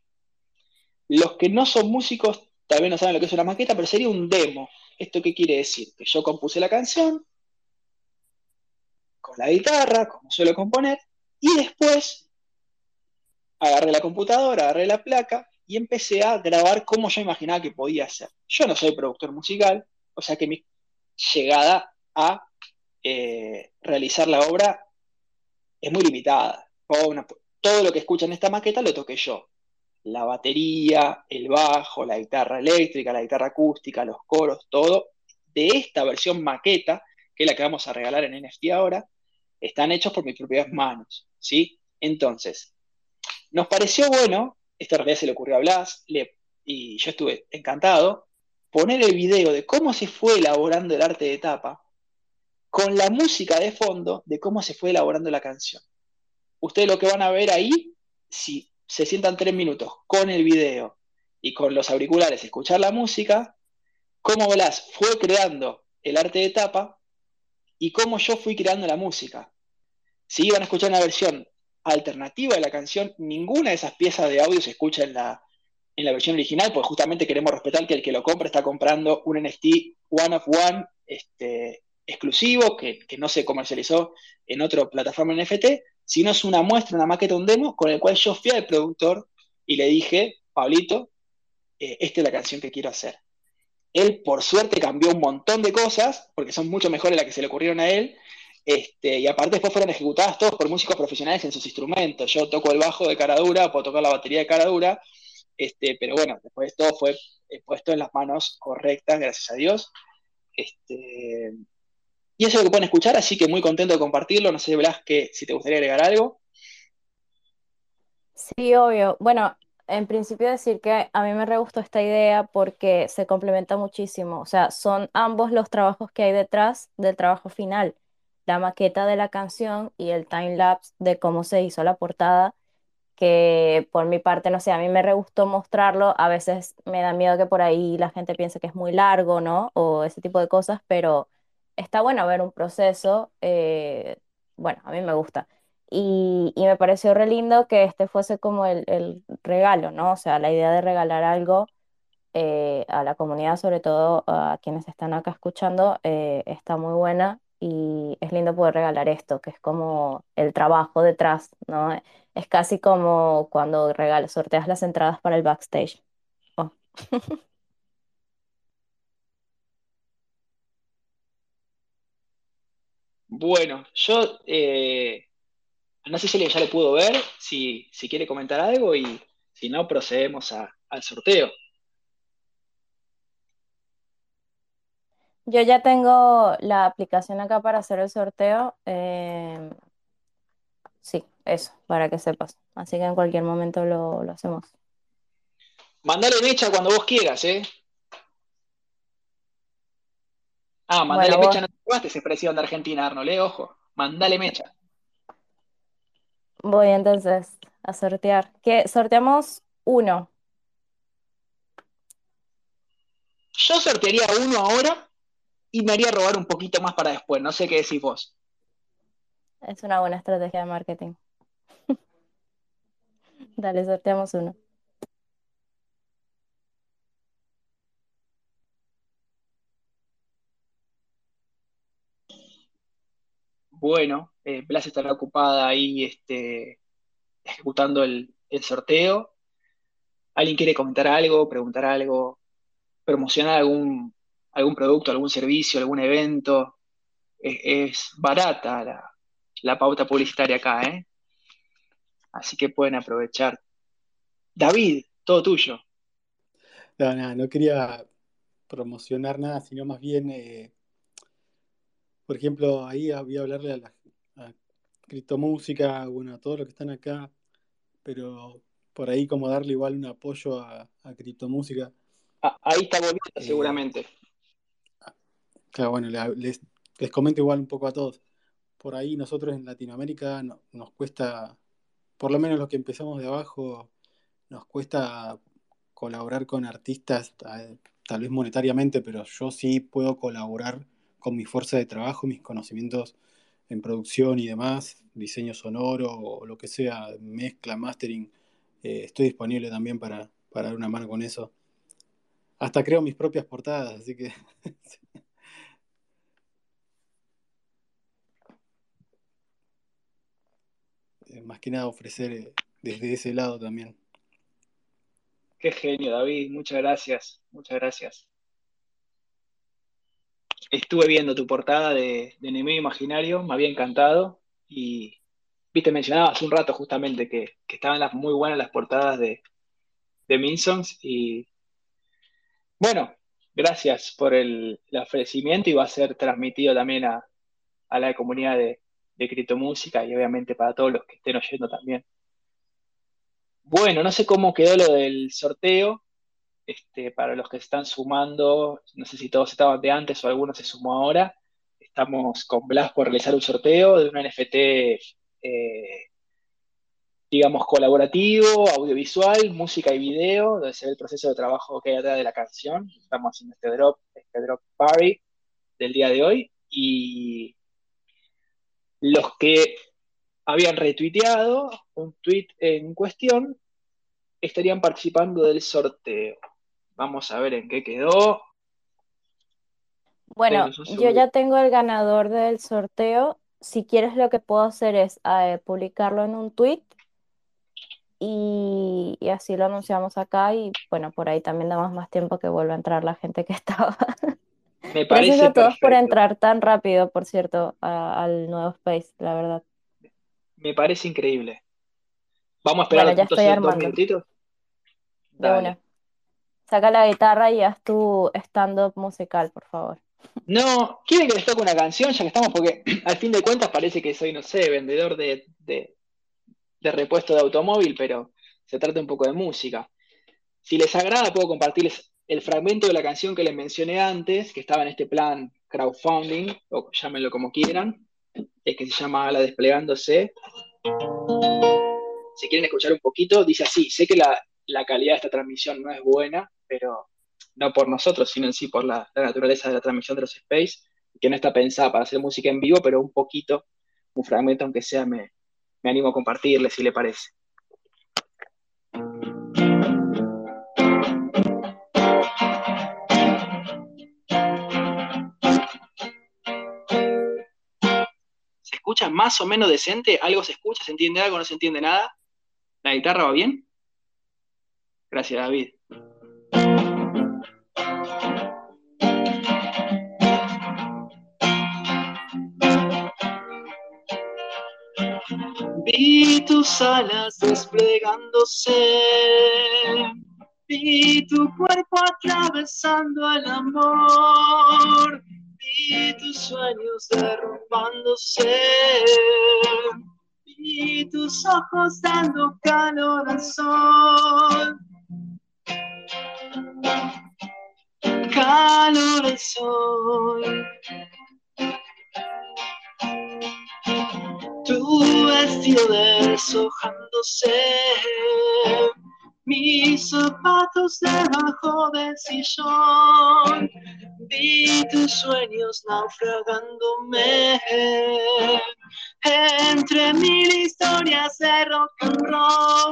Los que no son músicos tal vez no saben lo que es una maqueta, pero sería un demo. ¿Esto qué quiere decir? Que yo compuse la canción con la guitarra, como suelo componer, y después agarré la computadora, agarré la placa y empecé a grabar como yo imaginaba que podía ser. Yo no soy productor musical, o sea que mi llegada a eh, realizar la obra es muy limitada. todo lo que escuchan en esta maqueta lo toqué yo la batería, el bajo, la guitarra eléctrica, la guitarra acústica, los coros, todo, de esta versión maqueta, que es la que vamos a regalar en NFT ahora, están hechos por mis propias manos, ¿sí? Entonces, nos pareció bueno, esto en realidad se le ocurrió a Blas, y yo estuve encantado, poner el video de cómo se fue elaborando el arte de tapa con la música de fondo de cómo se fue elaborando la canción. Ustedes lo que van a ver ahí, si se sientan tres minutos con el video y con los auriculares, escuchar la música, cómo Blas fue creando el arte de tapa y cómo yo fui creando la música. Si iban a escuchar una versión alternativa de la canción, ninguna de esas piezas de audio se escucha en la, en la versión original, porque justamente queremos respetar que el que lo compra está comprando un NFT one of one este, exclusivo que, no se comercializó en otra plataforma NFT, sino es una muestra, una maqueta, un demo con el cual yo fui al productor y le dije, Pablito, eh, esta es la canción que quiero hacer. Él, por suerte, cambió un montón de cosas, porque son mucho mejores las que se le ocurrieron a él, este, y aparte después fueron ejecutadas todos por músicos profesionales en sus instrumentos. Yo toco el bajo de cara dura, puedo tocar la batería de cara dura, este, pero bueno, después todo fue eh, puesto en las manos correctas, gracias a Dios. Este, y eso es lo que pueden escuchar, así que muy contento de compartirlo. No sé, Blas, que si te gustaría agregar algo. Sí, obvio. Bueno, en principio decir que a mí me re gustó esta idea porque se complementa muchísimo. O sea, son ambos los trabajos que hay detrás del trabajo final. La maqueta de la canción y el time lapse de cómo se hizo la portada que por mi parte, no sé, a mí me re gustó mostrarlo, a veces me da miedo que por ahí la gente piense que es muy largo, ¿no? O ese tipo de cosas, pero está bueno ver un proceso, eh, bueno, a mí me gusta. Y, me pareció re lindo que este fuese como el, el, regalo, ¿no? O sea, la idea de regalar algo eh, a la comunidad, sobre todo a quienes están acá escuchando, eh, está muy buena y es lindo poder regalar esto, que es como el trabajo detrás, ¿no? Es casi como cuando regalas, sorteas las entradas para el backstage. Oh. Bueno, yo eh, no sé si ya le pudo ver, si, si quiere comentar algo y si no, procedemos al sorteo. Yo ya tengo la aplicación acá para hacer el sorteo. Eh, sí, eso, para que sepas. Así que en cualquier momento lo, hacemos. Mandale mecha cuando vos quieras, ¿eh? Ah, mandale mecha, no te jugaste esa expresión de Argentina, Arnold, ¿eh? Ojo, mandale mecha. Voy entonces a sortear. ¿Qué? Sorteamos uno. Yo sortearía uno ahora y me haría robar un poquito más para después. No sé qué decís vos. Es una buena estrategia de marketing. Dale, sorteamos uno. Bueno, eh, Blas estará ocupada ahí este, ejecutando el, sorteo. ¿Alguien quiere comentar algo, preguntar algo, promocionar algún producto, algún servicio, algún evento. Es, barata la, pauta publicitaria acá, ¿eh? Así que pueden aprovechar. David, todo tuyo. No, no, no quería promocionar nada, sino más bien, eh, por ejemplo, ahí voy a hablarle a la criptomúsica, bueno, a todos los que están acá, pero por ahí como darle igual un apoyo a, criptomúsica. Ah, ahí está volviendo eh, seguramente. Claro, bueno, les, les comento igual un poco a todos. Por ahí nosotros en Latinoamérica nos cuesta, por lo menos los que empezamos de abajo, nos cuesta colaborar con artistas, tal vez monetariamente, pero yo sí puedo colaborar con mi fuerza de trabajo, mis conocimientos en producción y demás, diseño sonoro o lo que sea, mezcla, mastering. Eh, estoy disponible también para, para dar una mano con eso. Hasta creo mis propias portadas, así que Eh, más que nada ofrecer eh, desde ese lado también. Qué genio, David, muchas gracias, muchas gracias. Estuve viendo tu portada de, Enemigo Imaginario, me había encantado y, viste, mencionaba hace un rato justamente que, estaban las, muy buenas las portadas de, de Minsons. Y bueno, gracias por el, ofrecimiento y va a ser transmitido también a, la comunidad de, de criptomúsica y obviamente para todos los que estén oyendo también. Bueno, no sé cómo quedó lo del sorteo. Este, para los que están sumando, no sé si todos estaban de antes o alguno se sumó ahora. Estamos con Blas por realizar un sorteo de un NFT, eh, digamos, colaborativo, audiovisual, música y video, donde se ve el proceso de trabajo que hay atrás de la canción. Estamos haciendo este drop, este drop party del día de hoy. Y los que habían retuiteado un tweet en cuestión estarían participando del sorteo. Vamos a ver en qué quedó. Bueno, yo ya tengo el ganador del sorteo. Si quieres, lo que puedo hacer es eh, publicarlo en un tweet y, así lo anunciamos acá. Y bueno, por ahí también damos más tiempo que vuelva a entrar la gente que estaba. Me parece Gracias a todos por entrar tan rápido, por cierto, al nuevo Space, la verdad. Me parece increíble. Vamos a esperar bueno, ya estoy armando. dos minutitos. De una. Saca la guitarra y haz tu stand-up musical, por favor. No, ¿quieren que les toque una canción ya que estamos? Porque al fin de cuentas parece que soy, no sé, vendedor de, de, repuesto de automóvil, pero se trata un poco de música. Si les agrada, puedo compartirles el fragmento de la canción que les mencioné antes, que estaba en este plan crowdfunding, o llámenlo como quieran, es que se llama La Desplegándose. Si quieren escuchar un poquito, dice así, sé que la, la calidad de esta transmisión no es buena, pero no por nosotros, sino en sí por la, naturaleza de la transmisión de los Space, que no está pensada para hacer música en vivo, pero un poquito, un fragmento, aunque sea, me, me animo a compartirle si le parece. ¿Se escucha más o menos decente? ¿Algo se escucha? ¿Se entiende algo? ¿No se entiende nada? ¿La guitarra va bien? Gracias, David. Vi tus alas desplegándose, vi tu cuerpo atravesando el amor, vi tus sueños derrumbándose, vi tus ojos dando calor al sol calor del sol. Tu vestido deshojándose, mis zapatos debajo del sillón, vi tus sueños naufragándome entre mil historias de rock and roll.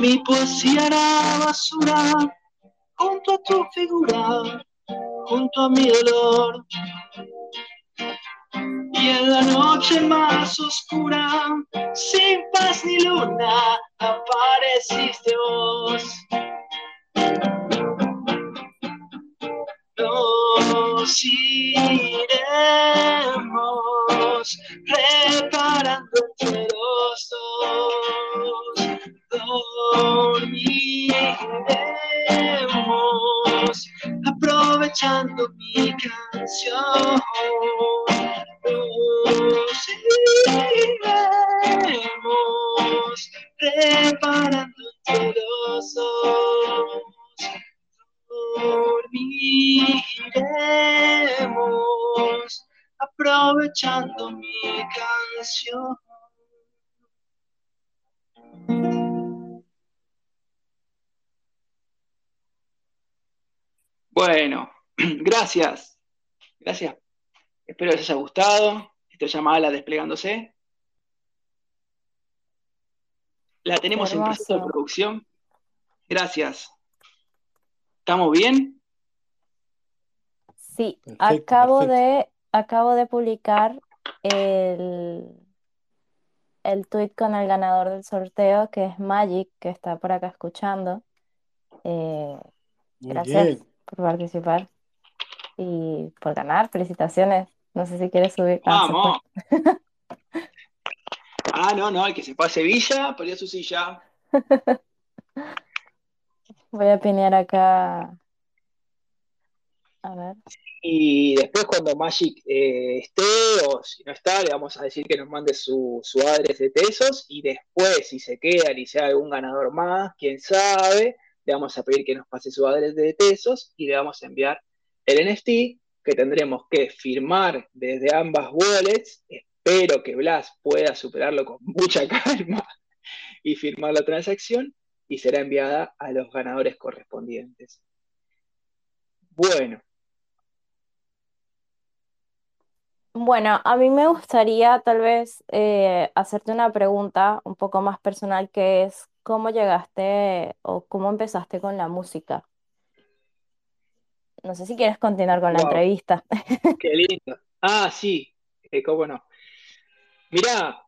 Mi poesía era basura junto a tu figura, junto a mi dolor. Y en la noche más oscura, sin paz ni luna, apareciste vos. Nos iremos Bueno, gracias. Gracias. Espero les haya gustado. Esto se llama Ala desplegándose. La tenemos en proceso de producción. Gracias. ¿Estamos bien? Sí, acabo de acabo de publicar el, el tweet con el ganador del sorteo, que es Magic, que está por acá escuchando. Eh, gracias por participar. y por ganar. Felicitaciones. No sé si quieres subir. Ah, ¡Vamos! Ah, no, no, el que se pase Villa, perdió su silla. Voy a pinear acá. A ver. Y después cuando Magic eh, esté o si no está, le vamos a decir que nos mande su, su adres de tesos y después si se queda y sea algún ganador más, quién sabe, le vamos a pedir que nos pase su adres de tesos y le vamos a enviar el NFT que tendremos que firmar desde ambas wallets. Espero que Blas pueda superarlo con mucha calma y firmar la transacción y será enviada a los ganadores correspondientes. Bueno, Bueno, a mí me gustaría tal vez eh, hacerte una pregunta un poco más personal que es ¿cómo llegaste o cómo empezaste con la música? No sé si quieres continuar con la wow, entrevista. qué lindo. Ah, sí, eh, cómo no. Mirá,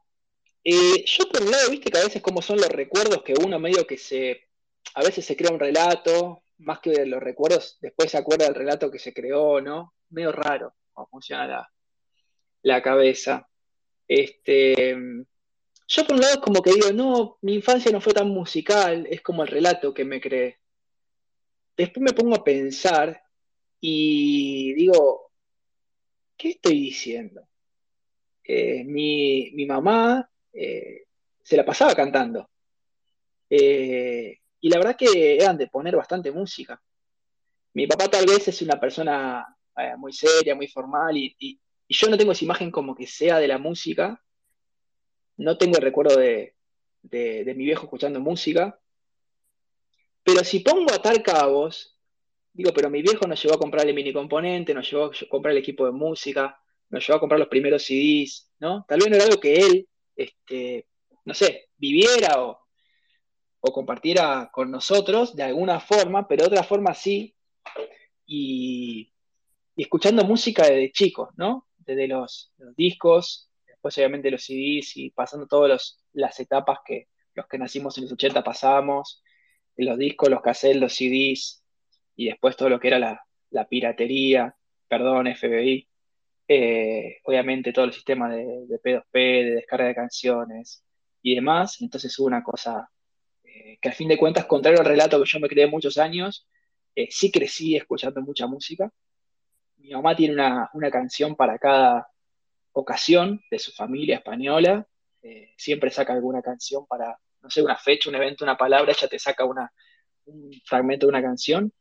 eh, yo por un lado, viste que a veces como son los recuerdos que uno medio que se, a veces se crea un relato, más que de los recuerdos, después se acuerda del relato que se creó, ¿no? Medio raro cómo funciona la, la cabeza. Este, yo por un lado es como que digo, no, mi infancia no fue tan musical, es como el relato que me creé. Después me pongo a pensar y digo, ¿qué estoy diciendo? Eh, mi, mi mamá eh, se la pasaba cantando. Eh, y la verdad que eran de poner bastante música. Mi papá tal vez es una persona muy seria, muy formal, y, y- y yo no tengo esa imagen como que sea de la música. No tengo el recuerdo de, de- mi viejo escuchando música. Pero si pongo a atar cabos, digo, pero mi viejo nos llevó a comprar el mini componente, nos llevó a comprar el equipo de música, nos llevó a comprar los primeros CDs, ¿no? Tal vez no era algo que él, este, no sé, viviera o, o compartiera con nosotros de alguna forma, pero de otra forma sí, y, escuchando música desde chicos, ¿no? Desde los discos, después obviamente los CDs y pasando todas las etapas que los que nacimos en los 80 pasamos, los discos, los cassettes, los CDs, y después todo lo que era la, piratería, perdón, FBI, eh, obviamente todo el sistema de, de P2P, de descarga de canciones y demás, entonces hubo una cosa eh, que al fin de cuentas, contrario al relato que yo me creé muchos años, eh, sí crecí escuchando mucha música. Mi mamá tiene una canción para cada ocasión de su familia española, eh, siempre saca alguna canción para, no sé, una fecha, un evento, una palabra, ella te saca una, un fragmento de una canción.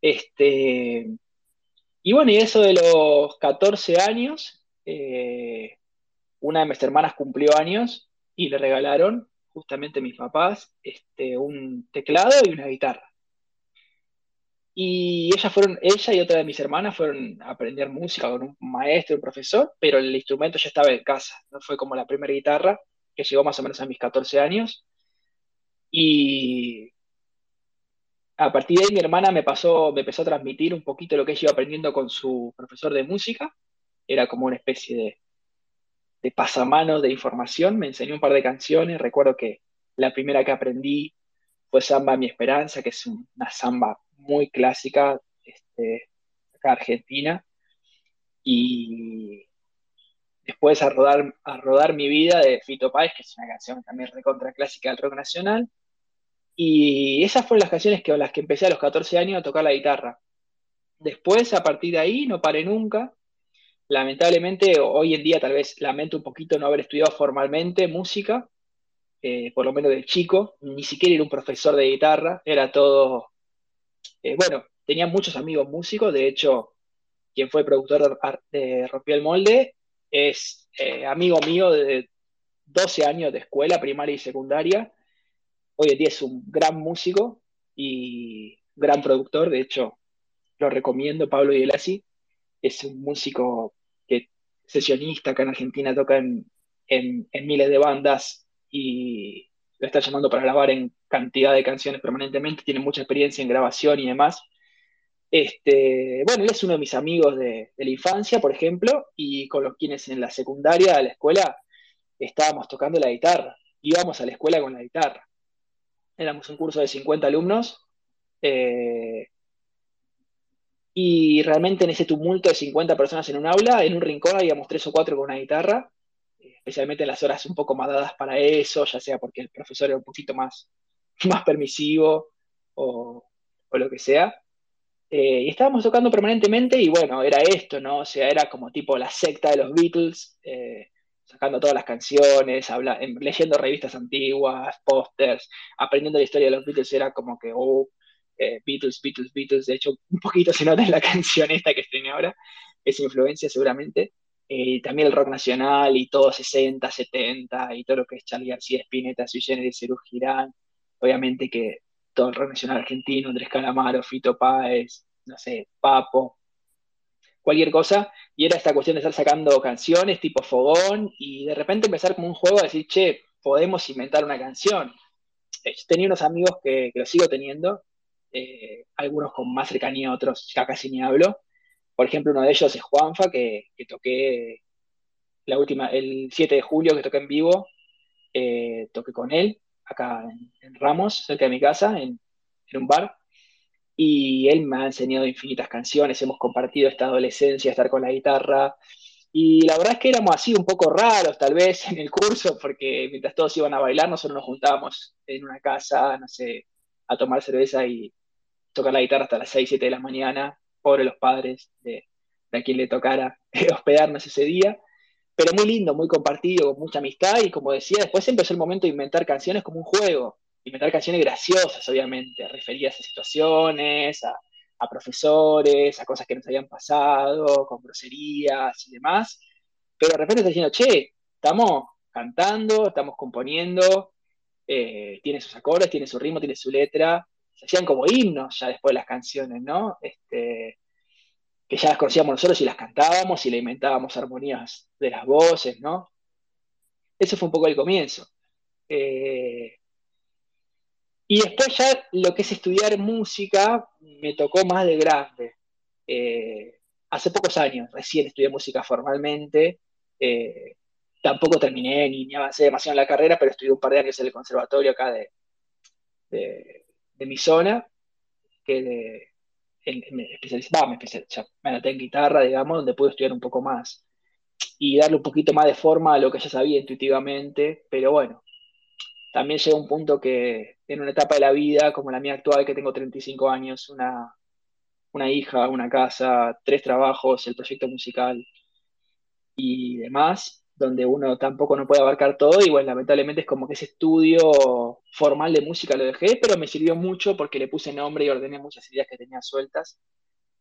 Este, y bueno, y eso de los 14 años, eh, una de mis hermanas cumplió años y le regalaron justamente mis papás este, un teclado y una guitarra. Y ellas fueron, ella y otra de mis hermanas fueron a aprender música con un maestro, un profesor, pero el instrumento ya estaba en casa, no fue como la primera guitarra, que llegó más o menos a mis 14 años. Y a partir de ahí mi hermana me pasó, me empezó a transmitir un poquito lo que ella iba aprendiendo con su profesor de música. Era como una especie de, de pasamanos de información, me enseñó un par de canciones, recuerdo que la primera que aprendí fue Samba Mi Esperanza, que es una samba muy clásica este, acá argentina, y después a rodar, a rodar mi vida de Fito Páez, que es una canción también recontra clásica del rock nacional, y esas fueron las canciones que, las que empecé a los 14 años a tocar la guitarra. Después, a partir de ahí, no paré nunca, lamentablemente hoy en día tal vez lamento un poquito no haber estudiado formalmente música, eh, por lo menos de chico, ni siquiera era un profesor de guitarra, era todo, eh, bueno, tenía muchos amigos músicos, de hecho, quien fue productor de, Rompió el Molde es eh, amigo mío de 12 años de escuela primaria y secundaria, hoy en día es un gran músico y gran productor, de hecho, lo recomiendo, Pablo Ielasi, es un músico que sesionista acá en Argentina, toca en, en, miles de bandas y lo está llamando para grabar en cantidad de canciones permanentemente, tiene mucha experiencia en grabación y demás. Este, bueno, él es uno de mis amigos de, la infancia, por ejemplo, y con los quienes en la secundaria, a la escuela, estábamos tocando la guitarra, íbamos a la escuela con la guitarra. Éramos un curso de 50 alumnos, eh, Y realmente en ese tumulto de 50 personas en un aula, en un rincón habíamos tres o cuatro con una guitarra, especialmente en las horas un poco más dadas para eso, ya sea porque el profesor era un poquito más, más permisivo o, o lo que sea. Eh, y estábamos tocando permanentemente y bueno, era esto, ¿no? O sea, era como tipo la secta de los Beatles, eh, sacando todas las canciones, habla, leyendo revistas antiguas, pósters, aprendiendo la historia de los Beatles, era como que, oh, Beatles, Beatles, Beatles, de hecho, un poquito se nota en la canción esta que tiene ahora, esa influencia seguramente. También el rock nacional y todo 60, 70 y todo lo que es Charlie García, Spinetta, Sui Generis, Cerú Girán, obviamente que todo el rock nacional argentino, Andrés Calamaro, Fito Páez, no sé, Papo, cualquier cosa, y era esta cuestión de estar sacando canciones tipo fogón y de repente empezar como un juego a decir, che, podemos inventar una canción. Eh, tenía unos amigos que, que los sigo teniendo, eh, algunos con más cercanía, otros ya casi ni hablo. Por ejemplo, uno de ellos es Juanfa, que, toqué la última, el 7 de julio que toqué en vivo, eh, toqué con él acá en, Ramos, cerca de mi casa, en, un bar. Y él me ha enseñado infinitas canciones, hemos compartido esta adolescencia, estar con la guitarra. Y la verdad es que éramos así un poco raros tal vez en el curso, porque mientras todos iban a bailar, nosotros nos juntábamos en una casa, no sé, a tomar cerveza y tocar la guitarra hasta las 6, 7 de la mañana. Pobre los padres de, de a quien le tocara hospedarnos ese día. Pero muy lindo, muy compartido, con mucha amistad. Y como decía, después empezó el momento de inventar canciones como un juego, inventar canciones graciosas, obviamente, referidas a situaciones, a, profesores, a cosas que nos habían pasado, con groserías y demás, pero de repente está diciendo, che, estamos cantando, estamos componiendo, eh, tiene sus acordes, tiene su ritmo, tiene su letra, se hacían como himnos ya después de las canciones, ¿no? Este, que ya las conocíamos nosotros y las cantábamos y le inventábamos armonías de las voces, ¿no? Eso fue un poco el comienzo. Eh, y después ya lo que es estudiar música me tocó más de grande. Eh, hace pocos años recién estudié música formalmente. Eh, tampoco terminé ni, ni, avancé demasiado en la carrera, pero estudié un par de años en el conservatorio acá de, de, de mi zona, que de, me especializaba, me, me anoté en guitarra, digamos, donde pude estudiar un poco más y darle un poquito más de forma a lo que ya sabía intuitivamente, pero bueno, también llega un punto que en una etapa de la vida, como la mía actual, que tengo 35 años, una, una hija, una casa, tres trabajos, el proyecto musical y demás, donde uno tampoco no puede abarcar todo y bueno, lamentablemente es como que ese estudio formal de música lo dejé, pero me sirvió mucho porque le puse nombre y ordené muchas ideas que tenía sueltas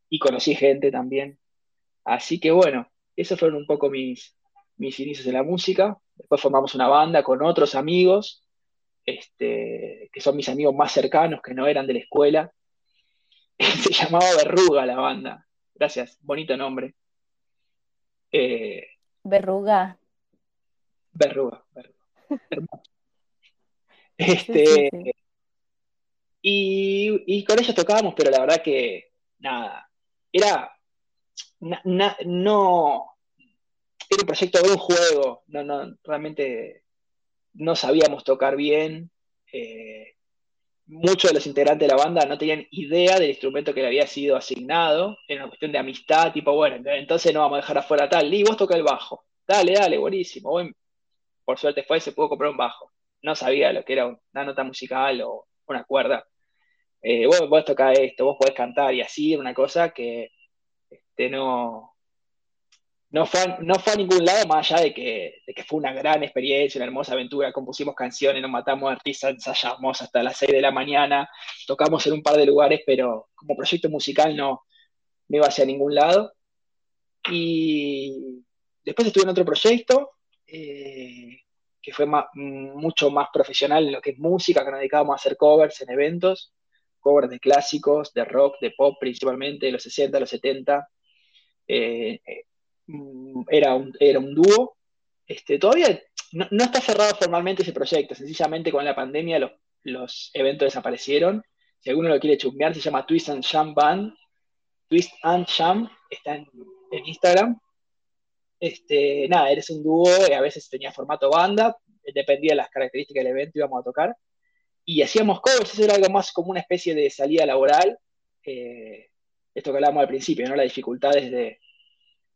y conocí gente también. Así que bueno, esos fueron un poco mis, mis inicios en la música. Después formamos una banda con otros amigos, este, que son mis amigos más cercanos, que no eran de la escuela. Se llamaba Verruga la banda. Gracias, bonito nombre. Eh, Verruga. Verruga, Este, Y, con ellos tocábamos, pero la verdad que nada, era no era un proyecto de un juego, no, no, realmente no sabíamos tocar bien. Eh, muchos de los integrantes de la banda no tenían idea del instrumento que le había sido asignado, era una cuestión de amistad, tipo, bueno, entonces no vamos a dejar afuera tal, y vos toca el bajo, dale, dale, buenísimo, por suerte fue, se pudo comprar un bajo. No sabía lo que era una nota musical o una cuerda. Eh, vos tocar esto, vos podés cantar y así, una cosa que este, no, no, fue, no fue a ningún lado más allá de que, de que fue una gran experiencia, una hermosa aventura. Compusimos canciones, nos matamos artistas, ensayamos hasta las 6 de la mañana, tocamos en un par de lugares, pero como proyecto musical no, no iba hacia ningún lado. Y después estuve en otro proyecto eh, que fue mucho más profesional en lo que es música, que nos dedicábamos a hacer covers en eventos, covers de clásicos, de rock, de pop principalmente, de los 60, los 70. Eh, eh, mm, era, un, dúo. Este, todavía no, está cerrado formalmente ese proyecto, sencillamente con la pandemia los, eventos desaparecieron. Si alguno lo quiere chumbear, se llama Twist and Sham Band. Twist and Sham está en Instagram este, nada, eres un dúo, y a veces tenía formato banda, dependía de las características del evento, íbamos a tocar. Y hacíamos covers, eso era algo más como una especie de salida laboral. Eh, esto que hablábamos al principio, ¿no? La dificultad de,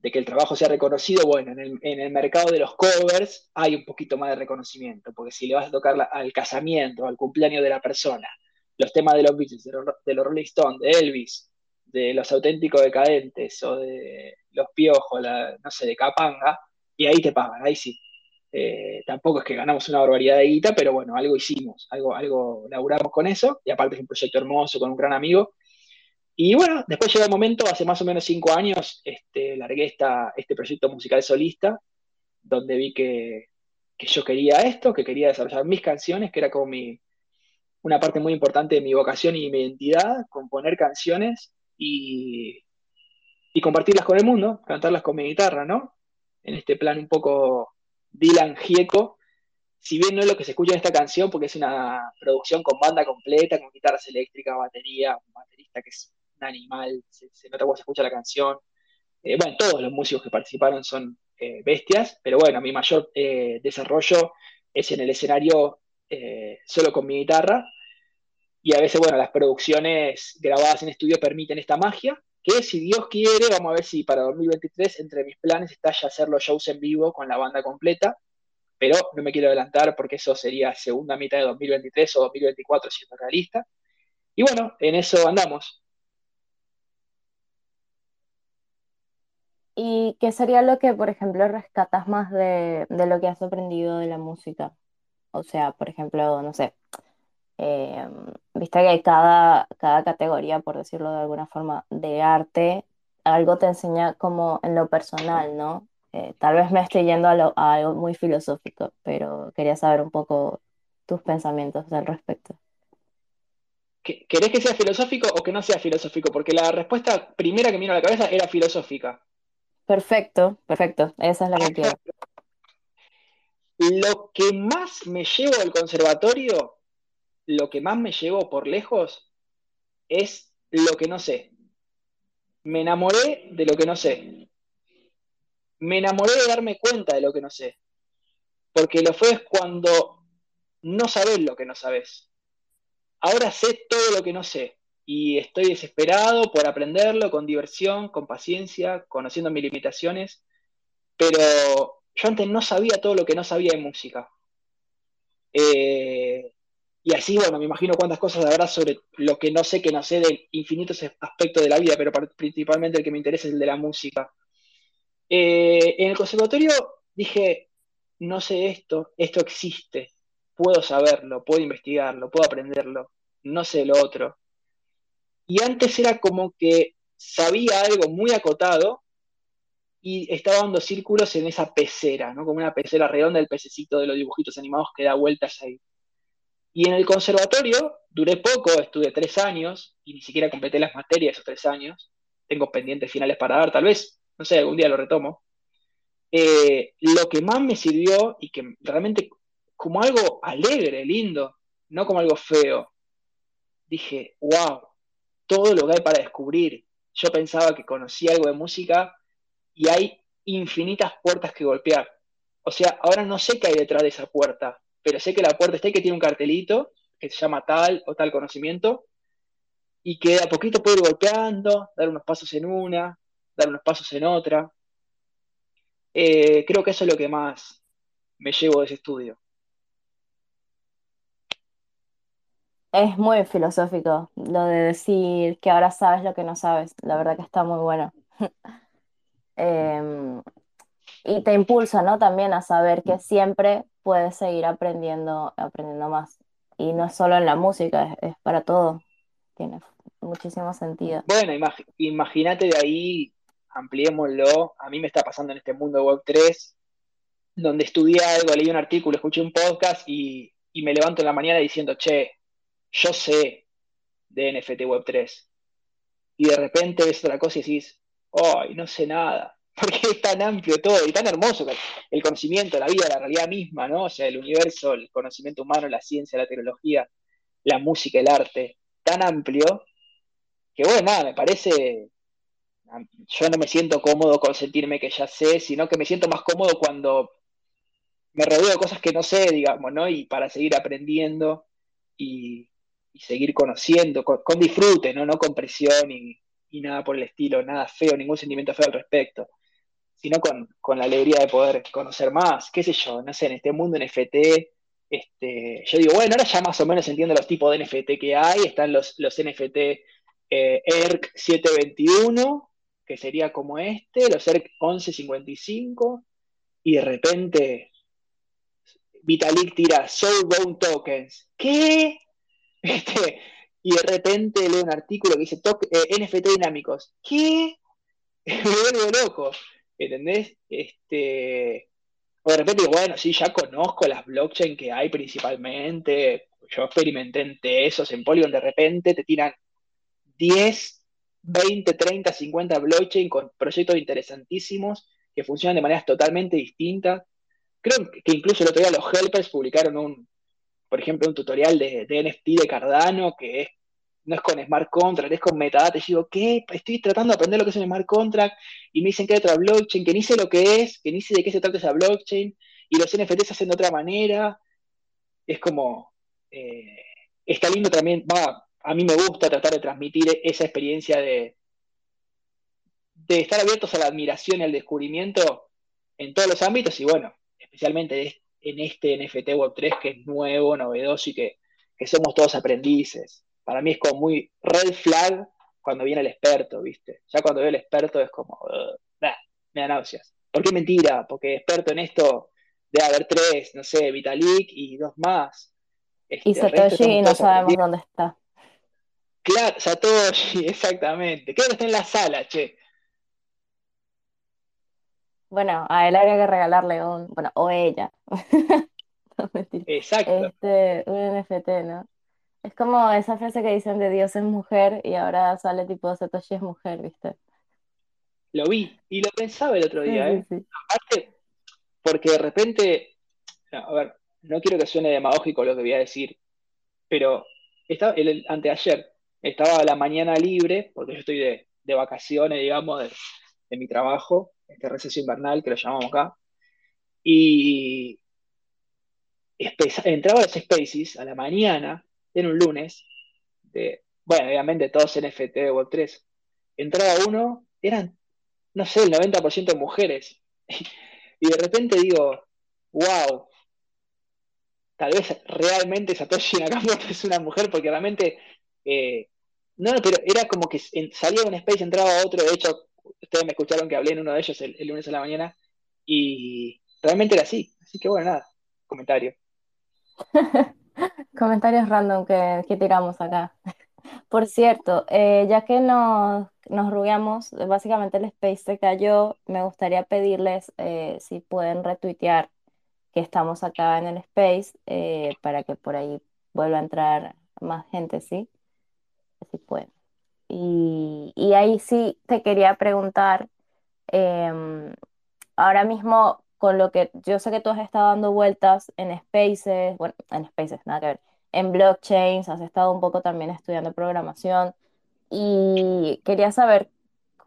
de que el trabajo sea reconocido, bueno, en el, en el, mercado de los covers hay un poquito más de reconocimiento, porque si le vas a tocar al casamiento, al cumpleaños de la persona, los temas de los Beatles, de los Rolling Stones, de Elvis, de los auténticos decadentes o de los piojos, no sé, de Capanga, y ahí te pagan, ahí sí. Eh, tampoco es que ganamos una barbaridad de guita, pero bueno, algo hicimos, algo, algo laburamos con eso, y aparte es un proyecto hermoso con un gran amigo, y bueno, después llegó el momento, hace más o menos cinco años, este, largué esta, este proyecto musical solista, donde vi que, yo quería esto, que quería desarrollar mis canciones, que era como mi, una parte muy importante de mi vocación y mi identidad, componer canciones y, y compartirlas con el mundo, cantarlas con mi guitarra, ¿no? En este plan un poco Dylan Gieco, si bien no es lo que se escucha en esta canción, porque es una producción con banda completa, con guitarras eléctricas, batería, un baterista que es animal, se, nota cuando se escucha la canción. Eh, bueno, todos los músicos que participaron son eh, bestias, pero bueno, mi mayor eh, desarrollo es en el escenario solo con mi guitarra. Y a veces, bueno, las producciones grabadas en estudio permiten esta magia, que si Dios quiere, vamos a ver si para 2023 entre mis planes está ya hacer los shows en vivo con la banda completa, pero no me quiero adelantar porque eso sería segunda mitad de 2023 o 2024 siendo realista. Y bueno, en eso andamos. ¿Y qué sería lo que, por ejemplo, rescatas más de, lo que has aprendido de la música? O sea, por ejemplo, no sé, eh, viste que cada, cada categoría, por decirlo de alguna forma, de arte, algo te enseña como en lo personal, ¿no? Eh, tal vez me estoy yendo a, a algo muy filosófico, pero quería saber un poco tus pensamientos al respecto. ¿Querés que sea filosófico o que no sea filosófico? Porque la respuesta primera que me vino a la cabeza era filosófica. Perfecto, perfecto. Esa es la que quiero. Lo que más me llevo al conservatorio, lo que más me llevo por lejos, es lo que no sé. Me enamoré de lo que no sé. Me enamoré de darme cuenta de lo que no sé. Porque lo fue es cuando no sabes lo que no sabes. Ahora sé todo lo que no sé y estoy desesperado por aprenderlo con diversión, con paciencia, conociendo mis limitaciones, pero yo antes no sabía todo lo que no sabía de música. Eh, y así, bueno, me imagino cuántas cosas habrá sobre lo que no sé, que no sé de infinitos aspectos de la vida, pero principalmente el que me interesa es el de la música. Eh, en el conservatorio dije, no sé esto, esto existe, puedo saberlo, puedo investigarlo, puedo aprenderlo, no sé lo otro. Y antes era como que sabía algo muy acotado y estaba dando círculos en esa pecera, ¿no? Como una pecera redonda, el pececito de los dibujitos animados que da vueltas ahí. Y en el conservatorio duré poco, estuve tres años y ni siquiera completé las materias esos tres años. Tengo pendientes finales para dar, tal vez, no sé, algún día lo retomo. Eh, lo que más me sirvió y que realmente como algo alegre, lindo, no como algo feo, dije, wow, todo lo que hay para descubrir. Yo pensaba que conocía algo de música y hay infinitas puertas que golpear. O sea, ahora no sé qué hay detrás de esa puerta, pero sé que la puerta está y que tiene un cartelito que se llama tal o tal conocimiento y que a poquito puede ir golpeando, dar unos pasos en una, dar unos pasos en otra. Eh, creo que eso es lo que más me llevo de ese estudio. Es muy filosófico lo de decir que ahora sabes lo que no sabes. La verdad que está muy bueno. Em, y te impulsa, ¿no? También a saber que siempre puedes seguir aprendiendo, aprendiendo más. Y no es solo en la música, es, para todo. Tiene muchísimo sentido. Bueno, imagínate de ahí, ampliémoslo. A mí me está pasando en este mundo de Web3, donde estudié algo, leí un artículo, escuché un podcast y, y me levanto en la mañana diciendo, che, yo sé de NFT Web 3. Y de repente ves otra cosa y decís, ¡ay, no sé nada! Porque es tan amplio todo y tan hermoso el conocimiento, la vida, la realidad misma, ¿no? O sea, el universo, el conocimiento humano, la ciencia, la tecnología, la música, el arte, tan amplio que, bueno, nada, me parece. Yo no me siento cómodo con sentirme que ya sé, sino que me siento más cómodo cuando me rodeo de cosas que no sé, digamos, ¿no? Y para seguir aprendiendo y, seguir conociendo con, disfrute, ¿no? no con presión y nada por el estilo, nada feo, ningún sentimiento feo al respecto, sino con, con la alegría de poder conocer más, qué sé yo, no sé, en este mundo NFT, este, yo digo, bueno, ahora ya más o menos entiendo los tipos de NFT que hay, están los, los NFT ERC 721, que sería como este, los ERC 1155, y de repente Vitalik tira Soulbound Tokens. ¿Qué? Este, y de repente leo un artículo que dice eh, NFT dinámicos. ¿Qué? Me vuelvo loco. ¿Entendés? Este, o de repente, bueno, sí, ya conozco las blockchain que hay principalmente. Yo experimenté en esos en Polygon, de repente te tiran 10, 20, 30, 50 blockchain con proyectos interesantísimos que funcionan de maneras totalmente distintas. Creo que incluso el otro día los helpers publicaron un, por ejemplo, un tutorial de, NFT de Cardano que no es con smart contract, es con metadata. Y digo, ¿qué? Estoy tratando de aprender lo que es un smart contract y me dicen que hay otra blockchain, que ni sé lo que es, que ni sé de qué se trata esa blockchain y los NFTs se hacen de otra manera. Es como, eh, está lindo también, va, a mí me gusta tratar de transmitir esa experiencia de, estar abiertos a la admiración y al descubrimiento en todos los ámbitos y bueno, especialmente en este NFT Web3 que es nuevo, novedoso y que, somos todos aprendices. Para mí es como muy red flag cuando viene el experto, ¿viste? Ya cuando veo el experto es como, me da náuseas. ¿Por qué mentira? Porque experto en esto debe haber tres, no sé, Vitalik y dos más. y este, Satoshi no sabemos dónde está. Claro, Satoshi, exactamente. ¿Qué está en la sala, che? Bueno, a él habría que regalarle un, bueno, o ella. Exacto. Este, un NFT, ¿no? Es como esa frase que dicen de Dios es mujer y ahora sale tipo Satoshi es mujer, ¿viste? Lo vi y lo pensaba el otro día, ¿eh? Aparte, porque de repente, a ver, no quiero que suene demagógico lo que voy a decir, pero estaba el, anteayer estaba la mañana libre, porque yo estoy de, vacaciones, digamos, de, mi trabajo, este receso invernal que lo llamamos acá, y entraba a los Spaces a la mañana, en un lunes, de, bueno, obviamente todos NFT de Web3, entraba uno, eran, no sé, el 90% de mujeres, y de repente digo, wow, tal vez realmente Satoshi Nakamoto es una mujer, porque realmente eh, no, pero era como que salía un space, entraba otro. De hecho, ustedes me escucharon que hablé en uno de ellos el, lunes a la mañana. Y realmente era así. Así que bueno, nada, comentario. Comentarios random que, tiramos acá. Por cierto, eh, ya que nos, nos rubiamos, básicamente el space se cayó, me gustaría pedirles eh, si pueden retuitear que estamos acá en el space eh, para que por ahí vuelva a entrar más gente, ¿sí? si pueden. Y, ahí sí te quería preguntar, em, ahora mismo con lo que yo sé que tú has estado dando vueltas en Spaces, bueno, en Spaces, nada que ver, en blockchains, has estado un poco también estudiando programación y quería saber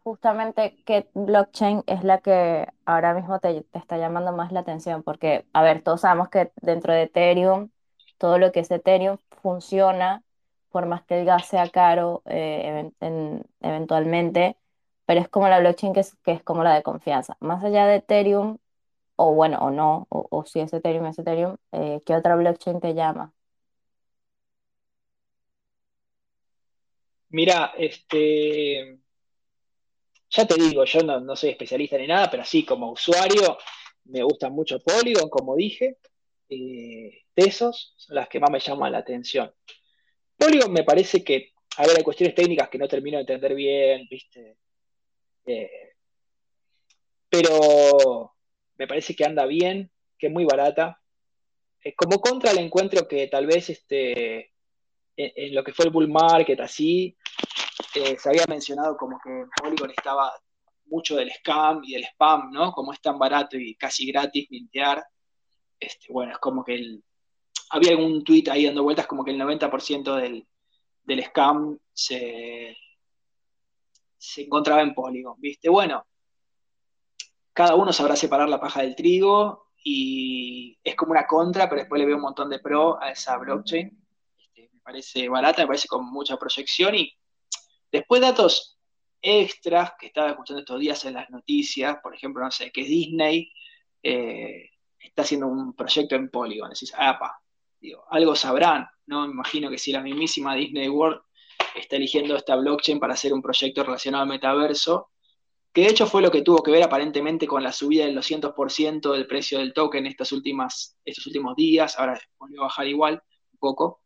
justamente qué blockchain es la que ahora mismo te, te, está llamando más la atención, porque, a ver, todos sabemos que dentro de Ethereum, todo lo que es Ethereum funciona por más que el gas sea caro eh, eventualmente, pero es como la blockchain que es, que es como la de confianza. Más allá de Ethereum, o bueno, o no, o, si es Ethereum, es Ethereum, eh, ¿qué otra blockchain te llama? Mira, este, ya te digo, yo no, soy especialista ni nada, pero sí, como usuario, me gustan mucho Polygon, como dije. Eh, Tesos son las que más me llaman la atención. Polygon me parece que, a ver, hay cuestiones técnicas que no termino de entender bien, ¿viste? Eh, pero me parece que anda bien, que es muy barata. Eh, como contra el encuentro que tal vez este, en, lo que fue el bull market, así, eh, se había mencionado como que Polygon estaba mucho del scam y del spam, ¿no? Como es tan barato y casi gratis mintear. Este, bueno, es como que el, había algún tweet ahí dando vueltas como que el 90% del, del scam se, se encontraba en Polygon, ¿viste? Bueno, cada uno sabrá separar la paja del trigo y es como una contra, pero después le veo un montón de pro a esa blockchain. Este, me parece barata, me parece con mucha proyección y después datos extras que estaba escuchando estos días en las noticias, por ejemplo, no sé, que Disney eh, está haciendo un proyecto en Polygon. Decís, apa, digo, algo sabrán, ¿no? Me imagino que si la mismísima Disney World está eligiendo esta blockchain para hacer un proyecto relacionado al metaverso, que de hecho fue lo que tuvo que ver aparentemente con la subida del 200% del precio del token estas últimas, estos últimos días, ahora volvió a bajar igual un poco,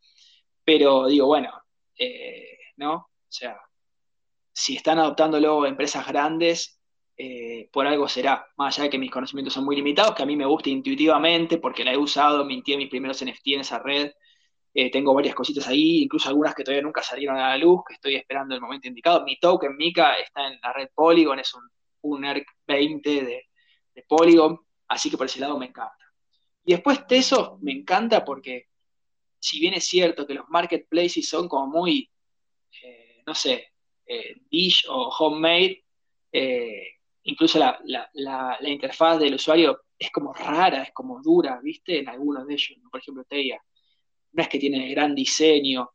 pero digo, bueno, eh, ¿no? O sea, si están adoptándolo empresas grandes, eh, por algo será, más allá de que mis conocimientos son muy limitados, que a mí me gusta intuitivamente porque la he usado, mintié mis primeros NFT en esa red, eh, tengo varias cositas ahí, incluso algunas que todavía nunca salieron a la luz, que estoy esperando el momento indicado. Mi token Mika está en la red Polygon, es un, un ERC 20 de, Polygon, así que por ese lado me encanta. Y después Teso me encanta porque si bien es cierto que los marketplaces son como muy, eh, no sé, eh, dish o homemade, eh, incluso la, la, la, la, interfaz del usuario es como rara, es como dura, ¿viste? En algunos de ellos, por ejemplo, Teia no es que tiene gran diseño,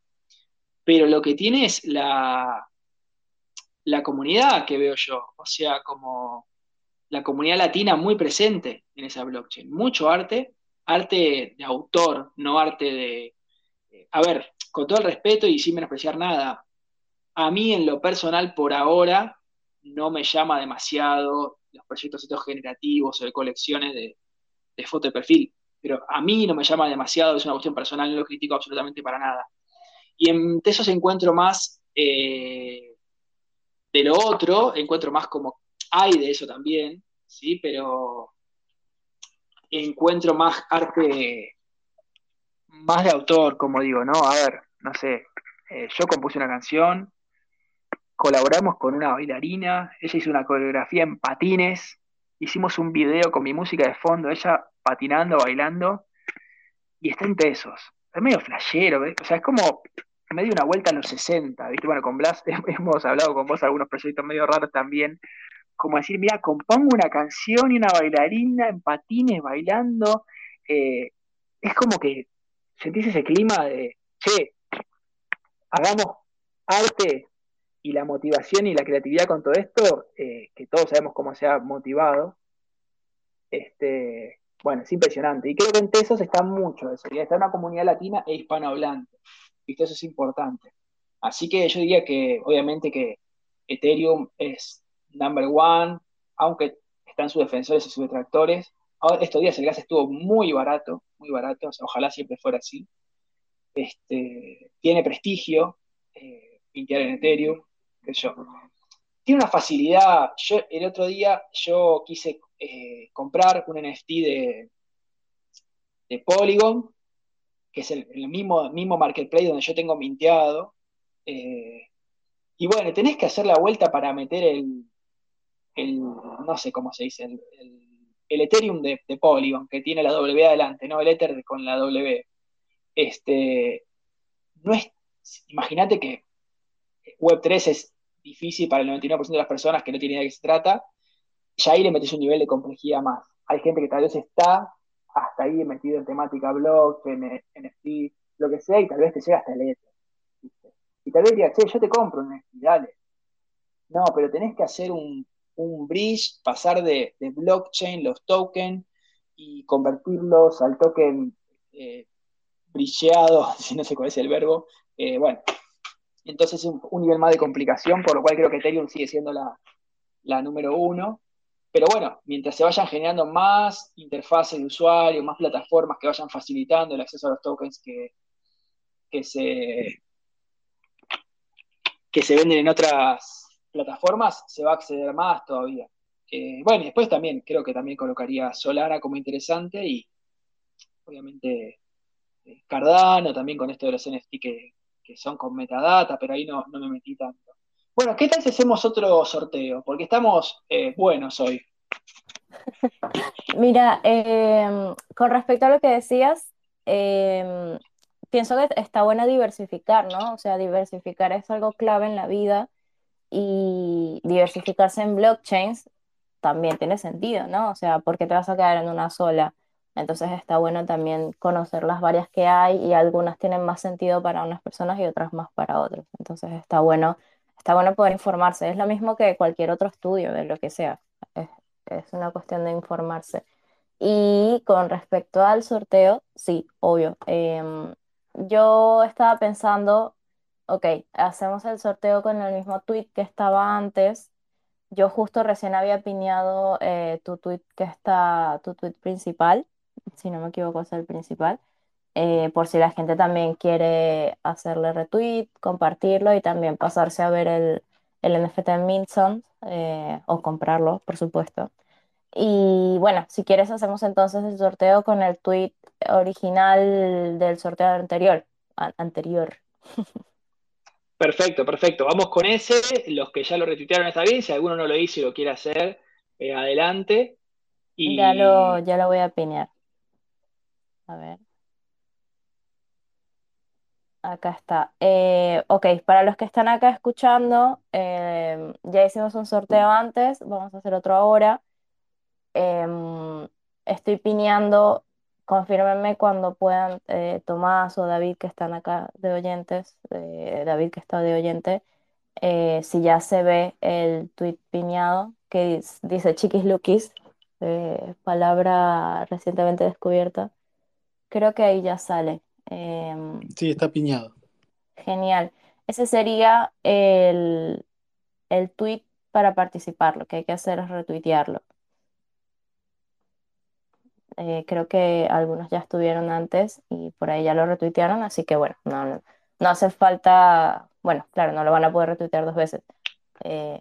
pero lo que tiene es la, la comunidad que veo yo, o sea, como la comunidad latina muy presente en esa blockchain, mucho arte, arte de autor, no arte de... A ver, con todo el respeto y sin menospreciar nada, a mí en lo personal por ahora no me llama demasiado los proyectos estos generativos o de colecciones de, de foto de perfil pero a mí no me llama demasiado, es una cuestión personal, no lo critico absolutamente para nada. Y en Tesos encuentro más eh, de lo otro, encuentro más como hay de eso también, ¿sí? Pero encuentro más arte, más de autor, como digo, ¿no? A ver, no sé, eh, yo compuse una canción, colaboramos con una bailarina, ella hizo una coreografía en patines, hicimos un video con mi música de fondo, ella patinando, bailando, y está en tesos. Es medio flashero, o sea, es como me dio una vuelta a los 60, ¿viste? Bueno, con Blas hemos hablado con vos algunos proyectos medio raros también, como decir, mira, compongo una canción y una bailarina en patines bailando, eh, es como que sentís ese clima de, che, hagamos arte y la motivación y la creatividad con todo esto, eh, que todos sabemos cómo se ha motivado, este, bueno, es impresionante. Y creo que en Tesos está mucho eso, está una comunidad latina e hispanohablante. ¿Viste? Eso es importante. Así que yo diría que, obviamente, que Ethereum es number one, aunque están sus defensores y sus detractores. Ahora, estos días el gas estuvo muy barato, muy barato, ojalá siempre fuera así. Este, tiene prestigio, eh, pintear en Ethereum, que yo. Tiene una facilidad. El otro día yo quise eh, comprar un NFT de, de Polygon, que es el, el, mismo, mismo marketplace donde yo tengo minteado. Eh, y bueno, tenés que hacer la vuelta para meter el, el no sé cómo se dice, el, el Ethereum de, de, Polygon, que tiene la W adelante, ¿no? El Ether con la W. Este, no es, imagínate que Web3 es difícil para el 99% de las personas que no tienen idea de qué se trata, ya ahí le metes un nivel de complejidad más. Hay gente que tal vez está hasta ahí metido en temática blog, NFT, lo que sea, y tal vez te llega hasta el Ether. Y tal vez digas, che, yo te compro un NFT, dale. No, pero tenés que hacer un, bridge, pasar de, de, blockchain, los tokens, y convertirlos al token eh, brilleado, si no sé cuál es el verbo. Eh, bueno, entonces un, un, nivel más de complicación, por lo cual creo que Ethereum sigue siendo la, la número uno. Pero bueno, mientras se vayan generando más interfaces de usuario, más plataformas que vayan facilitando el acceso a los tokens que, que, se, que se venden en otras plataformas, se va a acceder más todavía. Eh, bueno, y después también creo que también colocaría Solana como interesante y obviamente eh, Cardano también con esto de los NFT que, que son con metadata, pero ahí no, no me metí tanto. Bueno, ¿qué tal si hacemos otro sorteo? Porque estamos eh, buenos hoy. Mira, eh, con respecto a lo que decías, eh, pienso que está bueno diversificar, ¿no? O sea, diversificar es algo clave en la vida y diversificarse en blockchains también tiene sentido, ¿no? O sea, porque te vas a quedar en una sola. Entonces está bueno también conocer las varias que hay y algunas tienen más sentido para unas personas y otras más para otros. Entonces está bueno está bueno poder informarse. Es lo mismo que cualquier otro estudio de lo que sea. Es, una cuestión de informarse. Y con respecto al sorteo, sí, obvio. Em, yo estaba pensando, ok, hacemos el sorteo con el mismo tweet que estaba antes. Yo justo recién había piñado eh, tu tweet que está, tu tweet principal, si no me equivoco es el principal, eh, por si la gente también quiere hacerle retweet, compartirlo y también pasarse a ver el, el NFT en Minson eh, o comprarlo, por supuesto. Y bueno, si quieres hacemos entonces el sorteo con el tweet original del sorteo anterior. anterior. Perfecto, perfecto. Vamos con ese. Los que ya lo retuitearon está bien. Si alguno no lo hizo y lo quiere hacer, eh, adelante. Y... Ya lo, ya lo voy a pinear. A ver. Acá está. Eh, ok, para los que están acá escuchando, eh, ya hicimos un sorteo antes, vamos a hacer otro ahora. Em, estoy pineando, confírmenme cuando puedan, eh, Tomás o David que están acá de oyentes, David que está de oyente, eh, si ya se ve el tweet piñado que dice, Chiquis eh, palabra recientemente descubierta. Creo que ahí ya sale. Em, sí, está piñado. Genial. Ese sería el, el tweet para participar. Lo que hay que hacer es retuitearlo. Eh, creo que algunos ya estuvieron antes y por ahí ya lo retuitearon, así que bueno, no, no, hace falta, bueno, claro, no lo van a poder retuitear dos veces. Eh,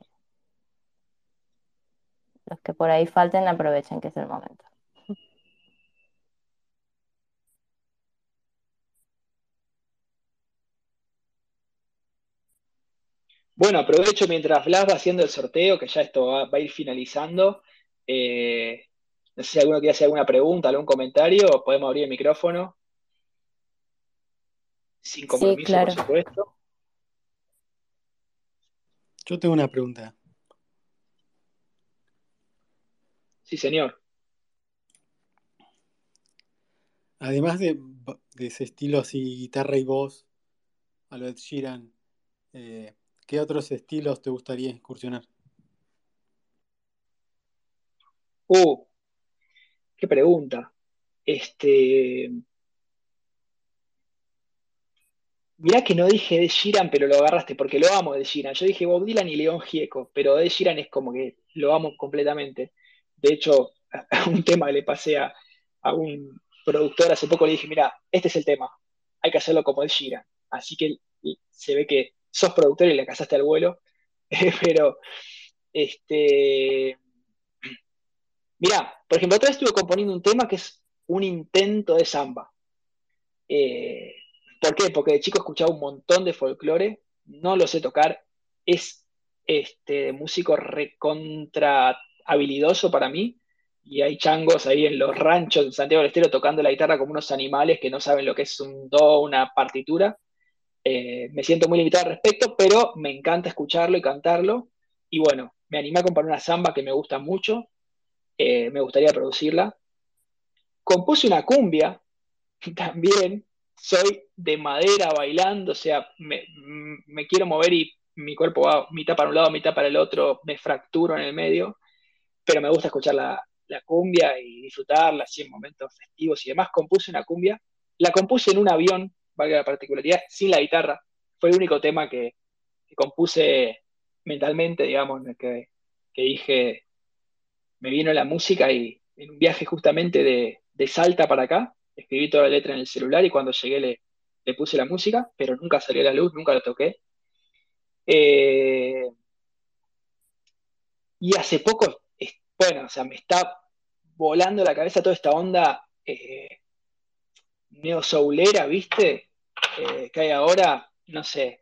los que por ahí falten, aprovechen que es el momento. Bueno, aprovecho mientras Blas va haciendo el sorteo, que ya esto va, a ir finalizando. Eh, no sé si alguno quiere hacer alguna pregunta, algún comentario, podemos abrir el micrófono. Sin compromiso, por supuesto. Yo tengo una pregunta. Sí, señor. Además de, ese estilo así, guitarra y voz, a lo de Sheeran, eh, ¿qué otros estilos te gustaría incursionar? Uh, Qué pregunta. Este. Mirá que no dije de Sheeran, pero lo agarraste porque lo amo de Sheeran. Yo dije Bob Dylan y León Gieco, pero de Sheeran es como que lo amo completamente. De hecho, un tema le pasé a, un productor hace poco le dije, mira, este es el tema, hay que hacerlo como de Sheeran. Así que se ve que sos productor y le casaste al vuelo, pero este, Mirá, por ejemplo, otra vez estuve componiendo un tema que es un intento de samba. Eh, ¿Por qué? Porque de chico escuchaba un montón de folclore, no lo sé tocar, es este músico recontra habilidoso para mí, y hay changos ahí en los ranchos de Santiago del Estero tocando la guitarra como unos animales que no saben lo que es un do, una partitura. Eh, me siento muy limitado al respecto, pero me encanta escucharlo y cantarlo. Y bueno, me animé a comprar una samba que me gusta mucho, eh, me gustaría producirla. Compuse una cumbia, también soy de madera bailando, o sea, me, quiero mover y mi cuerpo va mitad para un lado, mitad para el otro, me fracturo en el medio, pero me gusta escuchar la, cumbia y disfrutarla así en momentos festivos y demás. Compuse una cumbia, la compuse en un avión, valga la particularidad, sin la guitarra. Fue el único tema que, compuse mentalmente, digamos, que, que dije, me vino la música y en un viaje justamente de, Salta para acá, escribí toda la letra en el celular y cuando llegué le, puse la música, pero nunca salió a la luz, nunca lo toqué. Eh, y hace poco, bueno, o sea, me está volando la cabeza toda esta onda eh, neo-soulera, ¿viste? Eh, que hay ahora, no sé,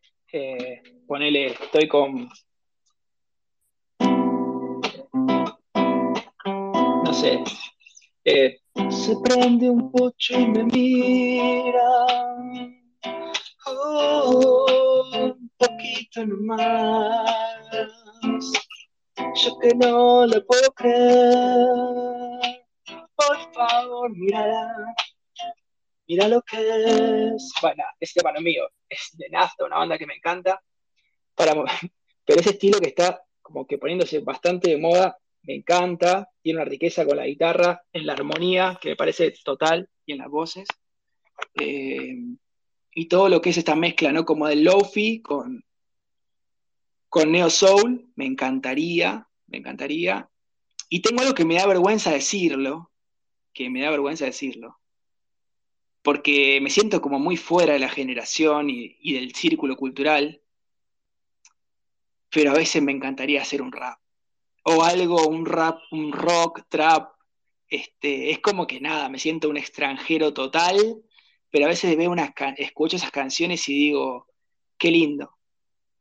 ponele, estoy con Eh, se prende un pocho y me mira. Oh, un poquito nomás. Yo que no le puedo creer. Por favor, mírala. Mira lo que es. Bueno, este tema no es mío, es de Nafta, una banda que me encanta. Pero ese estilo que está como que poniéndose bastante de moda, me encanta, tiene una riqueza con la guitarra, en la armonía, que me parece total, y en las voces. Eh, y todo lo que es esta mezcla, ¿no? Como del lofi con, con Neo Soul, me encantaría, me encantaría. Y tengo algo que me da vergüenza decirlo, que me da vergüenza decirlo, porque me siento como muy fuera de la generación y, del círculo cultural, pero a veces me encantaría hacer un rap. O algo, un rap, un rock, trap. Este, es como que nada, me siento un extranjero total, pero a veces veo unas escucho esas canciones y digo, qué lindo.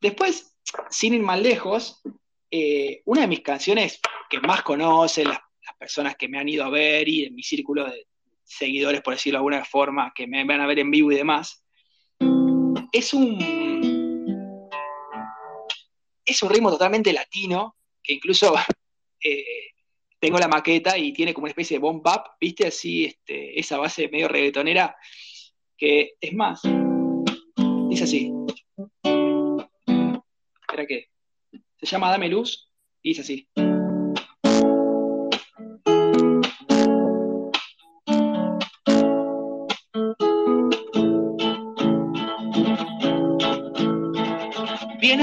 Después, sin ir más lejos, eh, una de mis canciones que más conocen las, las, personas que me han ido a ver y en mi círculo de seguidores, por decirlo de alguna forma, que me van a ver en vivo y demás, es un es un ritmo totalmente latino, que incluso eh, tengo la maqueta y tiene como una especie de bomb up, ¿viste? Así, este, esa base medio reggaetonera, que es más, es así. Espera que, se llama Dame Luz y dice así.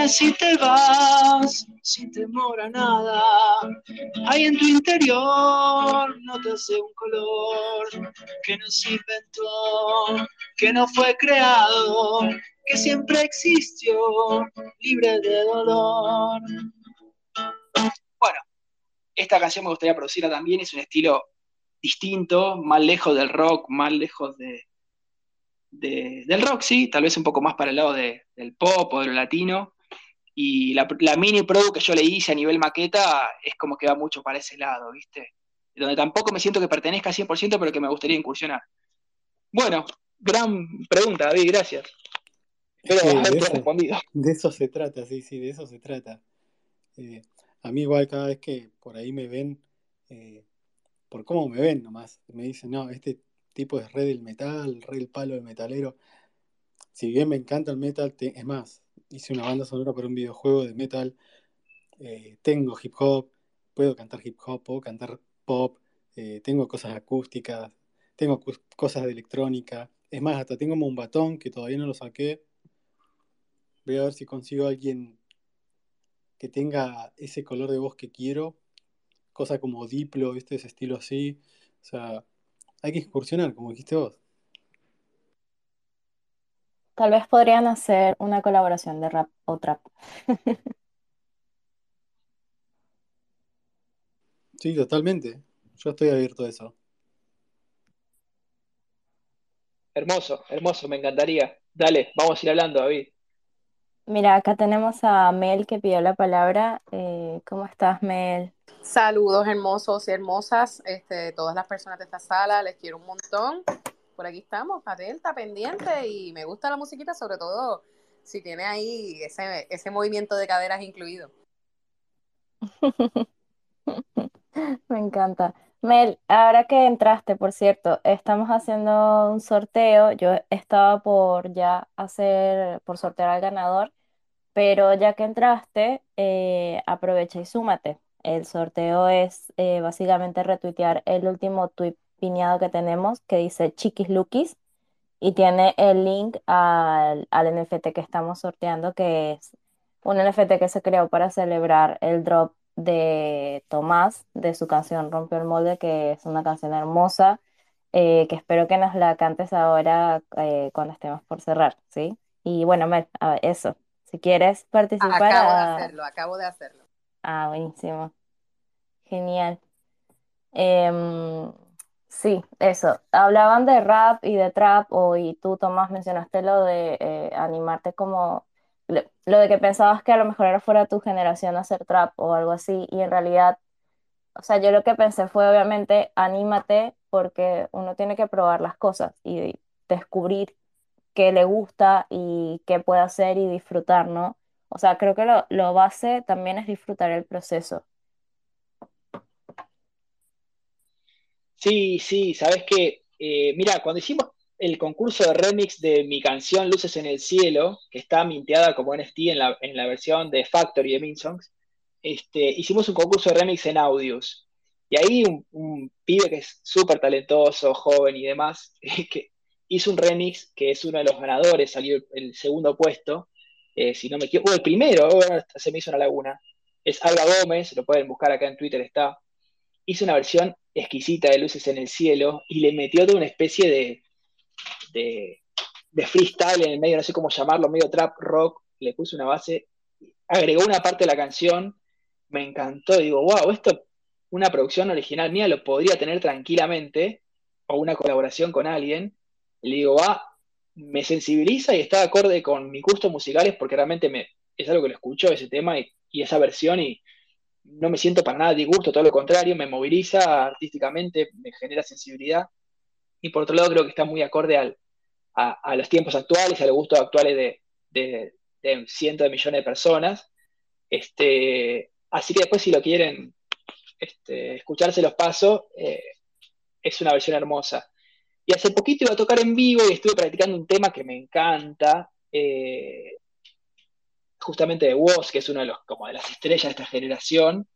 Si te vas, sin temor a nada. Hay en tu interior no te hace un color que no se inventó, que no fue creado, que siempre existió, libre de dolor. Bueno, esta canción me gustaría producirla también, es un estilo distinto, más lejos del rock, más lejos de, de, del rock, sí, tal vez un poco más para el lado de, del pop o de lo latino. Y la, la, mini pro que yo le hice a nivel maqueta es como que va mucho para ese lado, ¿viste? Donde tampoco me siento que pertenezca al 100%, pero que me gustaría incursionar. Bueno, gran pregunta, David, gracias. Pero Sí, de haberte eso, respondido. de eso se trata, sí, sí, de eso se trata. Eh, a mí igual cada vez que por ahí me ven, eh, por cómo me ven nomás, me dicen, no, este tipo es re del metal, re el palo del metalero. Si bien me encanta el metal, te- es más, hice una banda sonora para un videojuego de metal, eh, tengo hip hop, puedo cantar hip hop, puedo cantar pop, eh, tengo cosas acústicas, tengo cos- cosas de electrónica. Es más, hasta tengo un batón que todavía no lo saqué. Voy a ver si consigo a alguien que tenga ese color de voz que quiero, cosa como Diplo, ¿viste? Ese estilo así. O sea, hay que excursionar, como dijiste vos. Tal vez podrían hacer una colaboración de rap o trap. Sí, totalmente. Yo estoy abierto a eso. Hermoso, hermoso, me encantaría. Dale, vamos a ir hablando, David. Mira, acá tenemos a Mel que pidió la palabra. Eh, ¿cómo estás, Mel? Saludos hermosos y hermosas, este, todas las personas de esta sala, les quiero un montón. Por aquí estamos, atenta, pendiente y me gusta la musiquita, sobre todo si tiene ahí ese, ese movimiento de caderas incluido. Me encanta. Mel, ahora que entraste, por cierto, estamos haciendo un sorteo. Yo estaba por ya hacer, por sortear al ganador, pero ya que entraste, eh, aprovecha y súmate. El sorteo es eh, básicamente retuitear el último tweet pineado que tenemos que dice Chiquis Lukis y tiene el link al, al NFT que estamos sorteando, que es un NFT que se creó para celebrar el drop de Tomás de su canción Rompió el Molde, que es una canción hermosa, eh, que espero que nos la cantes ahora eh, cuando estemos por cerrar, ¿sí? Y bueno, Mel, a ver, eso. Si quieres participar, Acabo de ah, hacerlo, acabo de hacerlo. ah, buenísimo. Genial. Em, sí, eso. Hablaban de rap y de trap, o, y tú, Tomás, mencionaste lo de eh, animarte como, lo, de que pensabas que a lo mejor era fuera tu generación hacer trap o algo así, y en realidad, o sea, yo lo que pensé fue obviamente anímate porque uno tiene que probar las cosas y descubrir qué le gusta y qué puede hacer y disfrutar, ¿no? O sea, creo que lo, lo base también es disfrutar el proceso. Sí, sí, sabes que, mira, cuando hicimos el concurso de remix de mi canción Luces en el Cielo, que está minteada como NFT en la, en la versión de Factory de Minsongs, este, hicimos un concurso de remix en Audios. Y ahí un, pibe que es súper talentoso, joven y demás, que hizo un remix que es uno de los ganadores, salió el segundo puesto, eh, si no me equivoco, o el primero, se me hizo una laguna, es Alba Gómez, lo pueden buscar acá en Twitter, está, hizo una versión exquisita de Luces en el Cielo y le metió toda una especie de, de, de freestyle en el medio, no sé cómo llamarlo, medio trap rock, le puso una base, agregó una parte de la canción, me encantó, digo, wow, esto, una producción original mía lo podría tener tranquilamente, o una colaboración con alguien, le digo, va, me sensibiliza y está acorde con mis gustos musicales porque realmente me, es algo que lo escucho, ese tema y, esa versión y no me siento para nada disgusto, todo lo contrario, me moviliza artísticamente, me genera sensibilidad y por otro lado creo que está muy acorde a, los tiempos actuales, a los gustos actuales de, cientos de millones de personas. Este, así que después si lo quieren este, escucharse los pasos, eh, es una versión hermosa. Y hace poquito iba a tocar en vivo y estuve practicando un tema que me encanta, eh, justamente de Woz, que es uno de los como de las estrellas de esta generación.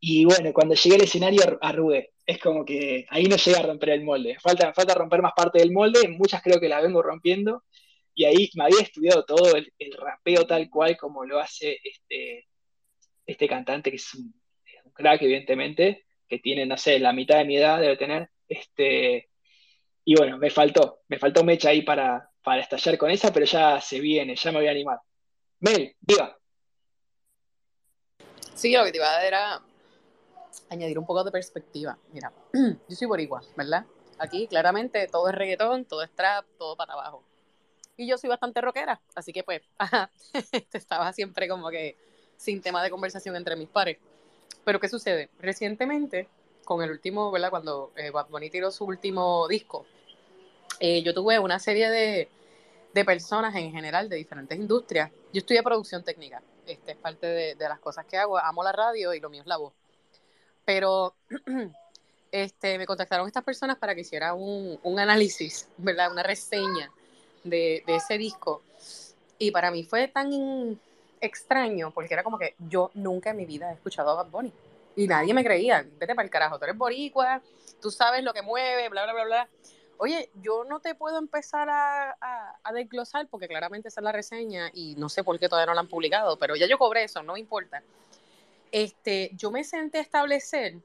Y bueno, cuando llegué al escenario arrugué. Es como que ahí no llega a romper el molde. Falta, falta romper más parte del molde, muchas creo que la vengo rompiendo. Y ahí me había estudiado todo el, rapeo tal cual como lo hace este, este cantante, que es un, un, crack, evidentemente, que tiene, no sé, la mitad de mi edad debe tener. Este, y bueno, me faltó, me faltó mecha ahí para, para estallar con esa, pero ya se viene, ya me voy a animar. Mel, diga. Sí, lo que te iba a dar era añadir un poco de perspectiva. Mira, yo soy boricua, ¿verdad? Aquí claramente todo es reggaetón, todo es trap, todo para abajo. Y yo soy bastante rockera, así que pues, estaba siempre como que sin tema de conversación entre mis pares. Pero ¿qué sucede? Recientemente, con el último, ¿verdad? Cuando eh, Bad tiró su último disco, eh, yo tuve una serie de, personas en general de diferentes industrias. Yo estudié producción técnica, este es parte de, las cosas que hago. Amo la radio y lo mío es la voz. Pero este, me contactaron estas personas para que hiciera un, análisis, ¿verdad? Una reseña de, de, ese disco. Y para mí fue tan extraño porque era como que yo nunca en mi vida he escuchado a Bad Bunny. Y nadie me creía. Vete para el carajo, tú eres boricua, tú sabes lo que mueve, bla, bla, bla, bla oye, yo no te puedo empezar a, a, desglosar porque claramente esa es la reseña y no sé por qué todavía no la han publicado, pero ya yo cobré eso, no importa. Este, yo me senté a establecer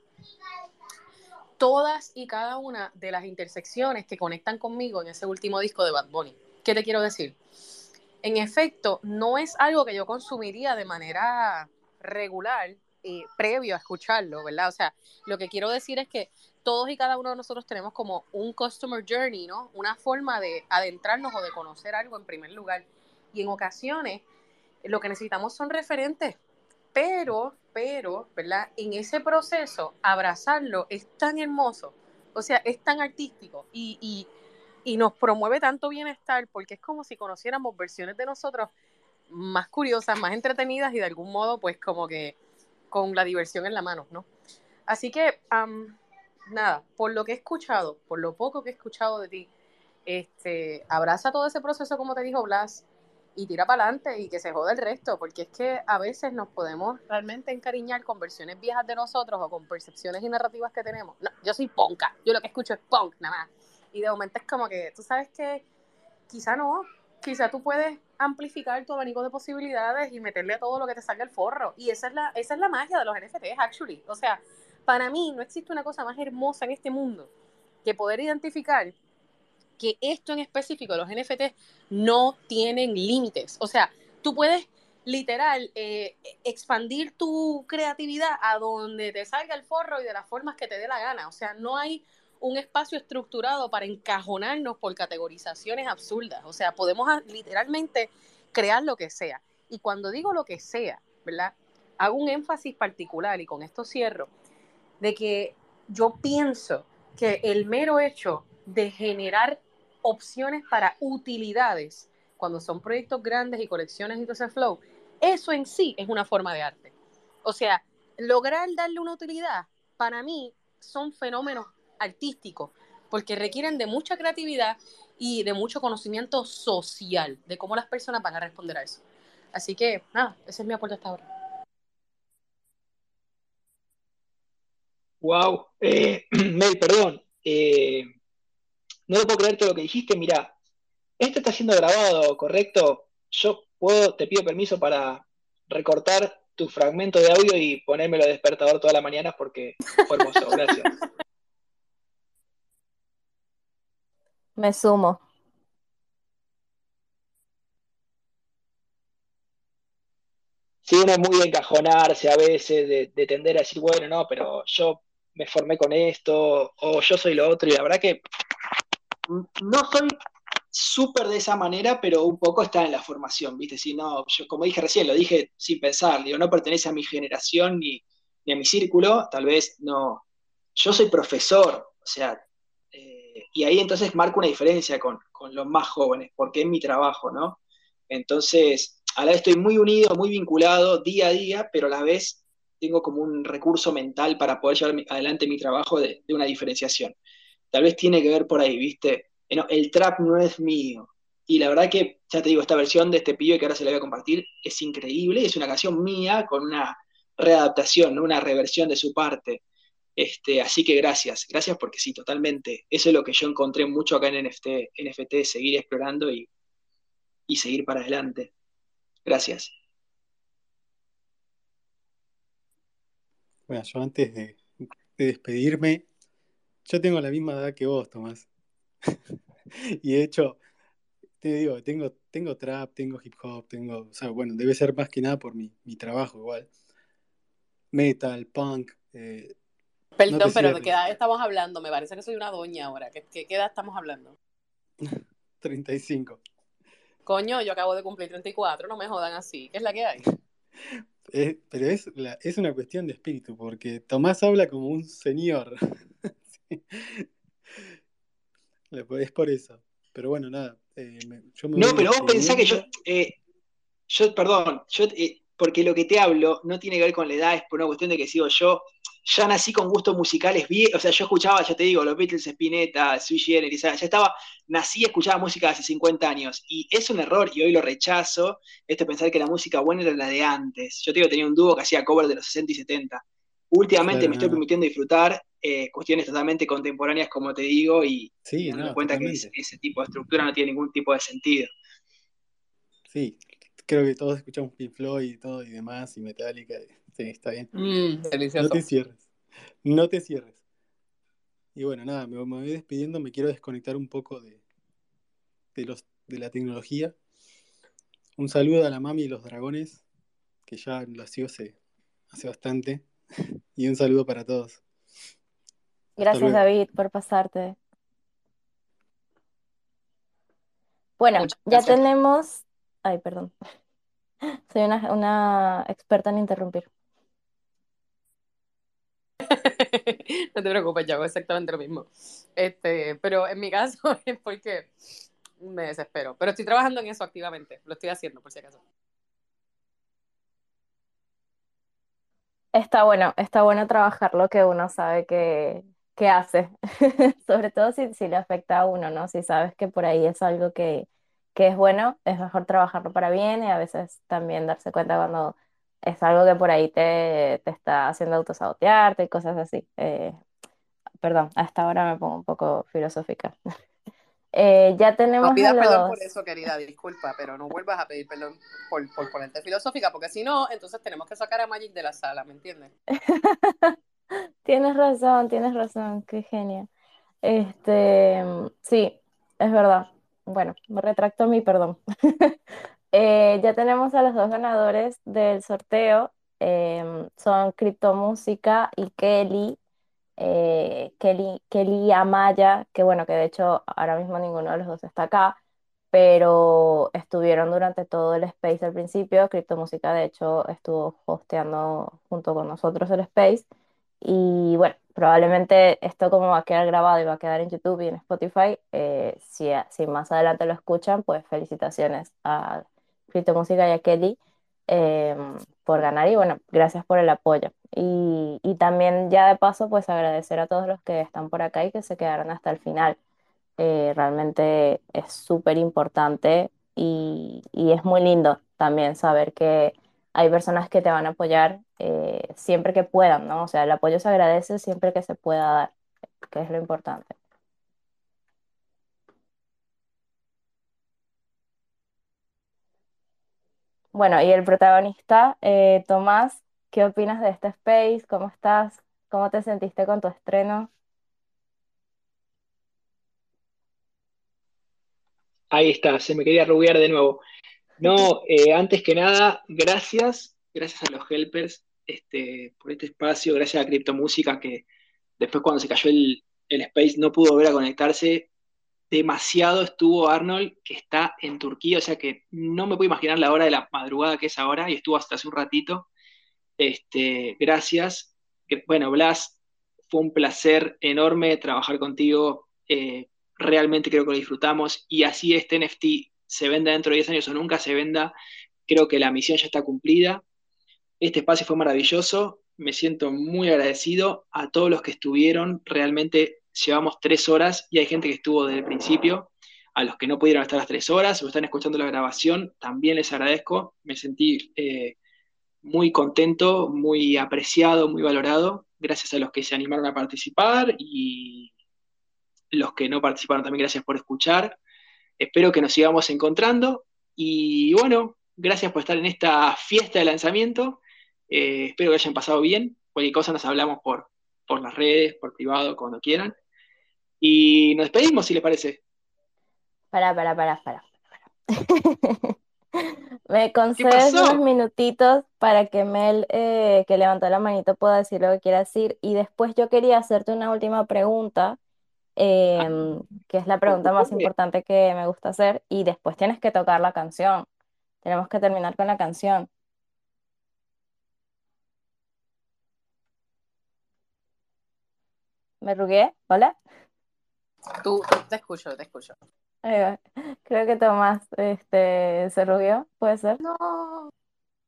todas y cada una de las intersecciones que conectan conmigo en ese último disco de Bad Bunny. ¿Qué te quiero decir? En efecto, no es algo que yo consumiría de manera regular eh, previo a escucharlo, ¿verdad? O sea, lo que quiero decir es que todos y cada uno de nosotros tenemos como un customer journey, ¿no? Una forma de adentrarnos o de conocer algo en primer lugar. Y en ocasiones lo que necesitamos son referentes, pero, pero, ¿verdad? En ese proceso, abrazarlo es tan hermoso, o sea, es tan artístico y, y, nos promueve tanto bienestar porque es como si conociéramos versiones de nosotros más curiosas, más entretenidas y de algún modo, pues como que con la diversión en la mano, ¿no? Así que, nada, por lo que he escuchado, por lo poco que he escuchado de ti, este, abraza todo ese proceso, como te dijo Blas, y tira para adelante y que se jode el resto, porque es que a veces nos podemos realmente encariñar con versiones viejas de nosotros o con percepciones y narrativas que tenemos. No, yo soy ponca, yo lo que escucho es punk, nada más. Y de momento es como que, tú sabes que quizá no, quizá tú puedes amplificar tu abanico de posibilidades y meterle a todo lo que te salga el forro. Y esa es la, esa es la magia de los NFTs, actually. O sea, para mí no existe una cosa más hermosa en este mundo que poder identificar que esto en específico, los NFTs, no tienen límites. O sea, tú puedes literal eh, expandir tu creatividad a donde te salga el forro y de las formas que te dé la gana. O sea, no hay un espacio estructurado para encajonarnos por categorizaciones absurdas. O sea, podemos literalmente crear lo que sea. Y cuando digo lo que sea, ¿verdad? Hago un énfasis particular y con esto cierro, de que yo pienso que el mero hecho de generar opciones para utilidades, cuando son proyectos grandes y colecciones y todo ese flow, eso en sí es una forma de arte. O sea, lograr darle una utilidad, para mí, son fenómenos artístico, porque requieren de mucha creatividad y de mucho conocimiento social de cómo las personas van a responder a eso. Así que, nada, ese es mi aporte hasta ahora. Wow. Eh, Mel, perdón. Eh, no lo puedo creer todo lo que dijiste. Mira, esto está siendo grabado, ¿correcto? Yo puedo, te pido permiso para recortar tu fragmento de audio y ponérmelo de despertador todas las mañanas porque fue hermoso. Gracias. Me sumo. Sí, uno es muy de encajonarse a veces, de, de tender a decir, bueno, no, pero yo me formé con esto, o yo soy lo otro, y la verdad que no soy súper de esa manera, pero un poco está en la formación, ¿viste? Si no, yo como dije recién, lo dije sin pensar, digo, no pertenece a mi generación ni, ni a mi círculo, tal vez no. Yo soy profesor, o sea, eh, y ahí entonces marco una diferencia con, con los más jóvenes, porque es mi trabajo, ¿no? Entonces, a la vez estoy muy unido, muy vinculado día a día, pero a la vez tengo como un recurso mental para poder llevar adelante mi trabajo de, una diferenciación. Tal vez tiene que ver por ahí, ¿viste? Eh, no, el trap no es mío. Y la verdad que, ya te digo, esta versión de este pibe que ahora se la voy a compartir es increíble, es una canción mía con una readaptación, una reversión de su parte. Este, así que gracias, gracias porque sí, totalmente. Eso es lo que yo encontré mucho acá en NFT, NFT seguir explorando y, y seguir para adelante. Gracias. Bueno, yo antes de, de despedirme, yo tengo la misma edad que vos, Tomás. Y de hecho, te digo, tengo, tengo trap, tengo hip hop, tengo, o sea, bueno, debe ser más que nada por mi, mi trabajo igual. Metal, punk, eh, Perdón, pero ¿de qué edad estamos hablando? Me parece que soy una doña ahora. ¿Qué, qué, qué edad estamos hablando? 35. Coño, yo acabo de cumplir 34, no me jodan así. ¿Qué es la que hay? Eh, pero es, la- es una cuestión de espíritu, porque Tomás habla como un señor. Sí. Es por eso. Pero bueno, nada, eh, me- yo me No, pero vos pensás que yo, eh, yo, perdón, yo, eh, porque lo que te hablo no tiene que ver con la edad, es por una cuestión de que sigo yo, ya nací con gustos musicales bien, o sea, yo escuchaba, ya te digo, los Beatles, Spinetta, Sui Generis, o sea, ya estaba, nací y escuchaba música hace 50 años, y es un error, y hoy lo rechazo, esto de pensar que la música buena era la de antes. Yo te digo, tenía un dúo que hacía cover de los 60 y 70. Últimamente Claro, me estoy permitiendo disfrutar eh, cuestiones totalmente contemporáneas, como te digo, y, Sí, no, cuenta que ese tipo de estructura no tiene ningún tipo de sentido. Sí, creo que todos escuchamos Pink Floyd y todo y demás, y Metallica. y- Sí, está bien. No delicioso. te cierres. No te cierres. Y bueno, nada, me, me voy despidiendo, me quiero desconectar un poco de, de los, de la tecnología. Un saludo a la mami y los dragones, que ya lo sigo hace, hace bastante. Y un saludo para todos. Gracias. David, por pasarte. Bueno, ya tenemos... Ay, perdón. Soy una, una experta en interrumpir. No te preocupes, yo hago exactamente lo mismo. Este, pero en mi caso es porque me desespero. Pero estoy trabajando en eso activamente. Lo estoy haciendo, por si acaso. Está bueno, está bueno trabajar lo que uno sabe que, que hace, sobre todo si, si le afecta a uno, ¿no? Si sabes que por ahí es algo que, que es bueno, es mejor trabajarlo para bien y a veces también darse cuenta cuando es algo que por ahí te, te está haciendo autosabotearte y cosas así. Eh, perdón, hasta ahora me pongo un poco filosófica. Eh, ya No tenemos a pidas perdón por los... eso, querida, disculpa, pero no vuelvas a pedir perdón por, por ponerte filosófica, porque si no, entonces tenemos que sacar a Magic de la sala, ¿me entiendes? Tienes razón, tienes razón, qué genio. Este, sí, es verdad. Bueno, me retracto mi perdón. Eh, ya tenemos a los dos ganadores del sorteo. em, son Criptomúsica y Kelly. eh, Kelly, Kelly Amaya, que bueno, que de hecho ahora mismo ninguno de los dos está acá, pero estuvieron durante todo el space al principio. Criptomúsica, de hecho, estuvo hosteando junto con nosotros el space. Y bueno, probablemente esto como va a quedar grabado y va a quedar en YouTube y en Spotify, eh, si, si más adelante lo escuchan, pues felicitaciones a Criptomúsica y a Kelly eh, por ganar y bueno, gracias por el apoyo. Y, y también ya de paso, pues agradecer a todos los que están por acá y que se quedaron hasta el final. Eh, realmente es súper importante y, y es muy lindo también saber que hay personas que te van a apoyar eh, siempre que puedan, ¿no? O sea, el apoyo se agradece siempre que se pueda dar, que es lo importante. Bueno, y el protagonista, eh, Tomás, ¿qué opinas de este space? ¿Cómo estás? ¿Cómo te sentiste con tu estreno? Ahí está, se me quería rubiar de nuevo. No, eh, antes que nada, gracias, gracias a los helpers este, por este espacio, gracias a Criptomúsica que después cuando se cayó el, el Space no pudo volver a conectarse. Demasiado estuvo Arnold, que está en Turquía, o sea que no me puedo imaginar la hora de la madrugada que es ahora, y estuvo hasta hace un ratito. Este, gracias. Que- Bueno, Blas, fue un placer enorme trabajar contigo. eh, realmente creo que lo disfrutamos. Y así este NFT se venda dentro de 10 años o nunca se venda, creo que la misión ya está cumplida. Este espacio fue maravilloso. Me siento muy agradecido a todos los que estuvieron. Realmente llevamos tres horas y hay gente que estuvo desde el principio. A los que no pudieron estar las tres horas o están escuchando la grabación, también les agradezco. Me sentí eh, muy contento, muy apreciado, muy valorado. Gracias a los que se animaron a participar y los que no participaron también, gracias por escuchar. Espero que nos sigamos encontrando y bueno, gracias por estar en esta fiesta de lanzamiento. Eh, espero que hayan pasado bien. Cualquier cosa nos hablamos por, por las redes, por privado, cuando quieran. Y nos despedimos, si les parece. Para, para, para, para. ¿Me ¿Qué concedes unos minutitos para que Mel, eh, que levantó la manito, pueda decir lo que quiera decir? Y después yo quería hacerte una última pregunta, Ah, em, que es la pregunta más importante que me gusta hacer, y después tienes que tocar la canción. Tenemos que terminar con la canción. ¿Me rugué? ¿Hola? Tú, te escucho, te escucho. Creo que Tomás este, se rugió, ¿puede ser? No.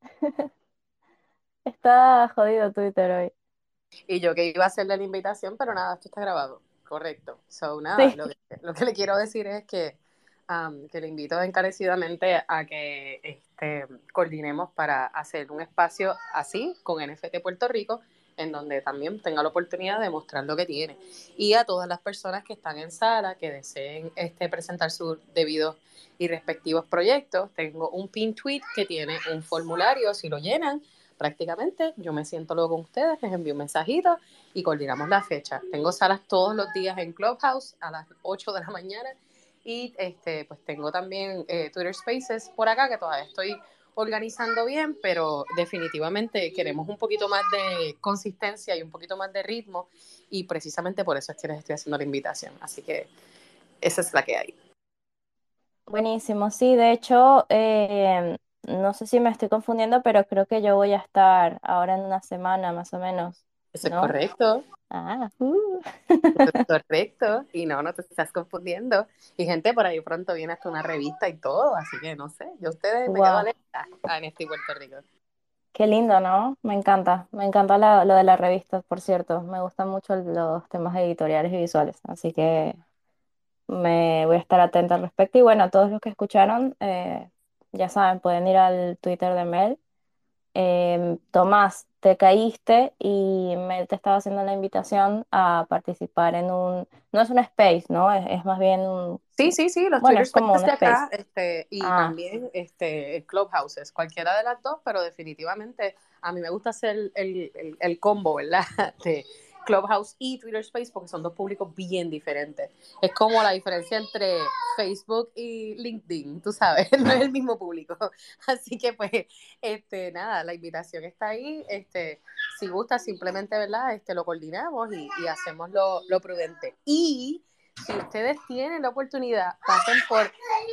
Está jodido Twitter hoy. Y yo que iba a hacerle la invitación, pero nada, esto está grabado. Correcto. So, nada, Sí. lo que, lo que le quiero decir es que, um, que le invito encarecidamente a que este, coordinemos para hacer un espacio así con NFT Puerto Rico, en donde también tenga la oportunidad de mostrar lo que tiene. Y a todas las personas que están en sala, que deseen este, presentar sus debidos y respectivos proyectos, tengo un pin tweet que tiene un formulario, si lo llenan, prácticamente yo me siento luego con ustedes, les envío un mensajito y coordinamos la fecha. Tengo salas todos los días en Clubhouse a las 8 de la mañana y este, pues tengo también eh, Twitter Spaces por acá que todavía estoy organizando bien, pero definitivamente queremos un poquito más de consistencia y un poquito más de ritmo y precisamente por eso es que les estoy haciendo la invitación. Así que esa es la que hay. Buenísimo, sí, de hecho, eh, no sé si me estoy confundiendo, pero creo que yo voy a estar ahora en una semana más o menos, Eso es correcto. Ah, uh. Eso es correcto. Y no, no te estás confundiendo. Y gente, por ahí pronto viene hasta una revista y todo. Así que no sé, yo ustedes me quedo Wow, a este Puerto Rico. qué lindo, ¿no? Me encanta, me encanta la- lo de las revistas, por cierto, me gustan mucho los temas editoriales y visuales, así que me voy a estar atenta al respecto. Y bueno, todos los que escucharon, eh, ya saben, pueden ir al Twitter de Mel. Em, Tomás, te caíste y Mel te estaba haciendo la invitación a participar en un, no es un space, ¿no? Es, es más bien un, Sí, sí, sí, los bueno, es como Spaces un de space. acá, este, y Ah, también este, Clubhouses, cualquiera de las dos, pero definitivamente a mí me gusta hacer el, el, el combo, ¿verdad? De Clubhouse y Twitter Space porque son dos públicos bien diferentes. Es como la diferencia entre Facebook y LinkedIn, tú sabes, no es el mismo público. Así que pues, este, nada, la invitación está ahí. Este, si gusta, simplemente, ¿verdad? Este, lo coordinamos y, hacemos lo prudente. Y si ustedes tienen la oportunidad, pasen por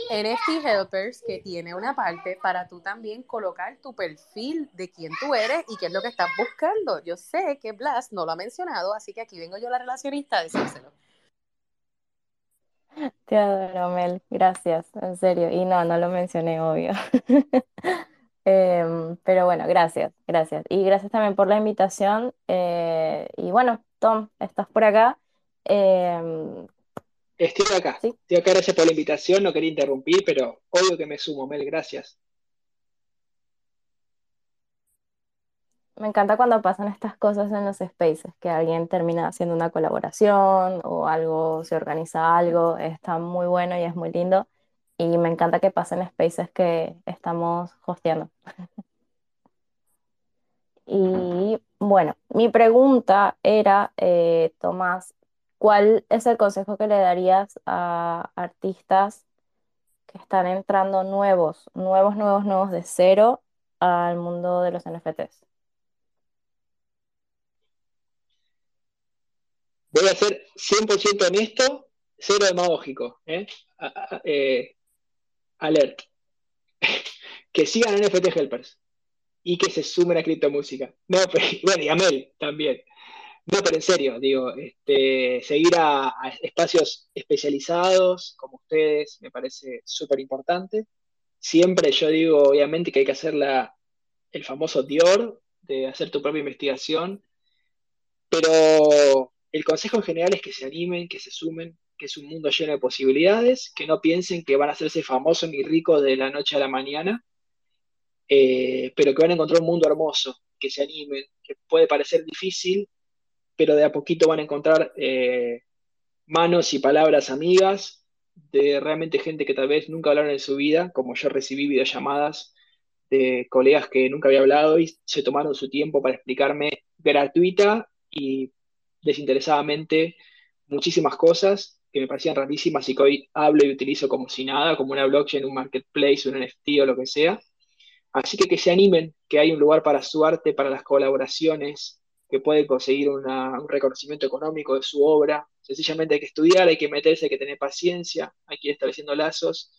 NFT Helpers, que tiene una parte para tú también colocar tu perfil de quién tú eres y qué es lo que estás buscando. Yo sé que Blas no lo ha mencionado, así que aquí vengo yo la relacionista a decírselo. te adoro, Mel, gracias, en serio. Y no, no lo mencioné, obvio. Em, pero bueno, gracias, gracias. Y gracias también por la invitación. eh, y bueno, Tom, estás por acá. Em, Estoy acá. sí, Estoy acá, gracias por la invitación. No quería interrumpir, pero obvio que me sumo, Mel, gracias. me encanta cuando pasan estas cosas en los spaces, que alguien termina haciendo una colaboración o algo, se organiza algo, está muy bueno y es muy lindo. Y me encanta que pasen spaces que estamos hosteando. Y bueno, mi pregunta era, eh, Tomás, ¿cuál es el consejo que le darías a artistas que están entrando nuevos, nuevos, nuevos, nuevos de cero al mundo de los NFTs? Voy a ser 100% honesto, cero demagógico. ¿eh? Eh, alert. Que sigan NFT Helpers y que se sumen a criptomúsica. No, pero, bueno, y a Mel también. No, pero en serio, digo, este, seguir a, espacios especializados como ustedes me parece súper importante. Siempre yo digo, obviamente, que hay que hacer la, el famoso Dior, de hacer tu propia investigación, pero el consejo en general es que se animen, que se sumen, que es un mundo lleno de posibilidades, que no piensen que van a hacerse famosos ni ricos de la noche a la mañana, eh, pero que van a encontrar un mundo hermoso, que se animen, que puede parecer difícil, pero de a poquito van a encontrar eh, manos y palabras amigas de realmente gente que tal vez nunca hablaron en su vida, como yo recibí videollamadas de colegas que nunca había hablado y se tomaron su tiempo para explicarme gratuita y desinteresadamente muchísimas cosas que me parecían rarísimas y que hoy hablo y utilizo como si nada, como una blockchain, un marketplace, un NFT o lo que sea. Así que que se animen, que hay un lugar para su arte, para las colaboraciones, que pueden conseguir un reconocimiento económico de su obra. Sencillamente hay que estudiar, hay que meterse, hay que tener paciencia, hay que ir estableciendo lazos.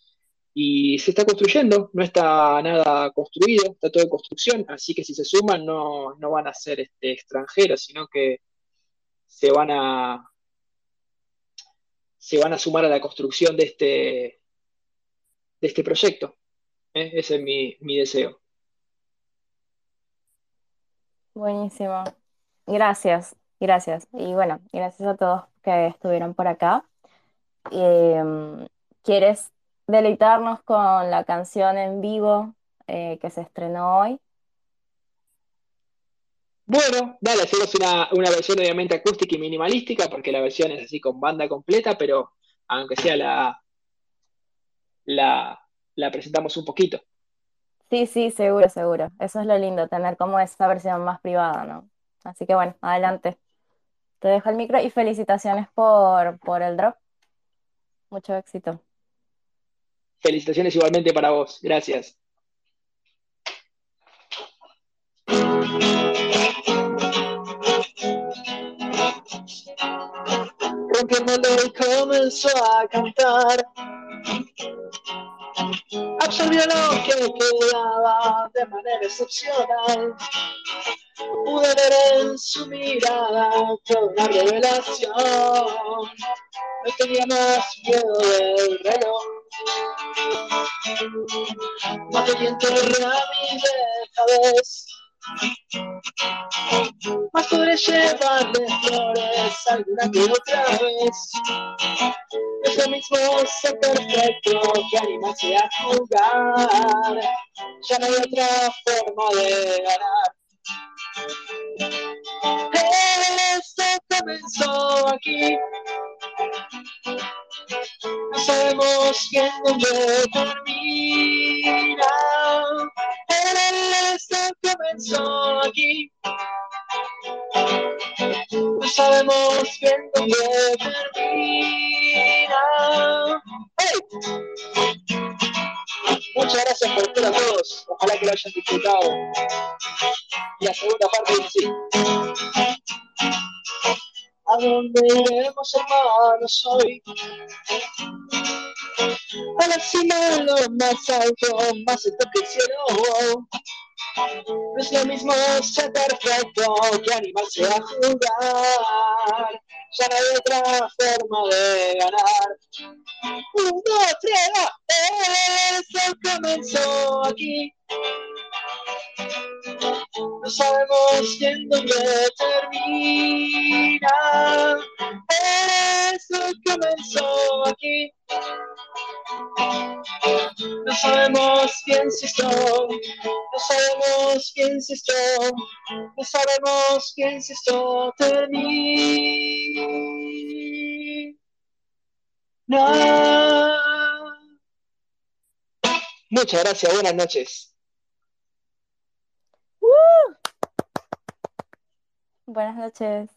Y se está construyendo, no está nada construido, está todo en construcción, así que si se suman no, no van a ser este, extranjeros, sino que se van a, se van a sumar a la construcción de este, de este proyecto. ¿eh? Ese es mi, mi deseo. Buenísimo. Gracias, gracias. Y bueno, gracias a todos que estuvieron por acá. Em, ¿quieres deleitarnos con la canción en vivo eh, que se estrenó hoy? Bueno, dale, hacemos una, una versión obviamente acústica y minimalística, porque la versión es así con banda completa, pero aunque sea la, la, la presentamos un poquito. Sí, sí, seguro, seguro. Eso es lo lindo, tener como esa versión más privada, ¿no? Así que bueno, adelante. Te dejo el micro y felicitaciones por, por el drop. Mucho éxito. Felicitaciones igualmente para vos. Gracias. Rompiéndolo y comenzó a cantar. Absorbió lo que quedaba de manera excepcional. Pude ver en su mirada toda una revelación. No tenía más miedo del reloj. Más de viento a mi dejadez. Más podré llevarle flores alguna que otra vez. Es lo mismo ser perfecto que animarse a jugar. Ya no hay otra forma de ganar. Esto comenzó aquí. No sabemos bien dónde termina. Esto comenzó aquí. No sabemos bien dónde termina. ¡Hey! Muchas gracias por estar a todos. Ojalá que lo hayan disfrutado. La segunda parte dice así. ¿A dónde iremos, hermanos, hoy? A la cima de lo más alto, más alto que el cielo. No es lo mismo ser perfecto que animarse a jugar. Ya no hay otra forma de ganar. Un, dos, tres, va. Esto comenzó aquí. No sabemos bien dónde termina. Esto comenzó aquí. No sabemos si esto, no sabemos bien si esto, no sabemos bien si esto termina. Muchas gracias, buenas noches. Buenas noches.